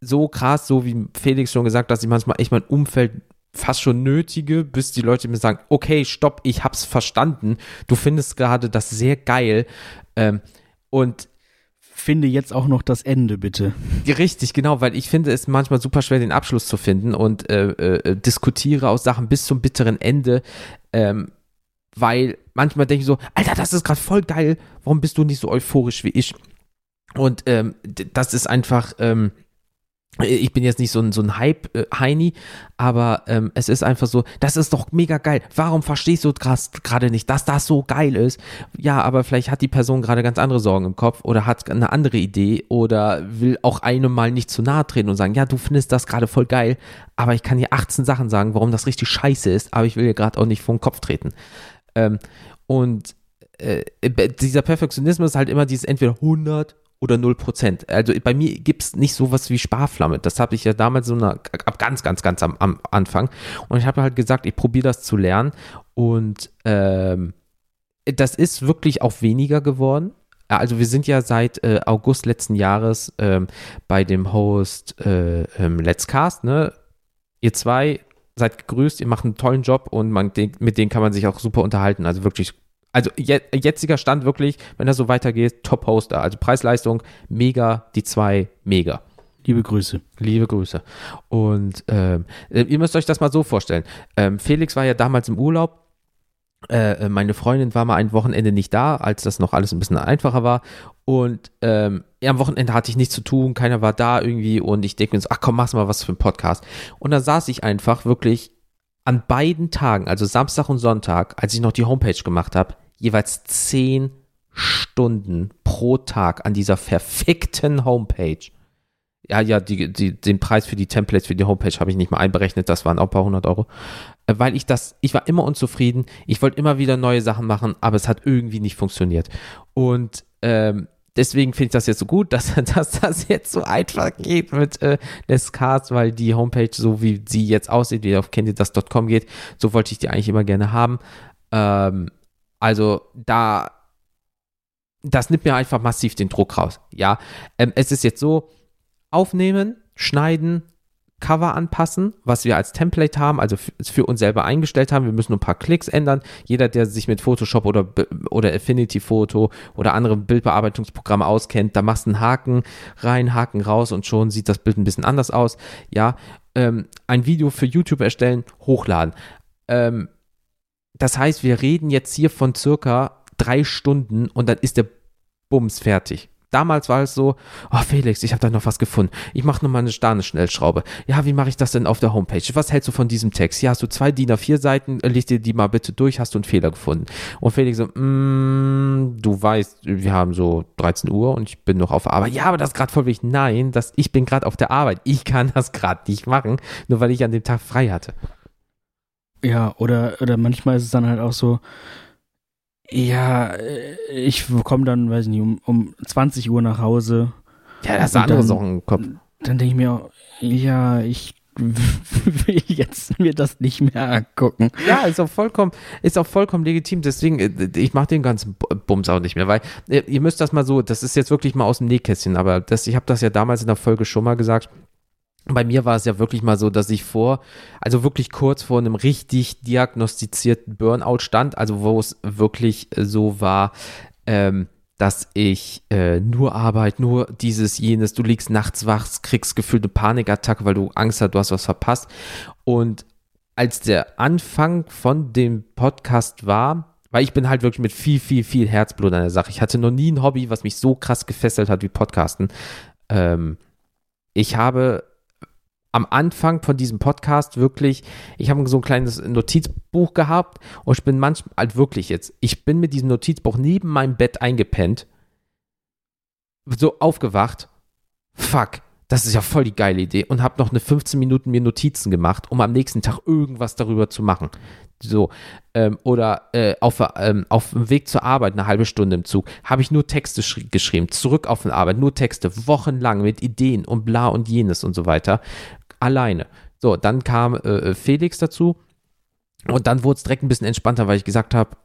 so krass, so wie Felix schon gesagt, dass ich manchmal echt mein Umfeld fast schon nötige, bis die Leute mir sagen, okay, stopp, ich hab's verstanden. Du findest gerade das sehr geil. Ähm, und finde jetzt auch noch das Ende, bitte. Richtig, genau, weil ich finde es manchmal super schwer, den Abschluss zu finden und äh, äh, diskutiere aus Sachen bis zum bitteren Ende. Ähm, weil manchmal denke ich so, Alter, das ist gerade voll geil, warum bist du nicht so euphorisch wie ich? Und ähm, das ist einfach, ähm, ich bin jetzt nicht so ein, so ein Hype-Heini, aber ähm, es ist einfach so, das ist doch mega geil. Warum verstehst du gerade nicht, dass das so geil ist? Ja, aber vielleicht hat die Person gerade ganz andere Sorgen im Kopf oder hat eine andere Idee oder will auch einem mal nicht zu nahe treten und sagen, ja, du findest das gerade voll geil, aber ich kann hier 18 Sachen sagen, warum das richtig scheiße ist, aber ich will dir gerade auch nicht vor den Kopf treten. Ähm, und äh, dieser Perfektionismus ist halt immer dieses entweder 100 oder 0%. Also bei mir gibt es nicht sowas wie Sparflamme. Das habe ich ja damals so eine, ab ganz, ganz, ganz am, am Anfang. Und ich habe halt gesagt, ich probiere das zu lernen. Und ähm, das ist wirklich auch weniger geworden. Also wir sind ja seit äh, August letzten Jahres ähm, bei dem Host äh, ähm, Let's Cast, ne? Ihr zwei seid gegrüßt, ihr macht einen tollen Job und man, mit denen kann man sich auch super unterhalten. Also wirklich also je, jetziger Stand wirklich, wenn das so weitergeht, Top-Hoster. Also Preis-Leistung, mega, die zwei, mega. Liebe Grüße. Liebe Grüße. Und ähm, äh, ihr müsst euch das mal so vorstellen. Ähm, Felix war ja damals im Urlaub. Äh, äh, meine Freundin war mal ein Wochenende nicht da, als das noch alles ein bisschen einfacher war. Und ähm, ja, am Wochenende hatte ich nichts zu tun, keiner war da irgendwie. Und ich denke mir so, ach komm, mach mal was für einen Podcast. Und da saß ich einfach wirklich an beiden Tagen, also Samstag und Sonntag, als ich noch die Homepage gemacht habe, jeweils zehn Stunden pro Tag an dieser verfickten Homepage. Ja, ja, die, die, den Preis für die Templates für die Homepage habe ich nicht mal einberechnet, das waren auch ein paar hundert Euro. Äh, weil ich das, ich war immer unzufrieden, ich wollte immer wieder neue Sachen machen, aber es hat irgendwie nicht funktioniert. Und ähm, deswegen finde ich das jetzt so gut, dass, dass das jetzt so einfach geht mit äh, Nescast, weil die Homepage, so wie sie jetzt aussieht, wie auf candidas.com geht, so wollte ich die eigentlich immer gerne haben. Ähm, also da, das nimmt mir einfach massiv den Druck raus. Ja, ähm, es ist jetzt so, aufnehmen, schneiden, Cover anpassen, was wir als Template haben, also für uns selber eingestellt haben. Wir müssen nur ein paar Klicks ändern. Jeder, der sich mit Photoshop oder, oder Affinity Photo oder anderen Bildbearbeitungsprogrammen auskennt, da machst du einen Haken rein, Haken raus und schon sieht das Bild ein bisschen anders aus. Ja, ähm, ein Video für YouTube erstellen, hochladen. Ähm, das heißt, wir reden jetzt hier von circa drei Stunden und dann ist der Bums fertig. damals war es so, oh Felix, ich habe da noch was gefunden. Ich mache noch mal eine Sterne-Schnellschraube. Ja, wie mache ich das denn auf der Homepage? Was hältst du von diesem Text? Ja, hast du zwei DIN A4 Seiten, äh, liest dir die mal bitte durch, hast du einen Fehler gefunden. Und Felix so, mm, du weißt, wir haben so 13 Uhr und ich bin noch auf Arbeit. Ja, aber das ist gerade voll wichtig. Nein, das, ich bin gerade auf der Arbeit. Ich kann das gerade nicht machen, nur weil ich an dem Tag frei hatte. Ja, oder, oder manchmal ist es dann halt auch so, ja, äh, ich komme dann, weiß ich nicht, um, um 20 Uhr nach Hause. Ja, das ist andere Sachen im Kopf. Dann denke ich mir, ja, ich will jetzt mir das nicht mehr angucken. Ja, ist auch vollkommen, ist auch vollkommen legitim. Deswegen, äh, ich mache den ganzen Bums auch nicht mehr, weil äh, ihr müsst das mal so, das ist jetzt wirklich mal aus dem Nähkästchen, aber das, ich habe das ja damals in der Folge schon mal gesagt bei mir war es ja wirklich mal so, dass ich vor, also wirklich kurz vor einem richtig diagnostizierten Burnout stand, also wo es wirklich so war, ähm, dass ich äh, nur Arbeit, nur dieses, jenes, du liegst nachts wach, kriegst gefühlt eine Panikattacke, weil du Angst hast, du hast was verpasst. Und als der Anfang von dem Podcast war, weil ich bin halt wirklich mit viel, viel, viel Herzblut an der Sache. Ich hatte noch nie ein Hobby, was mich so krass gefesselt hat wie Podcasten. Ähm, ich habe am Anfang von diesem Podcast wirklich, ich habe so ein kleines Notizbuch gehabt und ich bin manchmal, halt wirklich jetzt, ich bin mit diesem Notizbuch neben meinem Bett eingepennt, so aufgewacht, fuck, das ist ja voll die geile Idee und habe noch eine 15 Minuten mir Notizen gemacht, um am nächsten Tag irgendwas darüber zu machen. So, ähm, oder äh, auf, ähm, auf dem Weg zur Arbeit, eine halbe Stunde im Zug, habe ich nur Texte geschrieben, zurück auf die Arbeit, nur Texte, wochenlang mit Ideen und bla und jenes und so weiter alleine. So, dann kam äh, äh, Felix dazu und dann wurde es direkt ein bisschen entspannter, weil ich gesagt habe,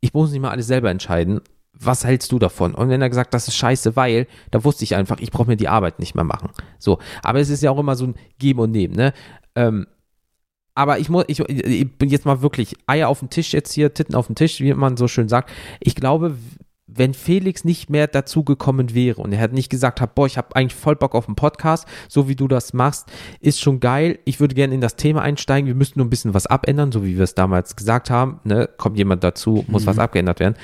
ich muss nicht mal alles selber entscheiden. Was hältst du davon? Und wenn er gesagt, das ist scheiße, weil, da wusste ich einfach, ich brauche mir die Arbeit nicht mehr machen. So, aber es ist ja auch immer so ein Geben und Nehmen, ne? Ähm, aber ich muss, ich, ich bin jetzt mal wirklich Eier auf dem Tisch jetzt hier, Titten auf dem Tisch, wie man so schön sagt. Ich glaube, wenn Felix nicht mehr dazu gekommen wäre und er hätte nicht gesagt hat, boah, ich habe eigentlich voll Bock auf einen Podcast, so wie du das machst, ist schon geil. Ich würde gerne in das Thema einsteigen. Wir müssten nur ein bisschen was abändern, so wie wir es damals gesagt haben. Ne? Kommt jemand dazu, muss mhm. was abgeändert werden.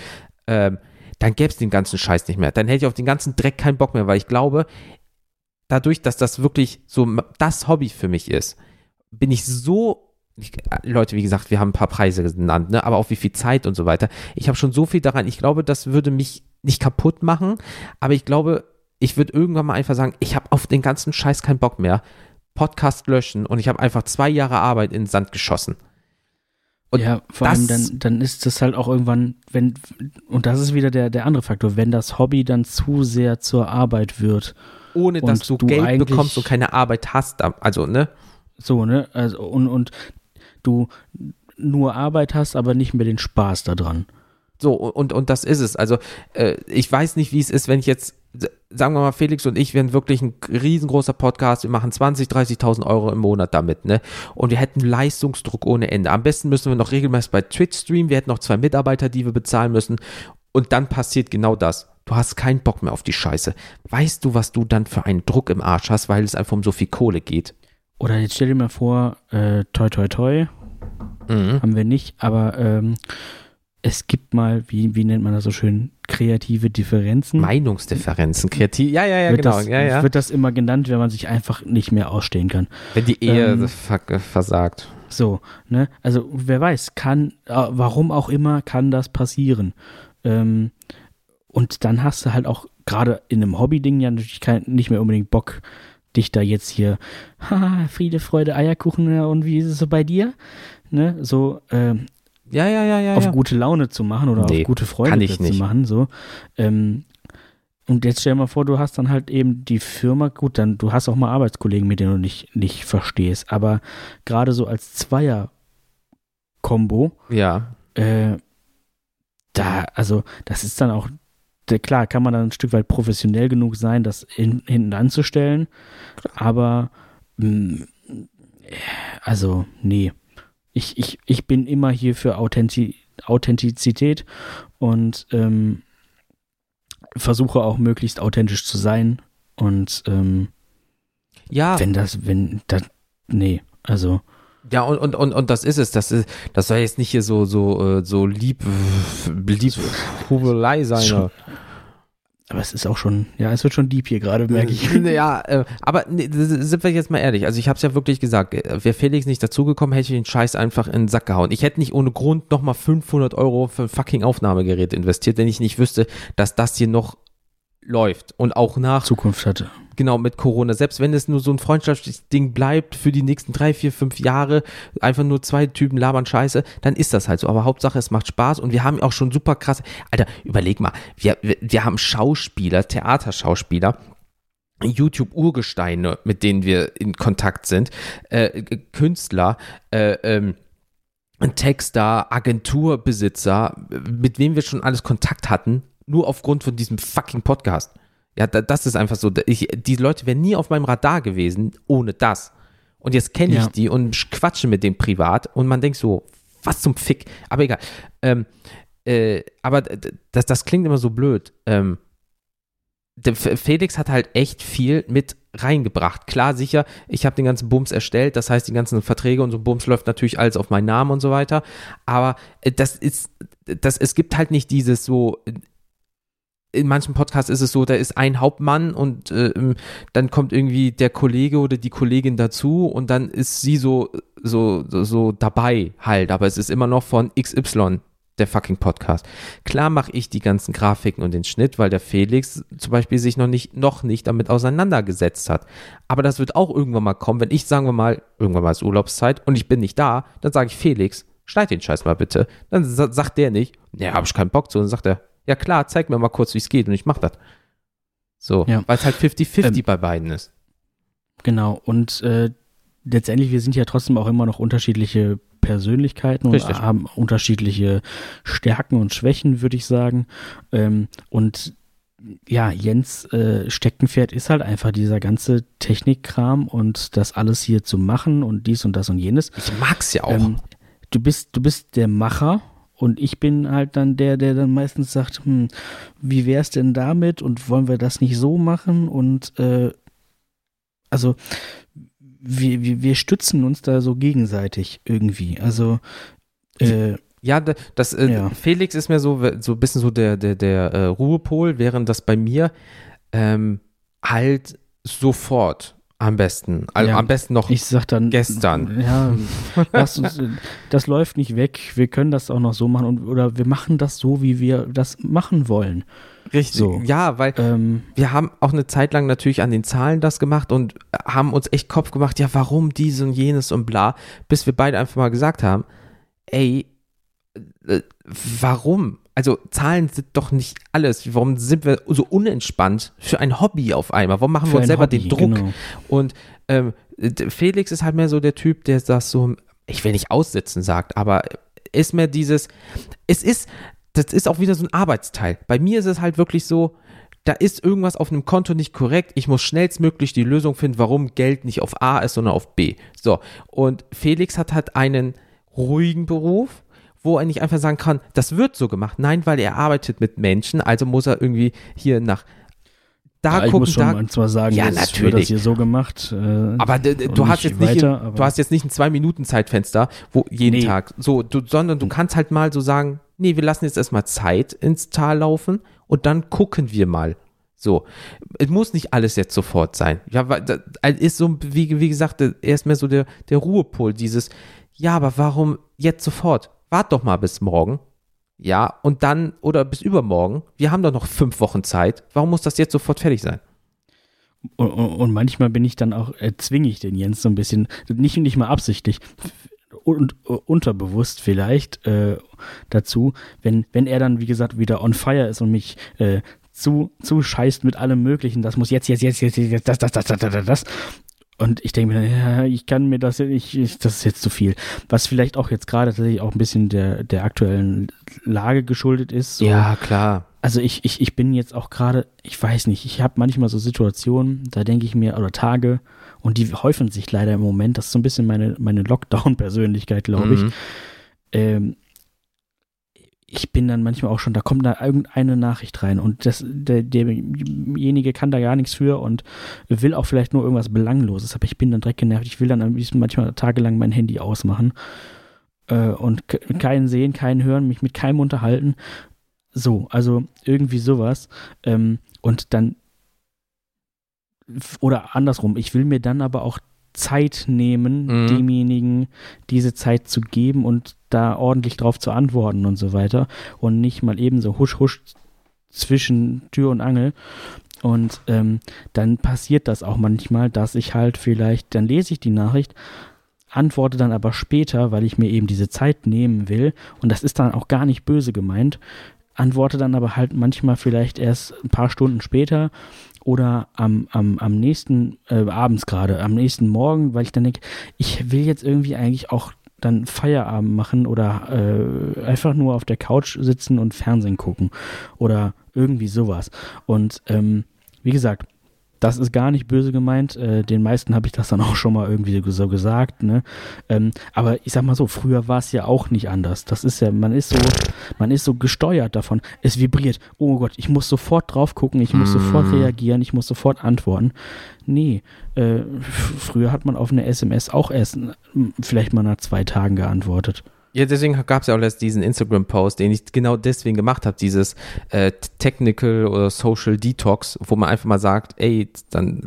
Ähm, dann gäbe es den ganzen Scheiß nicht mehr. Dann hätte ich auf den ganzen Dreck keinen Bock mehr, weil ich glaube, dadurch, dass das wirklich so das Hobby für mich ist, bin ich so ich, Leute, wie gesagt, wir haben ein paar Preise genannt, ne? aber auch wie viel Zeit und so weiter. Ich habe schon so viel daran. Ich glaube, das würde mich nicht kaputt machen, aber ich glaube, ich würde irgendwann mal einfach sagen, ich habe auf den ganzen Scheiß keinen Bock mehr. Podcast löschen und ich habe einfach zwei Jahre Arbeit in den Sand geschossen. Und ja, vor allem dann, dann ist das halt auch irgendwann, wenn, und das ist wieder der, der andere Faktor, wenn das Hobby dann zu sehr zur Arbeit wird. Ohne dass du, du Geld bekommst und keine Arbeit hast, also, ne? So, ne? Also, und, und du nur Arbeit hast, aber nicht mehr den Spaß daran. So, und, und das ist es. Also, äh, ich weiß nicht, wie es ist, wenn ich jetzt, sagen wir mal, Felix und ich wären wirklich ein riesengroßer Podcast, wir machen 20, 30.000 Euro im Monat damit, ne? Und wir hätten Leistungsdruck ohne Ende. Am besten müssen wir noch regelmäßig bei Twitch streamen, wir hätten noch zwei Mitarbeiter, die wir bezahlen müssen. Und dann passiert genau das. Du hast keinen Bock mehr auf die Scheiße. Weißt du, was du dann für einen Druck im Arsch hast, weil es einfach um so viel Kohle geht? Oder jetzt stell dir mal vor, äh, toi toi toi, mhm. haben wir nicht, aber ähm, es gibt mal, wie, wie nennt man das so schön, kreative Differenzen. Meinungsdifferenzen, kreativ, ja, ja, ja, wird genau. Das, ja, ja. Wird das immer genannt, wenn man sich einfach nicht mehr ausstehen kann. Wenn die Ehe ähm, versagt. So, ne, also wer weiß, kann, äh, warum auch immer, kann das passieren. Ähm, und dann hast du halt auch gerade in einem Hobby-Ding ja natürlich kein, nicht mehr unbedingt Bock, dich da jetzt hier, haha, Friede, Freude, Eierkuchen, und wie ist es so bei dir? Ne, so, ähm, ja, ja, ja, ja. Auf ja. gute Laune zu machen oder nee, auf gute Freude zu machen, so. Ähm, und jetzt stell dir mal vor, du hast dann halt eben die Firma, gut, dann du hast auch mal Arbeitskollegen, mit denen du nicht, nicht verstehst, aber gerade so als Zweier-Kombo, ja. Äh, da, also, das ist dann auch klar kann man dann ein Stück weit professionell genug sein, das in, hinten anzustellen, aber mh, mm, also nee, ich, ich, ich bin immer hier für Authentiz Authentizität und ähm, versuche auch möglichst authentisch zu sein und ähm, ja, wenn das, wenn das, nee, also ja, und, und, und, und das ist es. Das, ist, das soll jetzt nicht hier so, so, äh, so lieb, lieb Hubelei sein. Aber es ist auch schon, ja, es wird schon deep hier gerade, merke ich. Ja, äh, aber nee, sind wir jetzt mal ehrlich. Also ich habe es ja wirklich gesagt, äh, wäre Felix nicht dazugekommen, hätte ich den Scheiß einfach in den Sack gehauen. Ich hätte nicht ohne Grund nochmal 500 Euro für ein fucking Aufnahmegerät investiert, wenn ich nicht wüsste, dass das hier noch läuft und auch nach Zukunft hatte. Genau, mit Corona. Selbst wenn es nur so ein freundschaftliches Ding bleibt für die nächsten drei, vier, fünf Jahre, einfach nur zwei Typen labern Scheiße, dann ist das halt so. Aber Hauptsache, es macht Spaß und wir haben auch schon super krass. Alter, überleg mal, wir, wir, wir haben Schauspieler, Theaterschauspieler, YouTube-Urgesteine, mit denen wir in Kontakt sind, äh, Künstler, äh, ähm, Texter, Agenturbesitzer, mit wem wir schon alles Kontakt hatten, nur aufgrund von diesem fucking Podcast. Ja, das ist einfach so. Ich, die Leute wären nie auf meinem Radar gewesen ohne das. Und jetzt kenne ich ja. die und quatsche mit denen privat und man denkt so, was zum Fick. Aber egal. Ähm, äh, aber das, das klingt immer so blöd. Ähm, Felix hat halt echt viel mit reingebracht. Klar, sicher, ich habe den ganzen Bums erstellt, das heißt, die ganzen Verträge und so Bums läuft natürlich alles auf meinen Namen und so weiter. Aber äh, das ist, das, es gibt halt nicht dieses so, in manchen Podcasts ist es so, da ist ein Hauptmann und äh, dann kommt irgendwie der Kollege oder die Kollegin dazu und dann ist sie so, so, so, dabei halt, aber es ist immer noch von XY der fucking Podcast. Klar mache ich die ganzen Grafiken und den Schnitt, weil der Felix zum Beispiel sich noch nicht, noch nicht damit auseinandergesetzt hat. Aber das wird auch irgendwann mal kommen, wenn ich, sagen wir mal, irgendwann mal ist Urlaubszeit und ich bin nicht da, dann sage ich Felix, schneid den Scheiß mal bitte. Dann sagt der nicht, ne, habe ich keinen Bock zu. Dann sagt er, ja klar, zeig mir mal kurz, wie es geht und ich mach das. So, ja. weil es halt 50-50 ähm, bei beiden ist. Genau, und äh, letztendlich, wir sind ja trotzdem auch immer noch unterschiedliche Persönlichkeiten und Richtig. haben unterschiedliche Stärken und Schwächen, würde ich sagen. Ähm, und ja, Jens äh, Steckenpferd ist halt einfach dieser ganze Technikkram und das alles hier zu machen und dies und das und jenes. Ich mag's ja auch. Ähm, du bist, du bist der Macher und ich bin halt dann der, der dann meistens sagt, hm, wie wär's denn damit und wollen wir das nicht so machen? Und äh, also wir, wir, wir stützen uns da so gegenseitig irgendwie. Also äh, ja, das äh, ja. Felix ist mir so so ein bisschen so der der der äh, Ruhepol, während das bei mir ähm, halt sofort am besten. Also ja, am besten noch ich sag dann, gestern. Ja, das, das läuft nicht weg. Wir können das auch noch so machen und, oder wir machen das so, wie wir das machen wollen. Richtig. So. Ja, weil ähm, wir haben auch eine Zeit lang natürlich an den Zahlen das gemacht und haben uns echt Kopf gemacht, ja, warum dies und jenes und bla, bis wir beide einfach mal gesagt haben, ey, äh, warum? Also Zahlen sind doch nicht alles. Warum sind wir so unentspannt für ein Hobby auf einmal? Warum machen für wir uns selber Hobby, den Druck? Genau. Und ähm, Felix ist halt mehr so der Typ, der das so, ich will nicht aussitzen sagt, aber ist mehr dieses, es ist, das ist auch wieder so ein Arbeitsteil. Bei mir ist es halt wirklich so, da ist irgendwas auf einem Konto nicht korrekt. Ich muss schnellstmöglich die Lösung finden, warum Geld nicht auf A ist, sondern auf B. So. Und Felix hat halt einen ruhigen Beruf wo er nicht einfach sagen kann, das wird so gemacht. Nein, weil er arbeitet mit Menschen, also muss er irgendwie hier nach da ja, gucken, ich muss schon da, manchmal sagen, ja, natürlich. wird das hier so gemacht. Äh, aber du hast jetzt weiter, nicht, du hast jetzt nicht ein zwei Minuten Zeitfenster, wo jeden nee. Tag, so, du, sondern du hm. kannst halt mal so sagen, nee, wir lassen jetzt erstmal Zeit ins Tal laufen und dann gucken wir mal. So, es muss nicht alles jetzt sofort sein. Ja, weil das ist so, wie, wie gesagt, er ist mehr so der, der Ruhepol, dieses, ja, aber warum jetzt sofort? Wart doch mal bis morgen. Ja, und dann, oder bis übermorgen. Wir haben doch noch fünf Wochen Zeit. Warum muss das jetzt sofort fertig sein? Und, und manchmal bin ich dann auch, erzwinge ich den Jens so ein bisschen, nicht, nicht mal absichtlich, und unterbewusst vielleicht äh, dazu, wenn, wenn er dann, wie gesagt, wieder on fire ist und mich äh, zu, zu scheißt mit allem Möglichen, das muss jetzt, jetzt, jetzt, jetzt, jetzt, das, das, das, das, das, das, und ich denke mir, ja, ich kann mir das nicht, ich, das ist jetzt zu viel. Was vielleicht auch jetzt gerade tatsächlich auch ein bisschen der, der aktuellen Lage geschuldet ist. So. Ja, klar. Also ich, ich, ich bin jetzt auch gerade, ich weiß nicht, ich habe manchmal so Situationen, da denke ich mir, oder Tage, und die häufen sich leider im Moment, das ist so ein bisschen meine, meine Lockdown-Persönlichkeit, glaube ich. Mhm. Ähm, ich bin dann manchmal auch schon, da kommt da irgendeine Nachricht rein und das, der, derjenige kann da gar nichts für und will auch vielleicht nur irgendwas Belangloses, aber ich bin dann direkt genervt. Ich will dann manchmal tagelang mein Handy ausmachen äh, und keinen sehen, keinen hören, mich mit keinem unterhalten. so, also irgendwie sowas. Ähm, und dann, oder andersrum, ich will mir dann aber auch Zeit nehmen, mhm. demjenigen diese Zeit zu geben und da ordentlich drauf zu antworten und so weiter. Und nicht mal eben so husch, husch zwischen Tür und Angel. Und ähm, dann passiert das auch manchmal, dass ich halt vielleicht, dann lese ich die Nachricht, antworte dann aber später, weil ich mir eben diese Zeit nehmen will. Und das ist dann auch gar nicht böse gemeint. Antworte dann aber halt manchmal vielleicht erst ein paar Stunden später oder am, am, am nächsten, äh, abends gerade, am nächsten Morgen, weil ich dann denke, ich will jetzt irgendwie eigentlich auch dann Feierabend machen oder äh, einfach nur auf der Couch sitzen und Fernsehen gucken oder irgendwie sowas. Und ähm, wie gesagt, das ist gar nicht böse gemeint. Äh, den meisten habe ich das dann auch schon mal irgendwie so gesagt. Ne? Ähm, aber ich sag mal so, früher war es ja auch nicht anders. Das ist ja, man ist so, man ist so gesteuert davon. Es vibriert. Oh Gott, ich muss sofort drauf gucken, ich muss mm. sofort reagieren, ich muss sofort antworten. Nee, äh, früher hat man auf eine SMS auch erst vielleicht mal nach zwei Tagen geantwortet. Ja, deswegen gab es ja auch erst diesen Instagram-Post, den ich genau deswegen gemacht habe, dieses äh, Technical oder Social Detox, wo man einfach mal sagt, ey, dann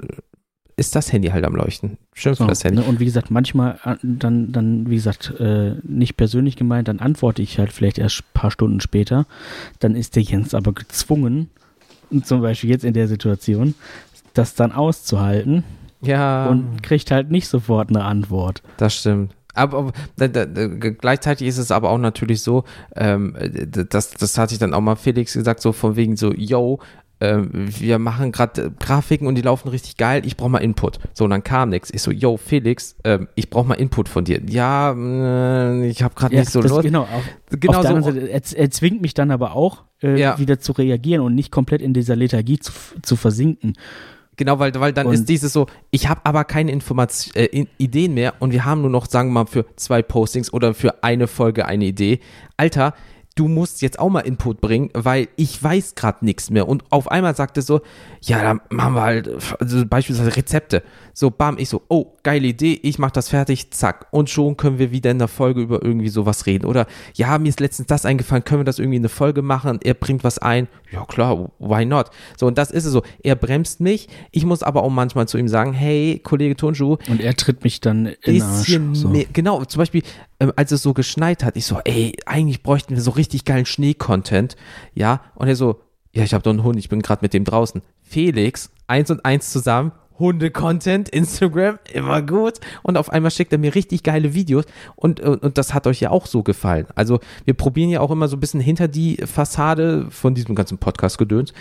ist das Handy halt am Leuchten. Schön für so, das Handy. Ne, und wie gesagt, manchmal äh, dann, dann wie gesagt, äh, nicht persönlich gemeint, dann antworte ich halt vielleicht erst ein paar Stunden später. Dann ist der Jens aber gezwungen, zum Beispiel jetzt in der Situation, das dann auszuhalten. Ja. Und kriegt halt nicht sofort eine Antwort. Das stimmt. Aber, da, da, gleichzeitig ist es aber auch natürlich so, ähm, das, das hatte ich dann auch mal Felix gesagt, so von wegen so, yo, äh, wir machen gerade Grafiken und die laufen richtig geil, ich brauche mal Input. So, und dann kam nichts. Ich so, yo, Felix, äh, ich brauche mal Input von dir. Ja, äh, ich habe gerade ja, nicht so Lust. Genau, auf, genau auf so. Seite, er, er, zwingt mich dann aber auch, äh, ja. wieder zu reagieren und nicht komplett in dieser Lethargie zu, zu versinken. Genau, weil, weil dann und ist dieses so, ich habe aber keine Information, äh, Ideen mehr und wir haben nur noch, sagen wir mal, für zwei Postings oder für eine Folge eine Idee. Alter, du musst jetzt auch mal Input bringen, weil ich weiß gerade nichts mehr. Und auf einmal sagt es so, ja, dann machen wir halt also beispielsweise Rezepte. So, bam, ich so, oh, geile Idee, ich mach das fertig, zack. Und schon können wir wieder in der Folge über irgendwie sowas reden. Oder, ja, mir ist letztens das eingefallen, können wir das irgendwie in eine Folge machen? Er bringt was ein. Ja, klar, why not? So, und das ist es so. Er bremst mich. Ich muss aber auch manchmal zu ihm sagen, hey, Kollege Turnschuh. Und er tritt mich dann in Arsch. So. Mehr, genau, zum Beispiel, ähm, als es so geschneit hat, ich so, ey, eigentlich bräuchten wir so richtig geilen Schnee-Content. Ja, und er so, ja, ich habe doch einen Hund, ich bin gerade mit dem draußen. Felix, eins und eins zusammen, Hunde-Content, Instagram, immer gut. Und auf einmal schickt er mir richtig geile Videos und, und, und, das hat euch ja auch so gefallen. Also wir probieren ja auch immer so ein bisschen hinter die Fassade von diesem ganzen Podcast-Gedöns.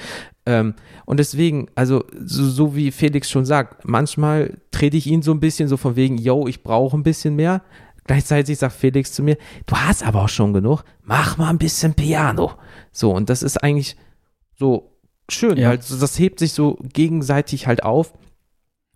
Ähm, und deswegen, also so, so, wie Felix schon sagt, manchmal trete ich ihn so ein bisschen so von wegen, yo, ich brauche ein bisschen mehr. Gleichzeitig sagt Felix zu mir, du hast aber auch schon genug, mach mal ein bisschen Piano. So, und das ist eigentlich so schön, ja. weil das hebt sich so gegenseitig halt auf.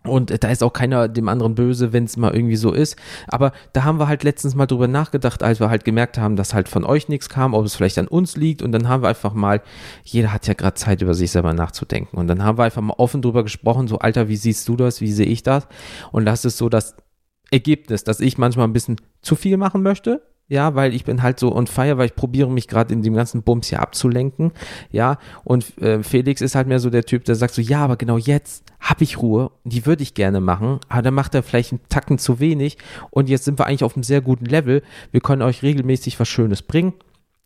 Und da ist auch keiner dem anderen böse, wenn es mal irgendwie so ist. Aber da haben wir halt letztens mal drüber nachgedacht, als wir halt gemerkt haben, dass halt von euch nichts kam, ob es vielleicht an uns liegt. Und dann haben wir einfach mal, jeder hat ja gerade Zeit, über sich selber nachzudenken. Und dann haben wir einfach mal offen drüber gesprochen, so, Alter, wie siehst du das? Wie sehe ich das? Und das ist so das Ergebnis, dass ich manchmal ein bisschen zu viel machen möchte, ja, weil ich bin halt so on fire, weil ich probiere mich gerade in dem ganzen Bums hier abzulenken, ja, und äh, Felix ist halt mehr so der Typ, der sagt so, ja, aber genau jetzt habe ich Ruhe, die würde ich gerne machen, aber dann macht er vielleicht einen Tacken zu wenig und jetzt sind wir eigentlich auf einem sehr guten Level, wir können euch regelmäßig was Schönes bringen,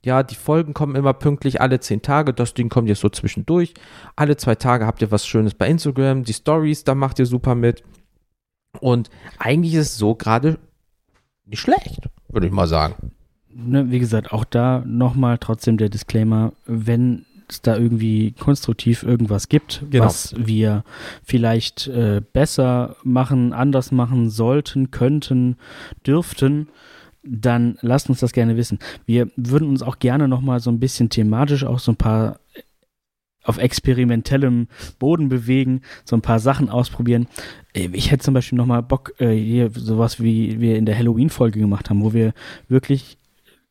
ja, die Folgen kommen immer pünktlich alle zehn Tage. Das Ding kommt jetzt so zwischendurch. Alle zwei Tage habt ihr was Schönes bei Instagram. Die Stories, da macht ihr super mit. Und eigentlich ist es so gerade nicht schlecht würde ich mal sagen. Ne, wie gesagt, auch da nochmal trotzdem der Disclaimer, wenn es da irgendwie konstruktiv irgendwas gibt, genau. was wir vielleicht äh, besser machen, anders machen sollten, könnten, dürften, dann lasst uns das gerne wissen. Wir würden uns auch gerne nochmal so ein bisschen thematisch auch so ein paar auf experimentellem Boden bewegen, so ein paar Sachen ausprobieren. Äh, ich hätte zum Beispiel nochmal Bock, äh, hier sowas wie wir in der Halloween-Folge gemacht haben, wo wir wirklich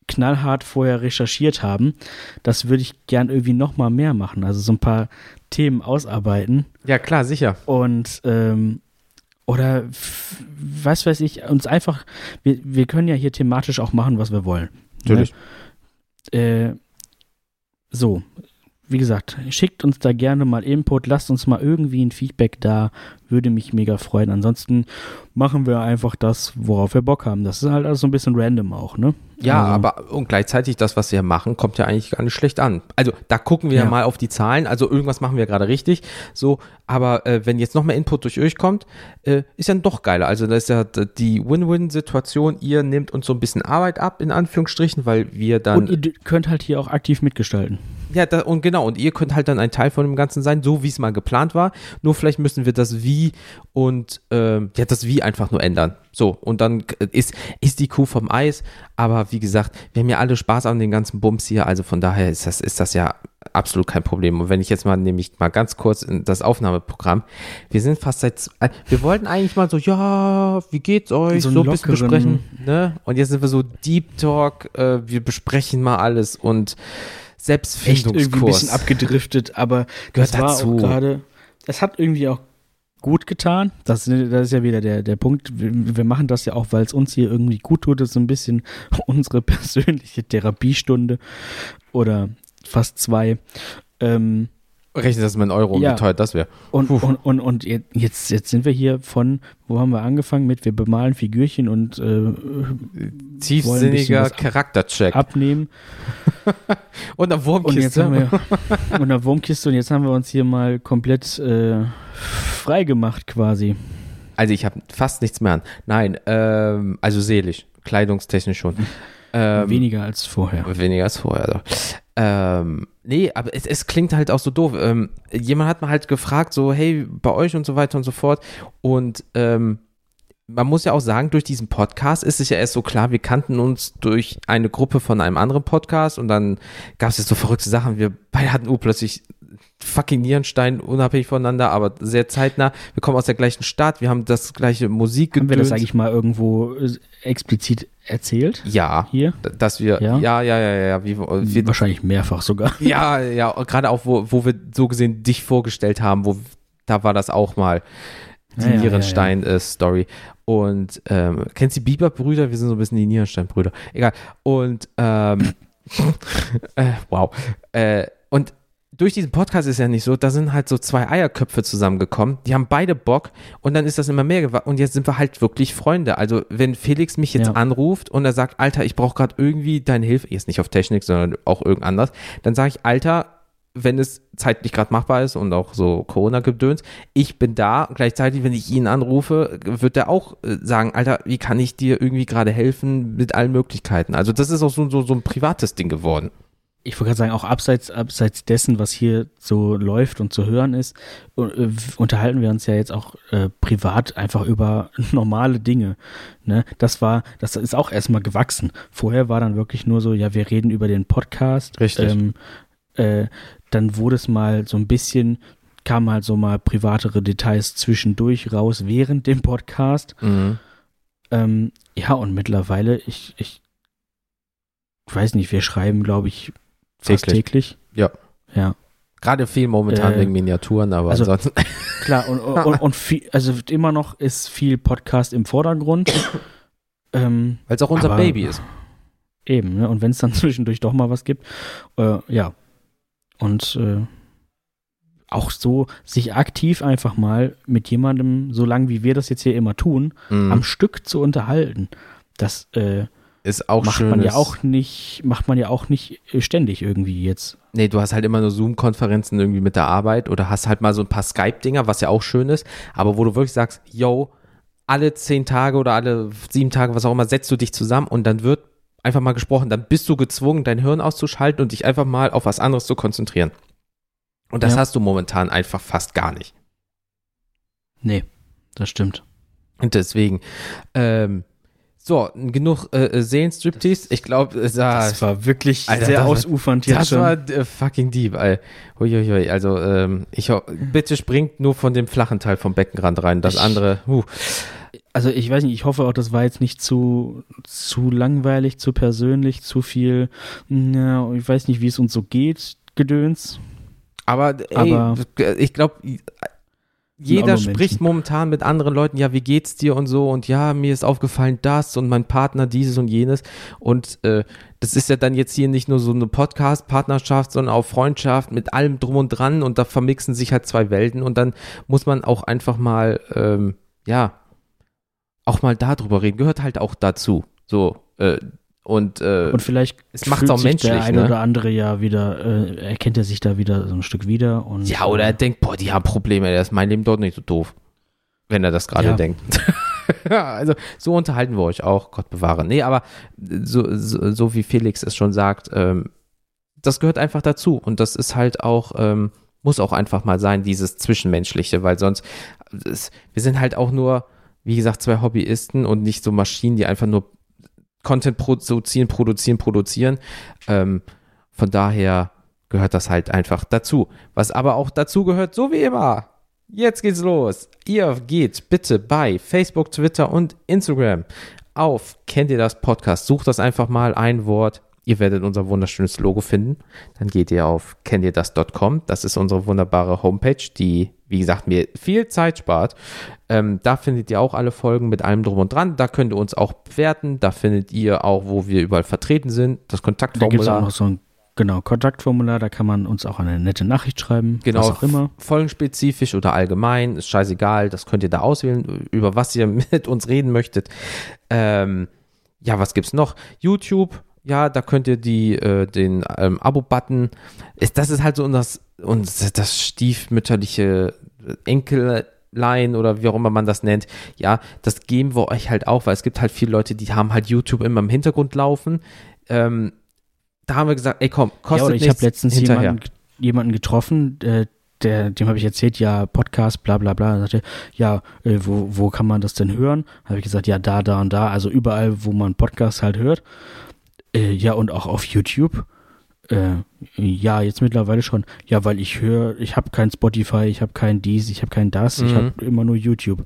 knallhart vorher recherchiert haben. Das würde ich gern irgendwie nochmal mehr machen. Also so ein paar Themen ausarbeiten. Ja, klar, sicher. Und ähm, oder was weiß ich, uns einfach, wir, wir können ja hier thematisch auch machen, was wir wollen. Natürlich. Ne? Äh, so, wie gesagt, schickt uns da gerne mal Input, lasst uns mal irgendwie ein Feedback da, würde mich mega freuen. Ansonsten machen wir einfach das, worauf wir Bock haben. Das ist halt alles so ein bisschen random auch, ne? Ja, also, aber und gleichzeitig das, was wir machen, kommt ja eigentlich gar nicht schlecht an. Also da gucken wir ja, ja mal auf die Zahlen. Also irgendwas machen wir gerade richtig. So, aber äh, wenn jetzt noch mehr Input durch euch kommt, äh, ist ja doch geiler. Also das ist ja die Win-Win-Situation. Ihr nehmt uns so ein bisschen Arbeit ab, in Anführungsstrichen, weil wir dann. Und ihr könnt halt hier auch aktiv mitgestalten. Ja, da, und genau, und ihr könnt halt dann ein Teil von dem Ganzen sein, so wie es mal geplant war. Nur vielleicht müssen wir das Wie und äh, ja, das Wie einfach nur ändern. So, und dann ist, ist die Kuh vom Eis. Aber wie gesagt, wir haben ja alle Spaß an den ganzen Bums hier. Also von daher ist das, ist das ja absolut kein Problem. Und wenn ich jetzt mal nämlich mal ganz kurz in das Aufnahmeprogramm, wir sind fast seit, äh, wir wollten eigentlich mal so, ja, wie geht's euch? So, so ein bisschen besprechen. Ne? Und jetzt sind wir so Deep Talk, äh, wir besprechen mal alles und Selbstfindungskurs. Echt irgendwie ein bisschen abgedriftet, aber Gehört das war dazu. auch gerade, es hat irgendwie auch gut getan. Das, das, ist ja wieder der, der Punkt. Wir, wir machen das ja auch, weil es uns hier irgendwie gut tut. Das ist so ein bisschen unsere persönliche Therapiestunde oder fast zwei. Ähm, Rechne das mal in Euro, ja. wie teuer das wäre. Und, und, und, und, jetzt, jetzt sind wir hier von, wo haben wir angefangen mit, wir bemalen Figürchen und äh, tiefsinniger Charaktercheck. Abnehmen. und eine Wurmkiste. Und, wir, und eine Wurmkiste und jetzt haben wir uns hier mal komplett äh, frei gemacht quasi. Also ich habe fast nichts mehr an. Nein, ähm, also seelisch, kleidungstechnisch schon. Ähm, weniger als vorher. Weniger als vorher, doch. Ähm, nee, aber es, es, klingt halt auch so doof. Ähm, jemand hat mal halt gefragt, so, hey, bei euch und so weiter und so fort. Und ähm, man muss ja auch sagen, durch diesen Podcast ist es ja erst so klar, wir kannten uns durch eine Gruppe von einem anderen Podcast und dann gab es jetzt so verrückte Sachen. Wir beide hatten uh, plötzlich fucking Nierenstein, unabhängig voneinander, aber sehr zeitnah. Wir kommen aus der gleichen Stadt, wir haben das gleiche Musik Haben wir das eigentlich mal irgendwo äh, explizit erzählt? Ja. Hier? Dass wir, ja, ja, ja, ja, ja. Wie, wie, Wahrscheinlich mehrfach sogar. Ja, ja, gerade auch, wo, wo wir so gesehen dich vorgestellt haben, wo, da war das auch mal die ja, Nierenstein-Story. Ja, ja. Und ähm, kennst du die Bieber-Brüder? Wir sind so ein bisschen die Nierenstein-Brüder. Egal. Und ähm, äh, wow. Äh, durch diesen Podcast ist ja nicht so, da sind halt so zwei Eierköpfe zusammengekommen, die haben beide Bock und dann ist das immer mehr geworden und jetzt sind wir halt wirklich Freunde. Also wenn Felix mich jetzt ja. anruft und er sagt, Alter, ich brauche gerade irgendwie deine Hilfe, jetzt nicht auf Technik, sondern auch irgend anders, dann sage ich, Alter, wenn es zeitlich gerade machbar ist und auch so Corona-Gedöns, ich bin da. Gleichzeitig, wenn ich ihn anrufe, wird er auch äh, sagen, Alter, wie kann ich dir irgendwie gerade helfen mit allen Möglichkeiten? Also das ist auch so, so, so ein privates Ding geworden ich wollte gerade sagen, auch abseits, abseits dessen, was hier so läuft und zu hören ist, äh, unterhalten wir uns ja jetzt auch äh, privat einfach über normale Dinge. Ne? Das war, das ist auch erstmal gewachsen. Vorher war dann wirklich nur so, ja, wir reden über den Podcast. Richtig. Ähm, äh, dann wurde es mal so ein bisschen, kamen halt so mal privatere Details zwischendurch raus während dem Podcast. Mhm. Ähm, ja, und mittlerweile, ich, ich weiß nicht, wir schreiben, glaube ich, Fast täglich. Ja. Ja. Gerade viel momentan äh, wegen Miniaturen, aber also, ansonsten. Klar, und, und, und viel, also immer noch ist viel Podcast im Vordergrund. ähm, Weil es auch unser aber, Baby ist. Eben, ne? Und wenn es dann zwischendurch doch mal was gibt, äh, ja. Und äh, auch so sich aktiv einfach mal mit jemandem, so lange wie wir das jetzt hier immer tun, mhm. am Stück zu unterhalten. Das äh, ist auch macht man ja auch nicht, macht man ja auch nicht ständig irgendwie jetzt. Nee, du hast halt immer nur Zoom-Konferenzen irgendwie mit der Arbeit oder hast halt mal so ein paar Skype-Dinger, was ja auch schön ist, aber wo du wirklich sagst, yo, alle zehn Tage oder alle sieben Tage, was auch immer, setzt du dich zusammen und dann wird einfach mal gesprochen. Dann bist du gezwungen, dein Hirn auszuschalten und dich einfach mal auf was anderes zu konzentrieren. Und das ja. hast du momentan einfach fast gar nicht. Nee, das stimmt. Und deswegen, ähm, so, genug äh, äh Seelenstriptease. Ich glaube, das, das war wirklich Alter, sehr ausufernd jetzt Das schon. war äh, fucking deep. Ey. Uiuiui. Also, ähm, ich bitte springt nur von dem flachen Teil vom Beckenrand rein. Das ich, andere, huh. Also, ich weiß nicht, ich hoffe auch, das war jetzt nicht zu, zu langweilig, zu persönlich, zu viel, na, ich weiß nicht, wie es uns so geht, Gedöns. Aber, ey, Aber ich glaube, jeder spricht momentan mit anderen Leuten, ja, wie geht's dir und so? Und ja, mir ist aufgefallen das und mein Partner dieses und jenes. Und äh, das ist ja dann jetzt hier nicht nur so eine Podcast-Partnerschaft, sondern auch Freundschaft mit allem drum und dran. Und da vermixen sich halt zwei Welten. Und dann muss man auch einfach mal, ähm, ja, auch mal darüber reden, gehört halt auch dazu, so, äh, und, äh, und vielleicht es macht auch menschlich. Der eine ne? oder andere ja wieder, äh, erkennt er sich da wieder so ein Stück wieder. Und, ja, oder er denkt, boah, die haben Probleme, der ist mein Leben dort nicht so doof. Wenn er das gerade ja. denkt. also so unterhalten wir euch auch, Gott bewahre. Nee, aber so, so, so wie Felix es schon sagt, ähm, das gehört einfach dazu. Und das ist halt auch, ähm, muss auch einfach mal sein, dieses Zwischenmenschliche, weil sonst, es, wir sind halt auch nur, wie gesagt, zwei Hobbyisten und nicht so Maschinen, die einfach nur Content produzieren, produzieren, produzieren. Ähm, von daher gehört das halt einfach dazu. Was aber auch dazu gehört, so wie immer. Jetzt geht's los. Ihr geht bitte bei Facebook, Twitter und Instagram auf Kennt ihr das Podcast? Sucht das einfach mal ein Wort Ihr werdet unser wunderschönes Logo finden. Dann geht ihr auf kennt ihr das.com. Das ist unsere wunderbare Homepage, die, wie gesagt, mir viel Zeit spart. Ähm, da findet ihr auch alle Folgen mit allem drum und dran. Da könnt ihr uns auch bewerten. Da findet ihr auch, wo wir überall vertreten sind, das Kontaktformular. Da gibt es auch so ein Genau, Kontaktformular, da kann man uns auch eine nette Nachricht schreiben. Genau, was auch immer. Folgenspezifisch oder allgemein, ist scheißegal, das könnt ihr da auswählen, über was ihr mit uns reden möchtet. Ähm, ja, was gibt's noch? YouTube, ja, da könnt ihr die, äh, den ähm, Abo-Button, ist, das ist halt so das, und das stiefmütterliche Enkellein oder wie auch immer man das nennt, ja, das geben wir euch halt auch, weil es gibt halt viele Leute, die haben halt YouTube immer im Hintergrund laufen. Ähm, da haben wir gesagt, ey komm, kostet ja, ich habe letztens jemanden, jemanden getroffen, äh, der, dem habe ich erzählt, ja, Podcast, bla bla bla. Er sagte, ja, äh, wo, wo kann man das denn hören? Habe ich gesagt, ja, da, da und da, also überall, wo man Podcast halt hört. Äh, ja, und auch auf YouTube. Äh, ja, jetzt mittlerweile schon. Ja, weil ich höre, ich habe kein Spotify, ich habe kein dies, ich habe kein das, mhm. ich habe immer nur YouTube.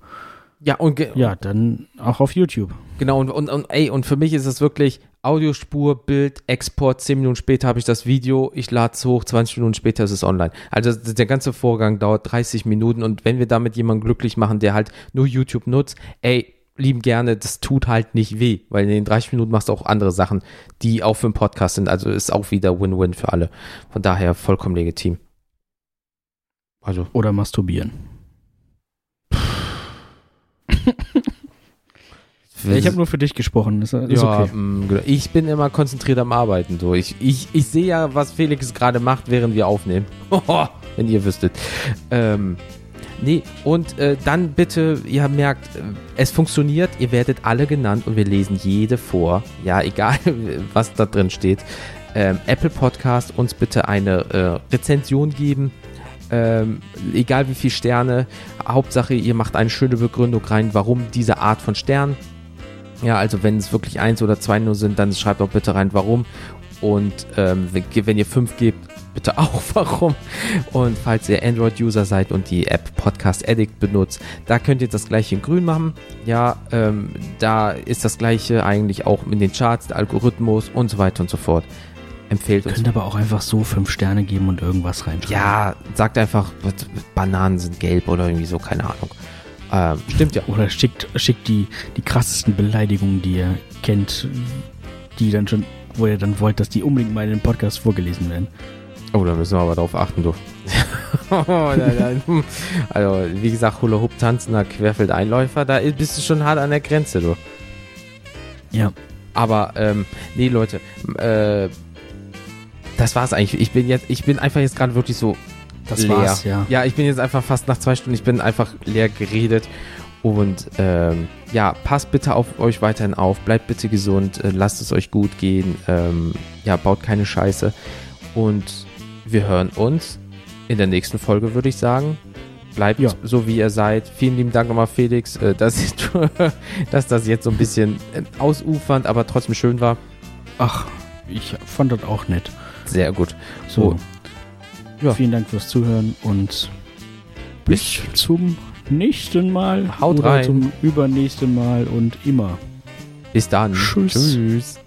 Ja, und ja, dann auch auf YouTube. Genau, und, und, und ey, und für mich ist es wirklich Audiospur, Bild, Export, 10 Minuten später habe ich das Video, ich lade es hoch, 20 Minuten später ist es online. Also der ganze Vorgang dauert 30 Minuten und wenn wir damit jemanden glücklich machen, der halt nur YouTube nutzt, ey, lieben gerne, das tut halt nicht weh, weil in den 30 Minuten machst du auch andere Sachen, die auch für einen Podcast sind. Also ist auch wieder Win-Win für alle. Von daher vollkommen legitim. Also. Oder masturbieren. ich habe nur für dich gesprochen. Ist, ist ja, okay. mh, mm, genau. ich bin immer konzentriert am Arbeiten. So. Ich, ich, ich sehe ja, was Felix gerade macht, während wir aufnehmen. Wenn ihr wüsstet. Ähm, Nee, und äh, dann bitte, ihr merkt, äh, es funktioniert, ihr werdet alle genannt und wir lesen jede vor. Ja, egal, was da drin steht. Ähm, Apple Podcast uns bitte eine äh, Rezension geben. Ähm, egal wie viele Sterne. Hauptsache, ihr macht eine schöne Begründung rein, warum diese Art von Stern. Ja, also wenn es wirklich eins oder zwei nur sind, dann schreibt auch bitte rein, warum. Und ähm, wenn, wenn ihr fünf gebt, bitte auch warum. Und falls ihr Android-User seid und die App Podcast Addict benutzt, da könnt ihr das gleiche in grün machen. Ja, ähm, da ist das gleiche eigentlich auch in den Charts, der Algorithmus und so weiter und so fort. Empfehlt uns. Könnt aber auch einfach so fünf Sterne geben und irgendwas reinschreiben. Ja, sagt einfach, Bananen sind gelb oder irgendwie so, keine Ahnung. Ähm, stimmt ja. Oder schickt, schickt die, die krassesten Beleidigungen, die ihr kennt, die dann schon, wo ihr dann wollt, dass die unbedingt mal in den Podcast vorgelesen werden. Oh, da müssen wir aber drauf achten, du. also, wie gesagt, Hula Hoop tanzender Querfeldeinläufer, da bist du schon hart an der Grenze, du. Ja. Aber, ähm, nee, Leute, äh, das war's eigentlich. Ich bin jetzt, ich bin einfach jetzt gerade wirklich so das leer. War's, ja. ja, ich bin jetzt einfach fast nach zwei Stunden, ich bin einfach leer geredet. Und ähm, ja, passt bitte auf euch weiterhin auf, bleibt bitte gesund, äh, lasst es euch gut gehen, ähm, ja, baut keine Scheiße. Und wir hören uns in der nächsten Folge, würde ich sagen. Bleibt ja. so, wie ihr seid. Vielen lieben Dank nochmal, Felix, äh, dass, dass das jetzt so ein bisschen äh, ausufernd, aber trotzdem schön war. Ach, ich fand das auch nett. Sehr gut. So. Oh. Ja. Vielen Dank fürs Zuhören und bis zum nächsten Mal. Haut rein. Zum übernächsten Mal und immer. Bis dann. Tschüss. Tschüss.